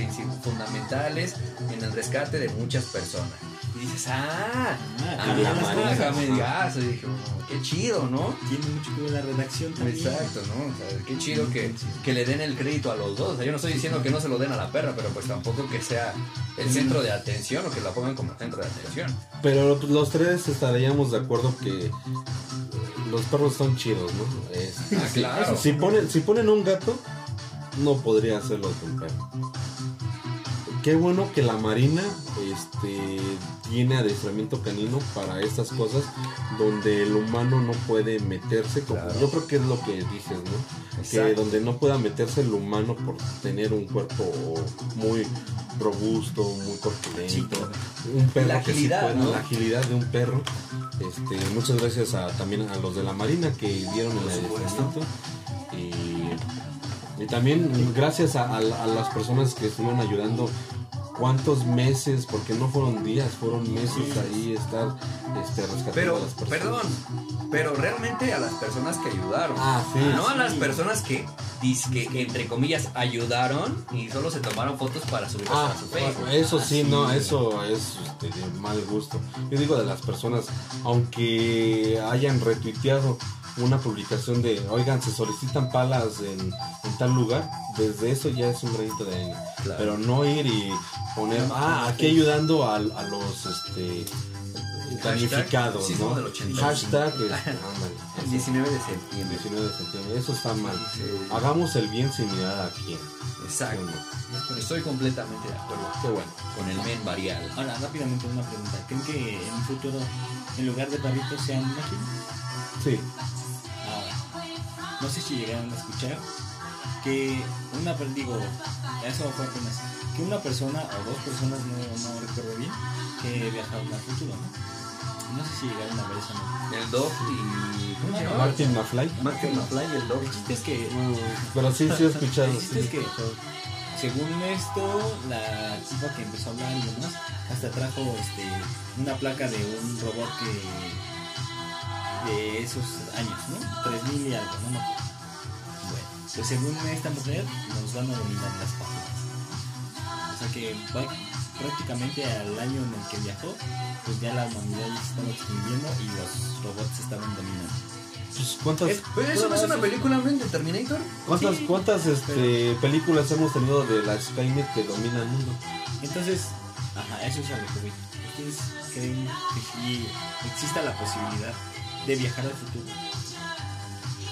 Speaker 4: fundamentales en el rescate de muchas personas. Y dices, ah,
Speaker 6: Ah,
Speaker 4: ah,
Speaker 6: que
Speaker 4: ya
Speaker 6: las
Speaker 4: las
Speaker 6: cosas,
Speaker 4: acá me
Speaker 6: ajá.
Speaker 4: digas. Y dije, "Oh, qué chido, ¿no?
Speaker 6: Tiene mucho que ver la redacción también.
Speaker 4: Exacto, ¿no? O sea, qué chido que, que le den el crédito a los dos. O sea, yo no estoy diciendo que no se lo den a la perra, pero pues tampoco que sea el centro de atención o que la pongan como centro de atención.
Speaker 5: Pero los tres estaríamos de acuerdo que los perros son chidos, ¿no? Es-
Speaker 4: Ah, claro.
Speaker 5: Si ponen, si ponen un gato, no podría hacerlo con un perro. Qué bueno que la Marina este, tiene adiestramiento canino para estas cosas donde el humano no puede meterse. Como,
Speaker 4: Claro.
Speaker 5: Yo creo que es lo que dices, ¿no? Que donde no pueda meterse el humano por tener un cuerpo muy robusto, muy corpulento.
Speaker 6: Chico.
Speaker 5: Un perro
Speaker 4: La
Speaker 5: que sí
Speaker 4: agilidad,
Speaker 5: pueda-
Speaker 4: ¿no?
Speaker 5: la agilidad de un perro. Este, muchas gracias a, también a los de la Marina que dieron el adiestramiento. Y, y también gracias a, a la- a las personas que estuvieron ayudando. ¿Cuántos meses? Porque no fueron días, fueron meses ahí estar este, rescatando
Speaker 4: Pero,
Speaker 5: a las personas.
Speaker 4: perdón, pero realmente a las personas que ayudaron.
Speaker 5: Ah, sí.
Speaker 4: no a las personas que, dizque, entre comillas, ayudaron y solo se tomaron fotos para subirlas
Speaker 5: Ah,
Speaker 4: a su Facebook.
Speaker 5: eso sí,
Speaker 6: Ah,
Speaker 5: no,
Speaker 6: sí.
Speaker 5: eso es este, de mal gusto. Yo digo de las personas, aunque hayan retuiteado una publicación de, oigan, se solicitan palas en, en tal lugar, desde eso ya es un granito de arena.
Speaker 4: Claro.
Speaker 5: pero no ir y poner, ah, aquí ayudando a, a los este damnificados,
Speaker 4: Sí,
Speaker 5: ¿no?
Speaker 4: como del 80.
Speaker 5: Hashtag,
Speaker 4: El 19 de septiembre.
Speaker 5: 19 de septiembre, eso está mal.
Speaker 4: Sí.
Speaker 5: Hagamos el bien sin mirar a quién.
Speaker 4: Exacto. Estoy completamente de acuerdo.
Speaker 5: Qué bueno.
Speaker 4: Con el men varial.
Speaker 6: Ahora, rápidamente una pregunta. ¿Creen que en un futuro, en lugar de perritos, sean máquinas?
Speaker 5: Sí.
Speaker 6: No sé si llegaron a escuchar que una digo, eso fue apenas, que una persona o dos personas, no, no recuerdo bien, que viajaron al futuro, ¿no? No sé si llegaron a ver eso, ¿no?
Speaker 4: El Dog y. ¿Cómo se llama?
Speaker 5: Martin McFly.
Speaker 4: Martin McFly y el Dog.
Speaker 6: El chiste es que,
Speaker 5: Pero sí, sí he escuchado.
Speaker 6: el chiste
Speaker 5: sí.
Speaker 6: es que, según esto, la chica que empezó a hablar y demás, hasta trajo este, una placa de un robot que de esos años, ¿no? 3000 y algo, no me acuerdo. Bueno, pues según esta mujer, nos van a dominar las páginas. O sea que va- prácticamente al año en el que viajó, pues ya la humanidad ya se estaba extinguiendo y los robots se estaban dominando.
Speaker 5: Pues, ¿Cuántas,
Speaker 4: Es- ¿Pero eso no es una película de Terminator?
Speaker 5: cuántas,
Speaker 6: sí,
Speaker 5: cuántas este, películas hemos tenido de la Skynet que domina el mundo?
Speaker 6: Entonces, ajá, eso es a lo que voy. ¿Ustedes creen que sí exista la posibilidad de viajar al futuro?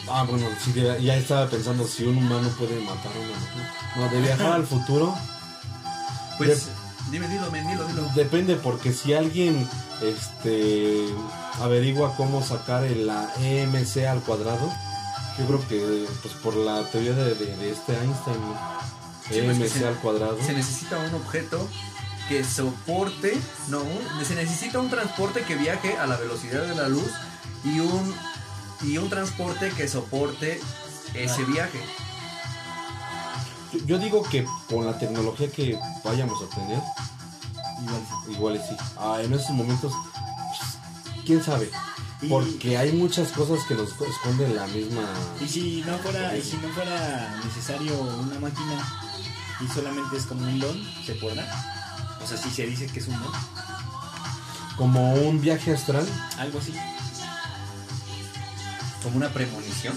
Speaker 5: Ah, bueno, sí, ya estaba pensando si un humano puede matar a una mujer. No, de viajar al futuro
Speaker 4: Pues. Dime, dilo, men, dilo, dilo.
Speaker 5: depende porque si alguien este averigua cómo sacar la EMC al cuadrado, yo creo que pues por la teoría de, de- de este Einstein.
Speaker 4: Sí, pues,
Speaker 5: EMC
Speaker 4: se-
Speaker 5: al cuadrado.
Speaker 4: Se necesita un objeto que soporte. No, un- se necesita un transporte que viaje a la velocidad de la luz y un. Y un transporte que soporte ese viaje.
Speaker 5: Yo, digo que con la tecnología que vayamos a tener,
Speaker 6: Igual sí.
Speaker 5: igual y sí. Ah, en esos momentos, pues, quién sabe.
Speaker 6: Y-
Speaker 5: Porque hay muchas cosas que nos esconden la misma.
Speaker 6: Y si no fuera, y si no fuera necesario una máquina y solamente es como un don, ¿se podrá? O sea, si se dice que es un don,
Speaker 5: Como un viaje astral.
Speaker 6: algo así.
Speaker 4: Como una premonición.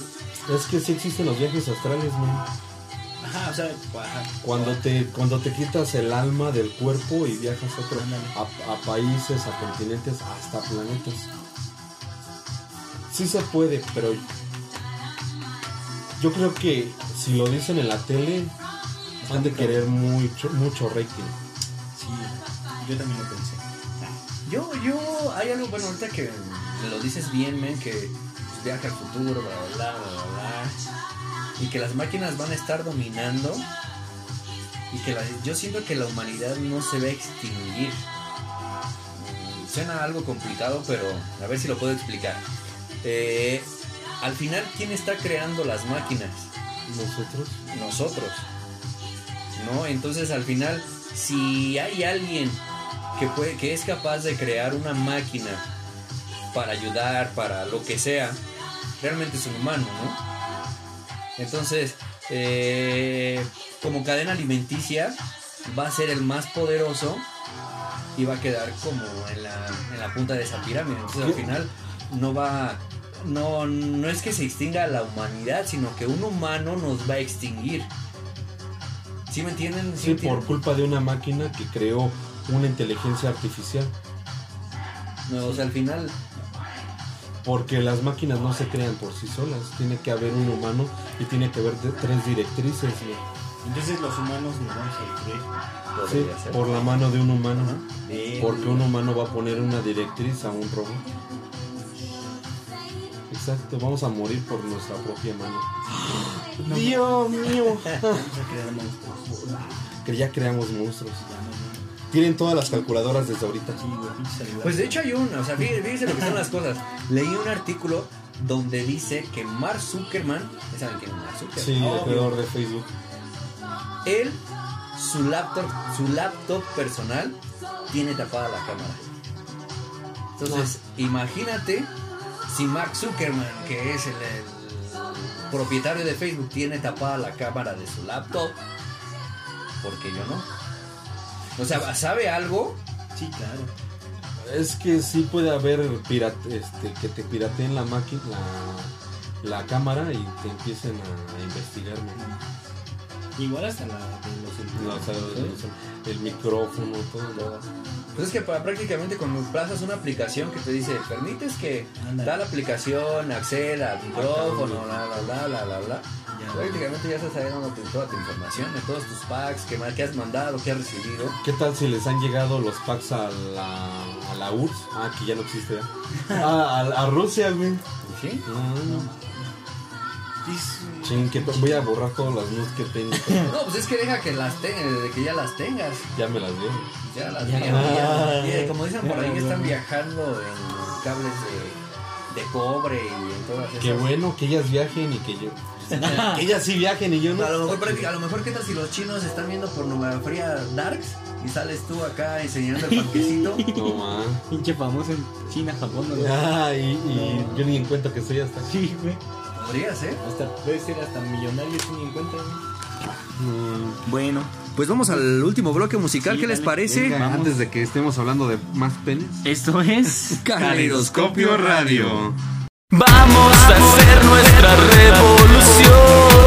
Speaker 5: Es que sí existen los viajes astrales, man.
Speaker 6: Ajá, o sea, ajá.
Speaker 5: Cuando te, cuando te quitas el alma del cuerpo y viajas a, otro, a, a países, a continentes, hasta planetas. Sí se puede, pero yo creo que si lo dicen en la tele, han de querer mucho, mucho rating.
Speaker 6: Sí, yo también lo pensé.
Speaker 4: Yo, yo, hay algo, bueno, ahorita que me lo dices bien, men, que viaja al futuro, bla, bla, bla, bla, bla, y que las máquinas van a estar dominando, y que la- yo siento que la humanidad no se va a extinguir. Suena algo complicado, pero a ver si lo puedo explicar. Eh, al final, ¿quién está creando las máquinas?
Speaker 5: Nosotros.
Speaker 4: nosotros. ¿No? Entonces al final, si hay alguien que, puede, que es capaz de crear una máquina para ayudar, para lo que sea, realmente es un humano, ¿no? Entonces, eh, como cadena alimenticia, va a ser el más poderoso y va a quedar como en la, en la punta de esa pirámide. Entonces al final no va... No, no es que se extinga la humanidad, sino que un humano nos va a extinguir. ¿Sí me entienden?
Speaker 5: Sí,
Speaker 4: me
Speaker 5: por culpa de una máquina que creó una inteligencia artificial.
Speaker 4: No, o sea, al final,
Speaker 5: Porque las máquinas no se crean por sí solas. Tiene que haber un humano y tiene que haber de- tres directrices. ¿no?
Speaker 6: Entonces los humanos nos vamos a destruir.
Speaker 5: Sí, por la mano de un humano.
Speaker 6: Eh,
Speaker 5: Porque un humano va a poner una directriz a un robot. Exacto, vamos a morir por nuestra propia mano. Dios mío.
Speaker 6: Vamos a crear monstruos.
Speaker 5: Que ya creamos monstruos. Tienen todas las calculadoras desde ahorita.
Speaker 4: Pues de hecho hay un, o sea, fíjense, lo que son las cosas. Leí un artículo donde dice que Mark Zuckerman, ¿ya ¿saben quién es Mark Zuckerman?
Speaker 5: Sí, el creador de Facebook.
Speaker 4: Él, su laptop, su laptop personal, tiene tapada la cámara. Entonces, imagínate si Mark Zuckerman, que es el, el propietario de Facebook, tiene tapada la cámara de su laptop, porque yo no. O sea, ¿sabe algo?
Speaker 6: Sí, claro.
Speaker 5: Es que sí puede haber pirate, este, que te pirateen la máquina, la, la cámara y te empiecen a, a investigar. ¿no?
Speaker 6: Igual hasta la de los
Speaker 5: No, o sea, el, el micrófono, todo lo
Speaker 4: Pues es que pa- prácticamente cuando plazas una aplicación que te dice, permites que
Speaker 6: Ándale.
Speaker 4: tal aplicación acceda al micrófono, bla, bla, bla, bla, bla, bla.
Speaker 6: Ya.
Speaker 4: Prácticamente ya estás sabiendo toda tu información, de todos tus packs, que, que has mandado, que has recibido.
Speaker 5: ¿Qué tal si les han llegado los packs a la, a la URSS? Ah, que ya no existe. ¿verdad? Ah, a, a Rusia, güey.
Speaker 4: ¿Sí?
Speaker 5: Ah, que to- voy a borrar todas las nudes que tengo.
Speaker 4: No, pues es que deja que las tengas, de que ya las tengas.
Speaker 5: ya me las veo.
Speaker 4: Ya las
Speaker 6: Ya.
Speaker 4: vieron, ya- ya- como dicen por ahí, que están viajando en cables de, de cobre y en todas esas.
Speaker 5: Qué bueno que ellas viajen y que yo. que ellas sí viajen y yo no.
Speaker 4: A lo, mejor, a lo mejor, ¿qué tal si los chinos están viendo pornografía darks y sales tú acá enseñando el?
Speaker 5: No, ma.
Speaker 6: Pinche famoso en China, Japón, ¿no?
Speaker 5: Ah, y, y yo ni en cuenta que soy hasta aquí.
Speaker 6: Güey.
Speaker 4: Podría ser.
Speaker 6: Hasta puede ser hasta millonario sin ni en cuenta, güey.
Speaker 4: Bueno, pues vamos al último bloque musical.
Speaker 6: Sí,
Speaker 4: ¿Qué les parece?
Speaker 5: Venga, antes de que estemos hablando de más penes.
Speaker 6: Esto es.
Speaker 4: Caleidoscopio
Speaker 5: Radio.
Speaker 12: Vamos a hacer nuestra revolución.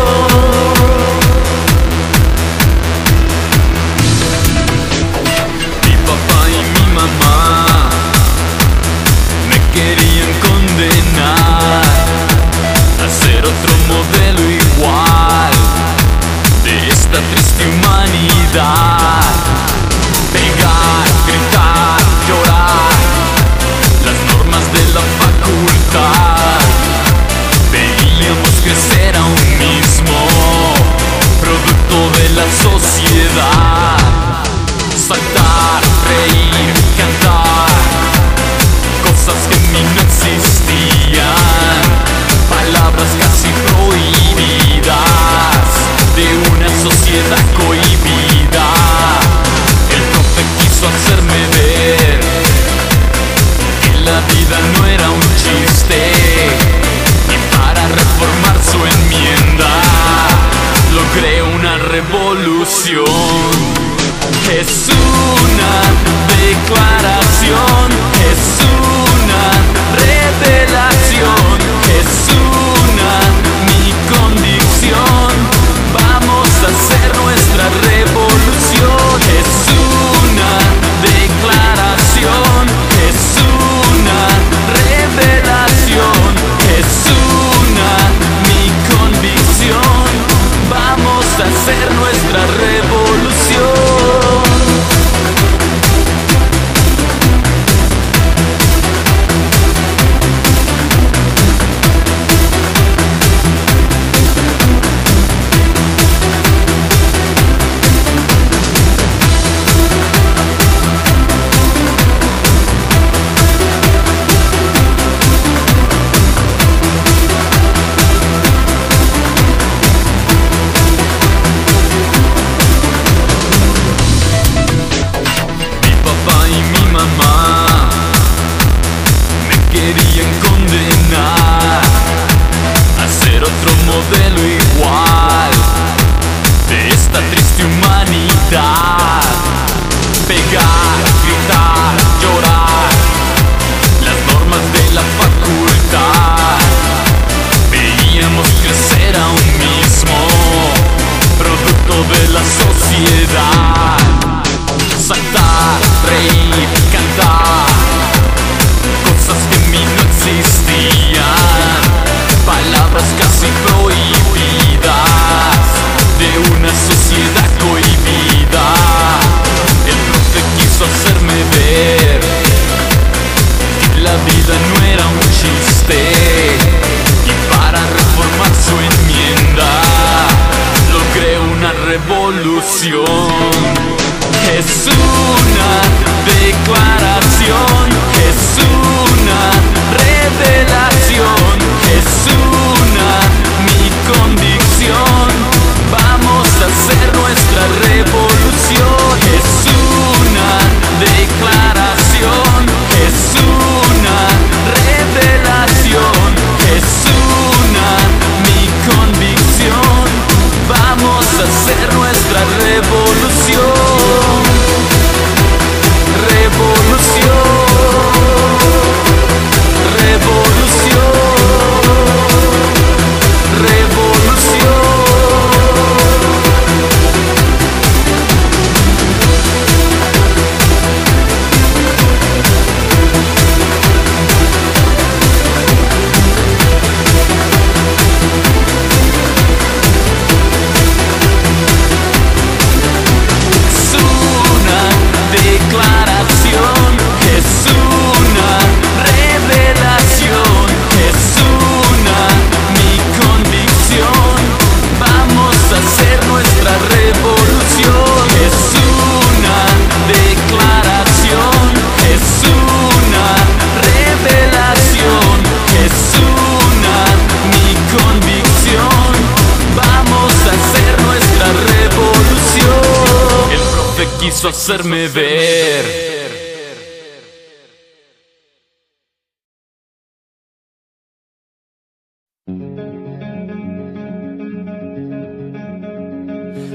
Speaker 12: Hacerme ver.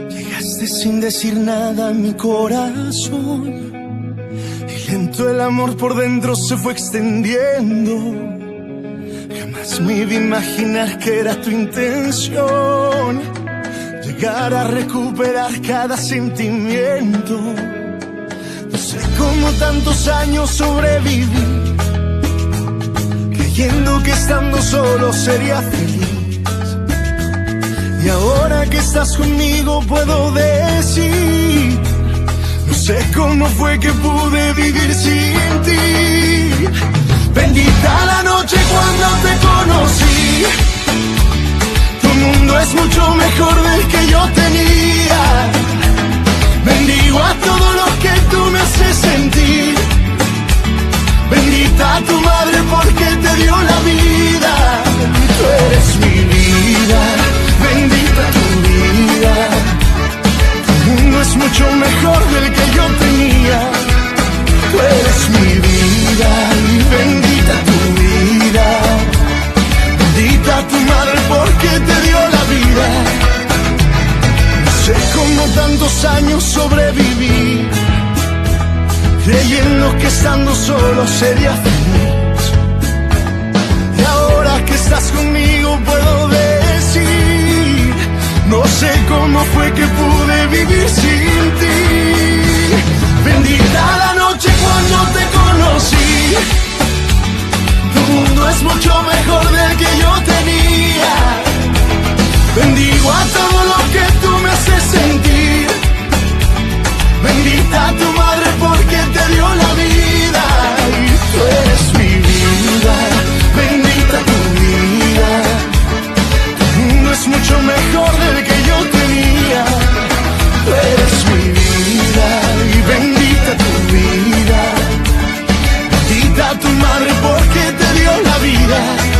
Speaker 13: Llegaste sin decir nada a mi corazón. Y lento el amor por dentro se fue extendiendo. Jamás me iba a imaginar que era tu intención. Llegar a recuperar cada sentimiento. No sé cómo tantos años sobreviví. Creyendo que estando solo sería feliz. Y ahora que estás conmigo puedo decir, no sé cómo fue que pude vivir sin ti. Bendita la noche cuando te conocí. Tu mundo es mucho mejor del que yo tenía. Bendigo a todo lo que tú me haces sentir. Bendita tu madre porque te dio la vida. Tú eres mi vida bendita tu vida. Tu mundo es mucho mejor del que yo tenía. Tú eres mi vida bendita tu vida. Bendita tu madre porque te dio la vida. Sé cómo tantos años sobreviví, creyendo que estando solo sería feliz. Y ahora que estás conmigo puedo decir, no sé cómo fue que pude vivir sin ti. Bendita la noche cuando te conocí. Tu mundo es mucho mejor del que yo tenía. Bendigo a todo lo que tú me haces sentir. Bendita tu madre porque te dio la vida. Y tú eres mi vida. Bendita tu vida. Tu mundo es mucho mejor del que yo tenía. Tú eres mi vida tu madre porque te dio la vida.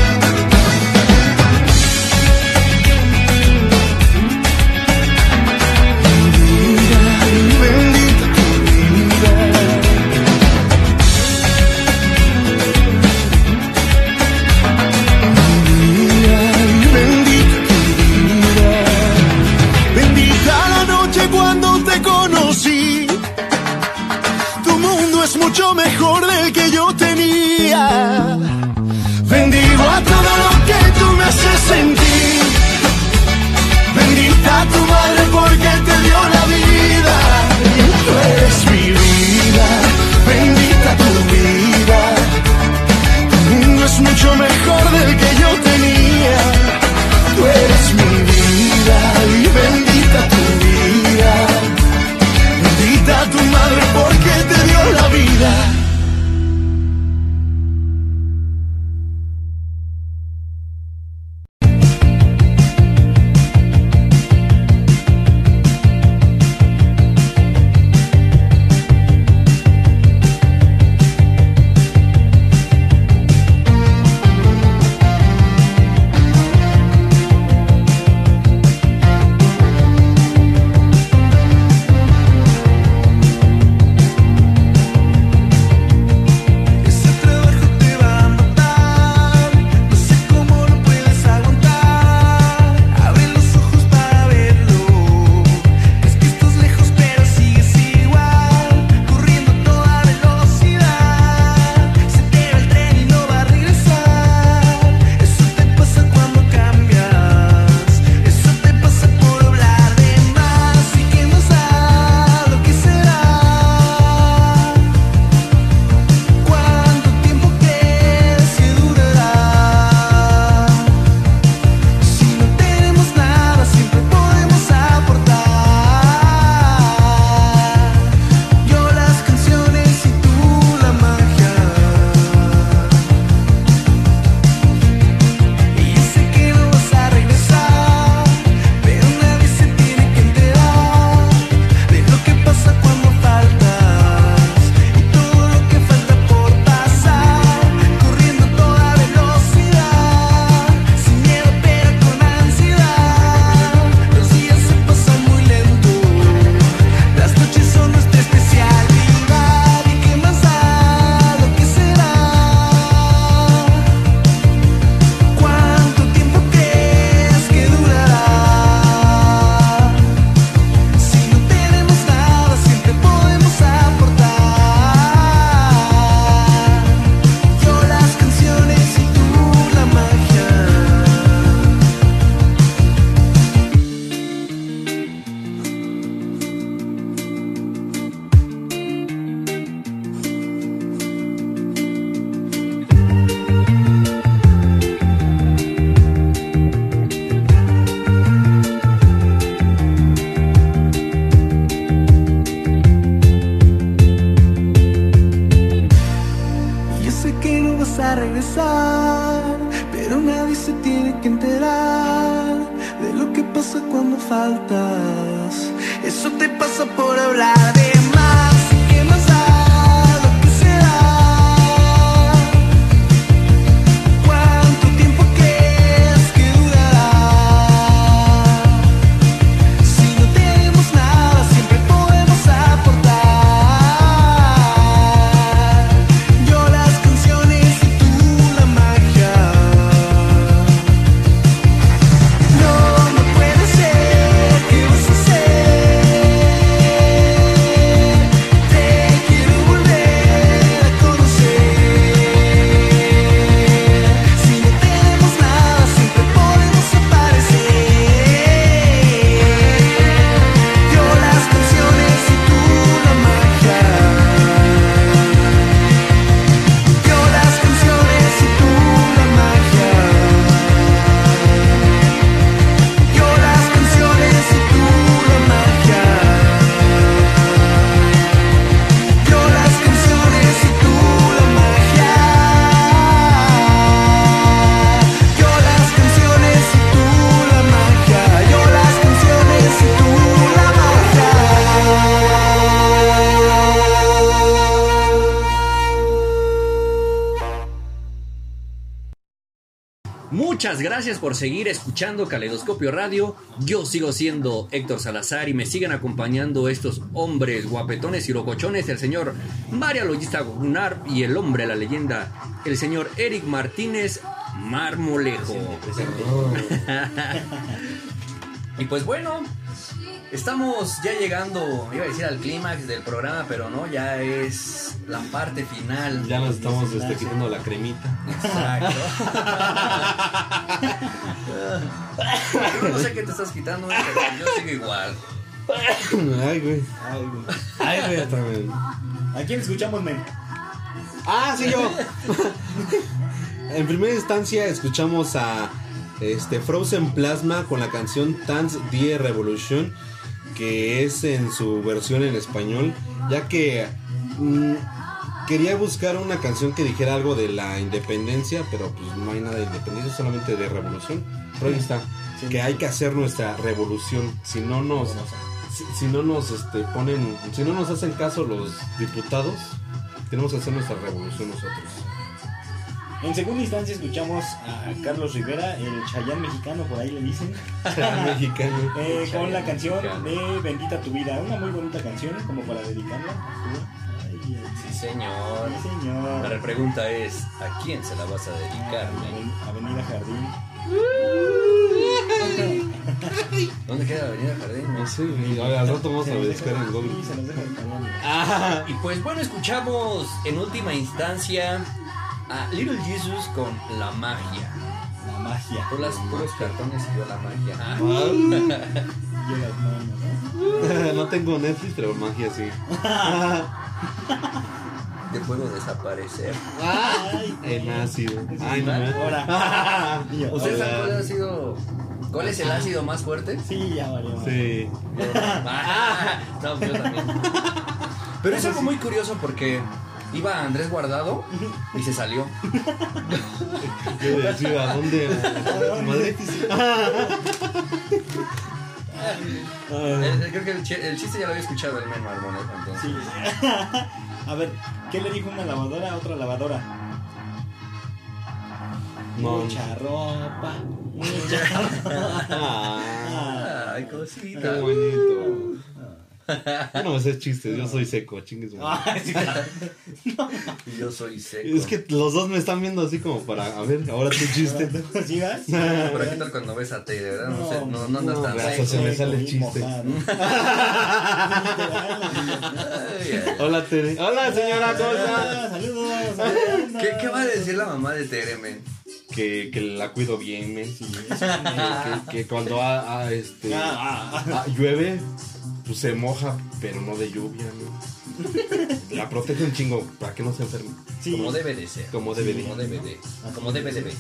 Speaker 4: Gracias por seguir escuchando Caleidoscopio Radio. Yo sigo siendo Héctor Salazar y me siguen acompañando estos hombres guapetones y locochones, el señor María Logista Gunnar y el hombre, la leyenda, el señor Eric Martínez Marmolejo. y pues bueno, estamos ya llegando, iba a decir al clímax del programa, pero no, ya es la parte final.
Speaker 5: Ya nos estamos este, quitando la cremita.
Speaker 4: Exacto. Yo no sé qué te estás quitando, pero yo sigo igual.
Speaker 5: Ay, güey.
Speaker 6: Ay, güey.
Speaker 5: Ay, güey,
Speaker 6: ¿A quién escuchamos, men?
Speaker 5: Ah, sí, yo. en primera instancia escuchamos a este Frozen Plasma con la canción Dance Die Revolution, que es en su versión en español, ya que mm, quería buscar una canción que dijera algo de la independencia, pero pues no hay nada de independencia, solamente de revolución. Pero ahí está, que hay que hacer nuestra revolución, si no nos si, si no nos este, ponen, si no nos hacen caso los diputados, tenemos que hacer nuestra revolución nosotros.
Speaker 6: En segunda instancia escuchamos a Carlos Rivera, el Chayán mexicano, por ahí le dicen.
Speaker 5: Mexicano.
Speaker 6: Eh, con la canción
Speaker 4: mexicano.
Speaker 6: de Bendita tu vida, una muy bonita canción, como para dedicarla. Ay,
Speaker 4: Sí, señor.
Speaker 6: sí, señor.
Speaker 4: La pregunta es, ¿a quién se la vas a dedicar?
Speaker 6: Aven- Avenida Jardín.
Speaker 4: ¿Dónde queda Avenida Jardín?
Speaker 5: No sé, al rato vamos a buscar en Google. Ah,
Speaker 4: Y pues bueno, escuchamos en última instancia a Little Jesus con La Magia.
Speaker 6: La magia.
Speaker 4: Tú las puros cartones y yo la magia. Ah,
Speaker 6: Y las manos, ¿no?
Speaker 5: no tengo Netflix, pero magia sí.
Speaker 4: te puedo desaparecer.
Speaker 6: Ay,
Speaker 5: En ácido. Ay, no.
Speaker 6: Ahora. Y yo,
Speaker 4: ¿Ustedes saben
Speaker 5: Hola.
Speaker 4: cuál ha sido? ¿Cuál es el ácido más fuerte?
Speaker 6: Sí, ya valió.
Speaker 5: Sí.
Speaker 4: Ah, no, yo también. Pero es algo muy curioso porque iba Andrés Guardado y se salió.
Speaker 5: Yo decía, ¿a dónde?
Speaker 4: El- creo que el, chi- el chiste ya lo había escuchado el menú Armonejo, entonces.
Speaker 6: Sí. A ver, ¿qué le dijo una lavadora a otra lavadora?
Speaker 5: No.
Speaker 6: Mucha ropa. Mucha
Speaker 5: Ah,
Speaker 4: Ay,
Speaker 5: qué
Speaker 4: cosita.
Speaker 5: bonito. Yo no me sé chistes, yo soy seco, chingues.
Speaker 6: sí, claro.
Speaker 4: Yo soy seco.
Speaker 5: Es que los dos me están viendo así como para, a ver, ahora tu chiste.
Speaker 6: ¿Sí vas?
Speaker 4: Pero qué tal cuando ves a Tere, ¿verdad? No, sé, no, no andas
Speaker 5: no,
Speaker 4: tan seco.
Speaker 5: se me sale el chiste. Hola, Tere. Hola, señora.
Speaker 6: Ah, Saludos.
Speaker 4: ¿Qué, ¿Qué va a decir la mamá de Tere, men?
Speaker 5: Que, que la cuido bien, men. Que, que- que cuando ah, ah, este,
Speaker 6: Ah, ah,
Speaker 5: ah, llueve, pues se moja, pero no de lluvia, ¿no? La protege un chingo para que no se enferme.
Speaker 6: Sí.
Speaker 4: Como debe de ser.
Speaker 5: Como debe de.
Speaker 4: Como debe de. Como debe de.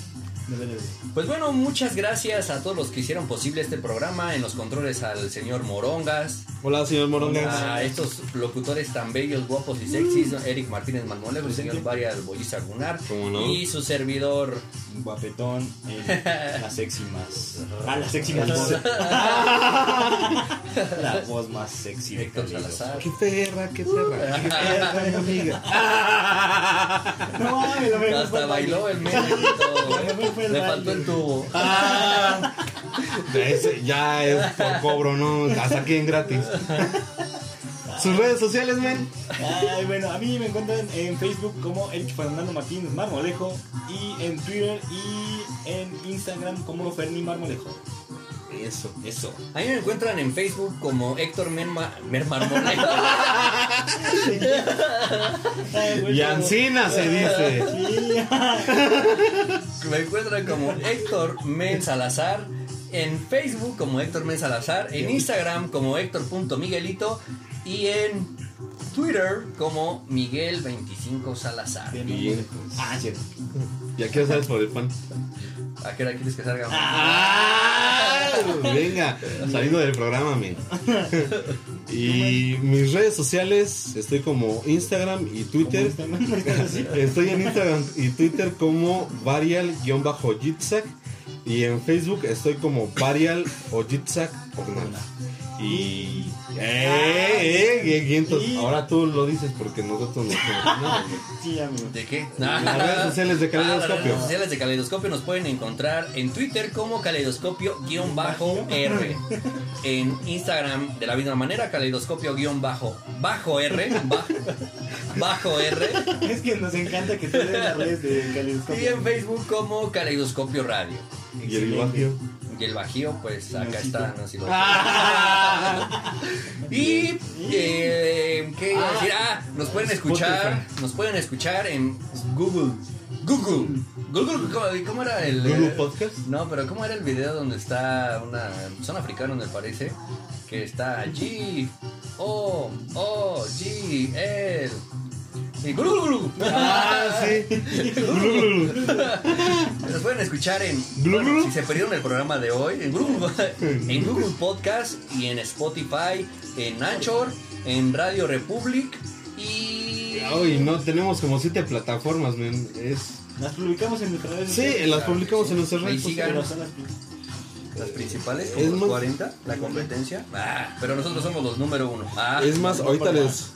Speaker 4: Pues bueno, muchas gracias a todos los que hicieron posible este programa. En los controles al señor Morongas.
Speaker 5: Hola, señor Morongas.
Speaker 4: A estos locutores tan bellos, guapos y sexys, Eric Martínez Marmolejo, el señor Varias Boyista Gunar
Speaker 5: ¿Cómo no?
Speaker 4: y su servidor.
Speaker 6: Guapetón, el- la sexy más. Ah, la sexy más voz. la voz más sexy de.
Speaker 4: Salazar.
Speaker 5: Qué perra, qué perra.
Speaker 6: No, lo mejor
Speaker 4: Hasta bailó el
Speaker 6: el
Speaker 4: Le faltó el tubo.
Speaker 5: Ese ya es por cobro, ¿no? Hasta aquí en gratis. Sus redes sociales, men.
Speaker 6: Ay, bueno, a mí me encuentran en Facebook como Eric Fernando Martínez Marmolejo y en Twitter y en Instagram como Ferni Marmolejo.
Speaker 5: Eso.
Speaker 6: Eso.
Speaker 4: A mí me encuentran en Facebook como Héctor Merma, Mermarmolejo.
Speaker 6: Ay, bueno.
Speaker 5: Y Ancina se dice.
Speaker 4: Me encuentran como Héctor Men Salazar. En Facebook como Héctor Men Salazar. En Instagram como Héctor.miguelito. Y en Twitter como Miguel25 Salazar.
Speaker 6: Bien,
Speaker 5: Bien.
Speaker 6: Ah, cierto.
Speaker 5: ¿Y a qué hora sabes por el pan?
Speaker 4: ¿A qué hora quieres que salga?
Speaker 5: Ah, venga, saliendo del programa, men. Y mis redes sociales, estoy como Instagram y Twitter. Estoy en Instagram y Twitter como Varial-Jitsac. Y en Facebook estoy como Varial o Jitsac. Y. ¡Eh! ¡Eh! ¡Qué vientos!
Speaker 6: Y-
Speaker 5: Ahora tú lo dices porque nosotros no sabemos nada.
Speaker 6: Sí, amigo.
Speaker 4: ¿De qué?
Speaker 5: Las redes sociales de
Speaker 4: Ah, las
Speaker 5: Caleidoscopio.
Speaker 4: redes sociales de Caleidoscopio nos pueden encontrar en Twitter como Caleidoscopio-R. En Instagram de la misma manera, Caleidoscopio-R. Bajo, bajo R.
Speaker 6: Es que nos encanta que tú las redes de Caleidoscopio.
Speaker 4: Y en Facebook como Caleidoscopio Radio.
Speaker 5: Y el.
Speaker 4: Y el Bajío, pues acá está. No, sí lo- y eh, ¿qué iba a decir? Ah, nos pueden escuchar, nos pueden escuchar en Google. Google. Google, ¿cómo, cómo era el
Speaker 5: Google
Speaker 4: eh,
Speaker 5: Podcast.
Speaker 4: No, pero ¿cómo era el video donde está una son africanos me parece que está G O O G L y Google, Google.
Speaker 5: Ah, sí.
Speaker 4: Nos pueden escuchar en. bueno, si se perdieron el programa de hoy, en Google, en Google Podcast y en Spotify, en Anchor, en Radio Republic y.
Speaker 5: Ay, no, tenemos como siete plataformas, men. Es.
Speaker 6: Las publicamos en nuestras redes
Speaker 5: Sí, las publicamos en nuestras
Speaker 4: Ahí
Speaker 5: redes sociales.
Speaker 6: las
Speaker 4: principales,
Speaker 5: Es
Speaker 4: como los
Speaker 5: más-
Speaker 4: 40, la competencia. Ah, pero nosotros somos los número uno. Ah,
Speaker 5: Es más, ahorita les,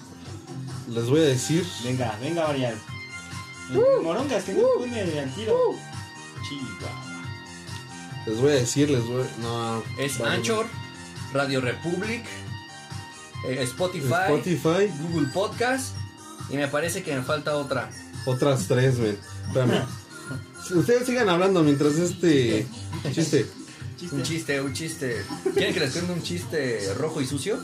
Speaker 5: les voy a decir.
Speaker 6: Venga, venga, variar. Morongas, que no pone al tiro. Chihuahua.
Speaker 5: Les voy a decir, les voy No.
Speaker 4: es
Speaker 5: vale.
Speaker 4: Anchor, Radio Republic, eh, Spotify,
Speaker 5: Spotify.
Speaker 4: Google Podcast y me parece que me falta otra.
Speaker 5: Otras tres, men. Espérame. Ustedes sigan hablando mientras este chiste.
Speaker 4: Un chiste, un chiste. ¿Quieren que les cuente un chiste rojo y sucio?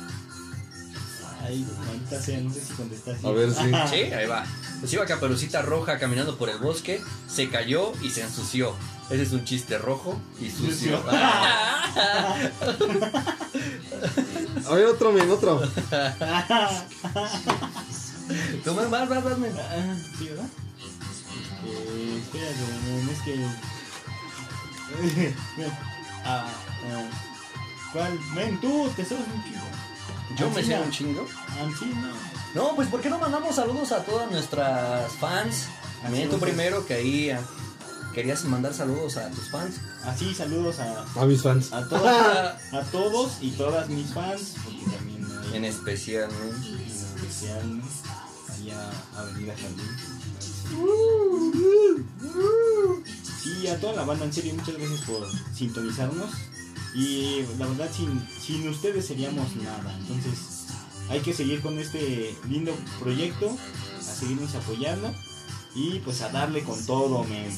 Speaker 6: Ay, maldita sea, no sé si contestaste.
Speaker 5: A ver si.
Speaker 4: Sí, ahí va. Pues iba Caperucita Roja caminando por el bosque, se cayó y se ensució. Ese es un chiste rojo y sucio.
Speaker 5: A ver, otro, men, otro.
Speaker 4: Tú me vas, vas, vas, men.
Speaker 6: Ah, sí, ¿verdad? Eh, espérate, no, es que. ah, ah, ¿Cuál? Men, tú, te sabes un chico.
Speaker 4: Yo me sé un chingo.
Speaker 6: Ancina.
Speaker 4: No, pues ¿por qué no mandamos saludos a todas nuestras fans?
Speaker 6: Así
Speaker 4: Miren tú primero que ahí ah, querías mandar saludos a tus fans.
Speaker 6: Así, saludos a,
Speaker 5: A mis fans.
Speaker 6: a, todos, a todos y todas mis fans. Porque también hay
Speaker 4: En especial, ¿no?
Speaker 6: en especial allá Avenida Jardín. Sí, a toda la banda, en serio, muchas gracias por sintonizarnos. Y la verdad, sin, sin ustedes seríamos nada. Entonces, hay que seguir con este lindo proyecto, a seguirnos apoyando y pues a darle con todo, men.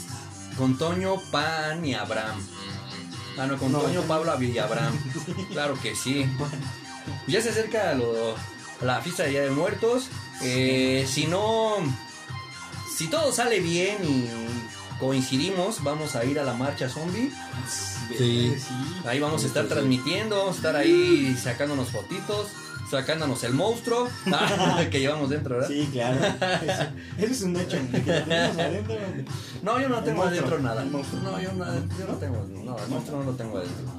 Speaker 4: Con Toño, Pan y Abraham. Ah, no, con
Speaker 6: No.
Speaker 4: Toño, Pablo y Abraham. Claro que sí. Ya se acerca lo- la fiesta de Día de Muertos. Eh, si no. Si todo sale bien y coincidimos, vamos a ir a la marcha zombie.
Speaker 5: Sí.
Speaker 4: Ahí vamos a estar transmitiendo, vamos a estar ahí sacándonos fotitos, sacándonos el monstruo que llevamos dentro, ¿verdad?
Speaker 6: Sí, claro. Eso, es un hecho.
Speaker 4: No, yo no tengo adentro nada. No, yo no tengo. No, el monstruo no lo tengo adentro.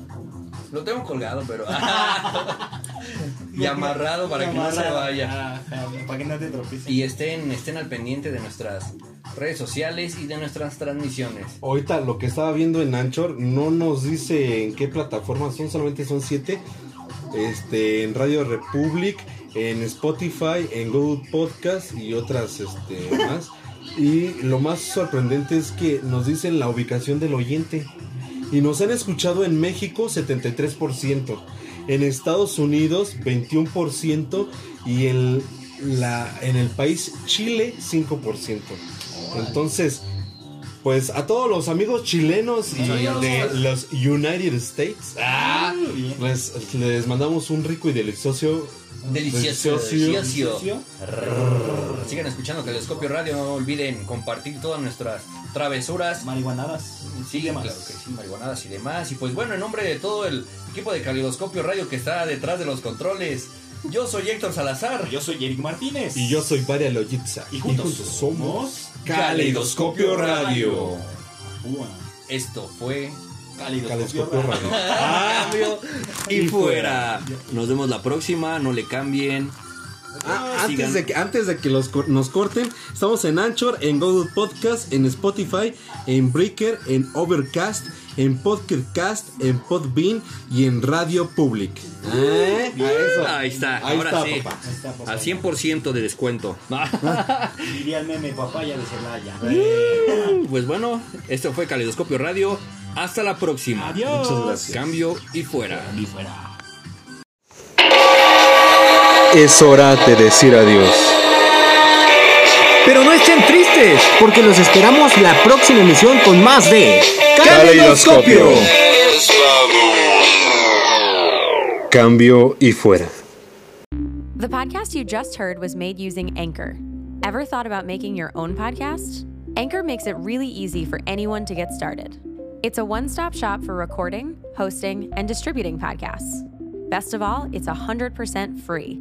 Speaker 4: Lo tengo colgado, pero. y amarrado para que no se vaya.
Speaker 6: Para que no te tropieces.
Speaker 4: Y estén, estén al pendiente de nuestras redes sociales y de nuestras transmisiones.
Speaker 5: Ahorita lo que estaba viendo en Anchor no nos dice en qué plataformas son, solamente son siete. Este, en Radio Republic, en Spotify, en Google Podcast y otras este, más. Y lo más sorprendente es que nos dicen la ubicación del oyente. Y nos han escuchado en México 73%, en Estados Unidos 21% y en, la, en el país Chile 5%. Entonces, pues a todos los amigos chilenos y de los United States, ah, pues les mandamos un rico y delicioso.
Speaker 4: Delicioso,
Speaker 5: delicioso-.
Speaker 4: Sigan escuchando Telescopio Radio, no olviden compartir todas nuestras travesuras.
Speaker 6: Marihuanadas.
Speaker 4: Sí, claro que sí, marihuanadas y demás. Y pues bueno, en nombre de todo el equipo de Calidoscopio Radio que está detrás de los controles, yo soy Héctor Salazar.
Speaker 6: Yo soy Eric Martínez.
Speaker 5: Y yo soy Varia Lojitza.
Speaker 6: Y juntos somos
Speaker 5: Caleidoscopio Radio.
Speaker 4: Esto fue
Speaker 6: Radio.
Speaker 5: Radio.
Speaker 4: Y fuera. Nos vemos la próxima, no le cambien.
Speaker 5: Ah, antes,
Speaker 4: Sigan.
Speaker 5: de que, antes de que los, nos corten, estamos en Anchor, en Google Podcast, en Spotify, en Breaker, en Overcast, en Podcast, en Podbean y en Radio Public. ¿Eh? Eso.
Speaker 4: Ahí está,
Speaker 5: Ahí
Speaker 4: ahora
Speaker 5: está,
Speaker 4: sí.
Speaker 5: papá.
Speaker 6: Ahí está, papá.
Speaker 4: Al 100% de descuento.
Speaker 6: Diría el meme papaya de Celaya.
Speaker 4: Pues bueno, esto fue Caleidoscopio Radio. Hasta la próxima.
Speaker 6: Adiós.
Speaker 5: Muchas gracias.
Speaker 4: Cambio y fuera.
Speaker 6: Y fuera.
Speaker 5: Es hora de decir adiós.
Speaker 14: Pero no estén tristes, porque los esperamos la próxima emisión con más de
Speaker 5: Caleidoscopio. Cambio y fuera.
Speaker 15: The podcast you just heard was made using Anchor. Ever thought about making your own podcast? Anchor makes it really easy for anyone to get started. It's a one stop shop for recording, hosting, and distributing podcasts. Best of all, it's 100% free.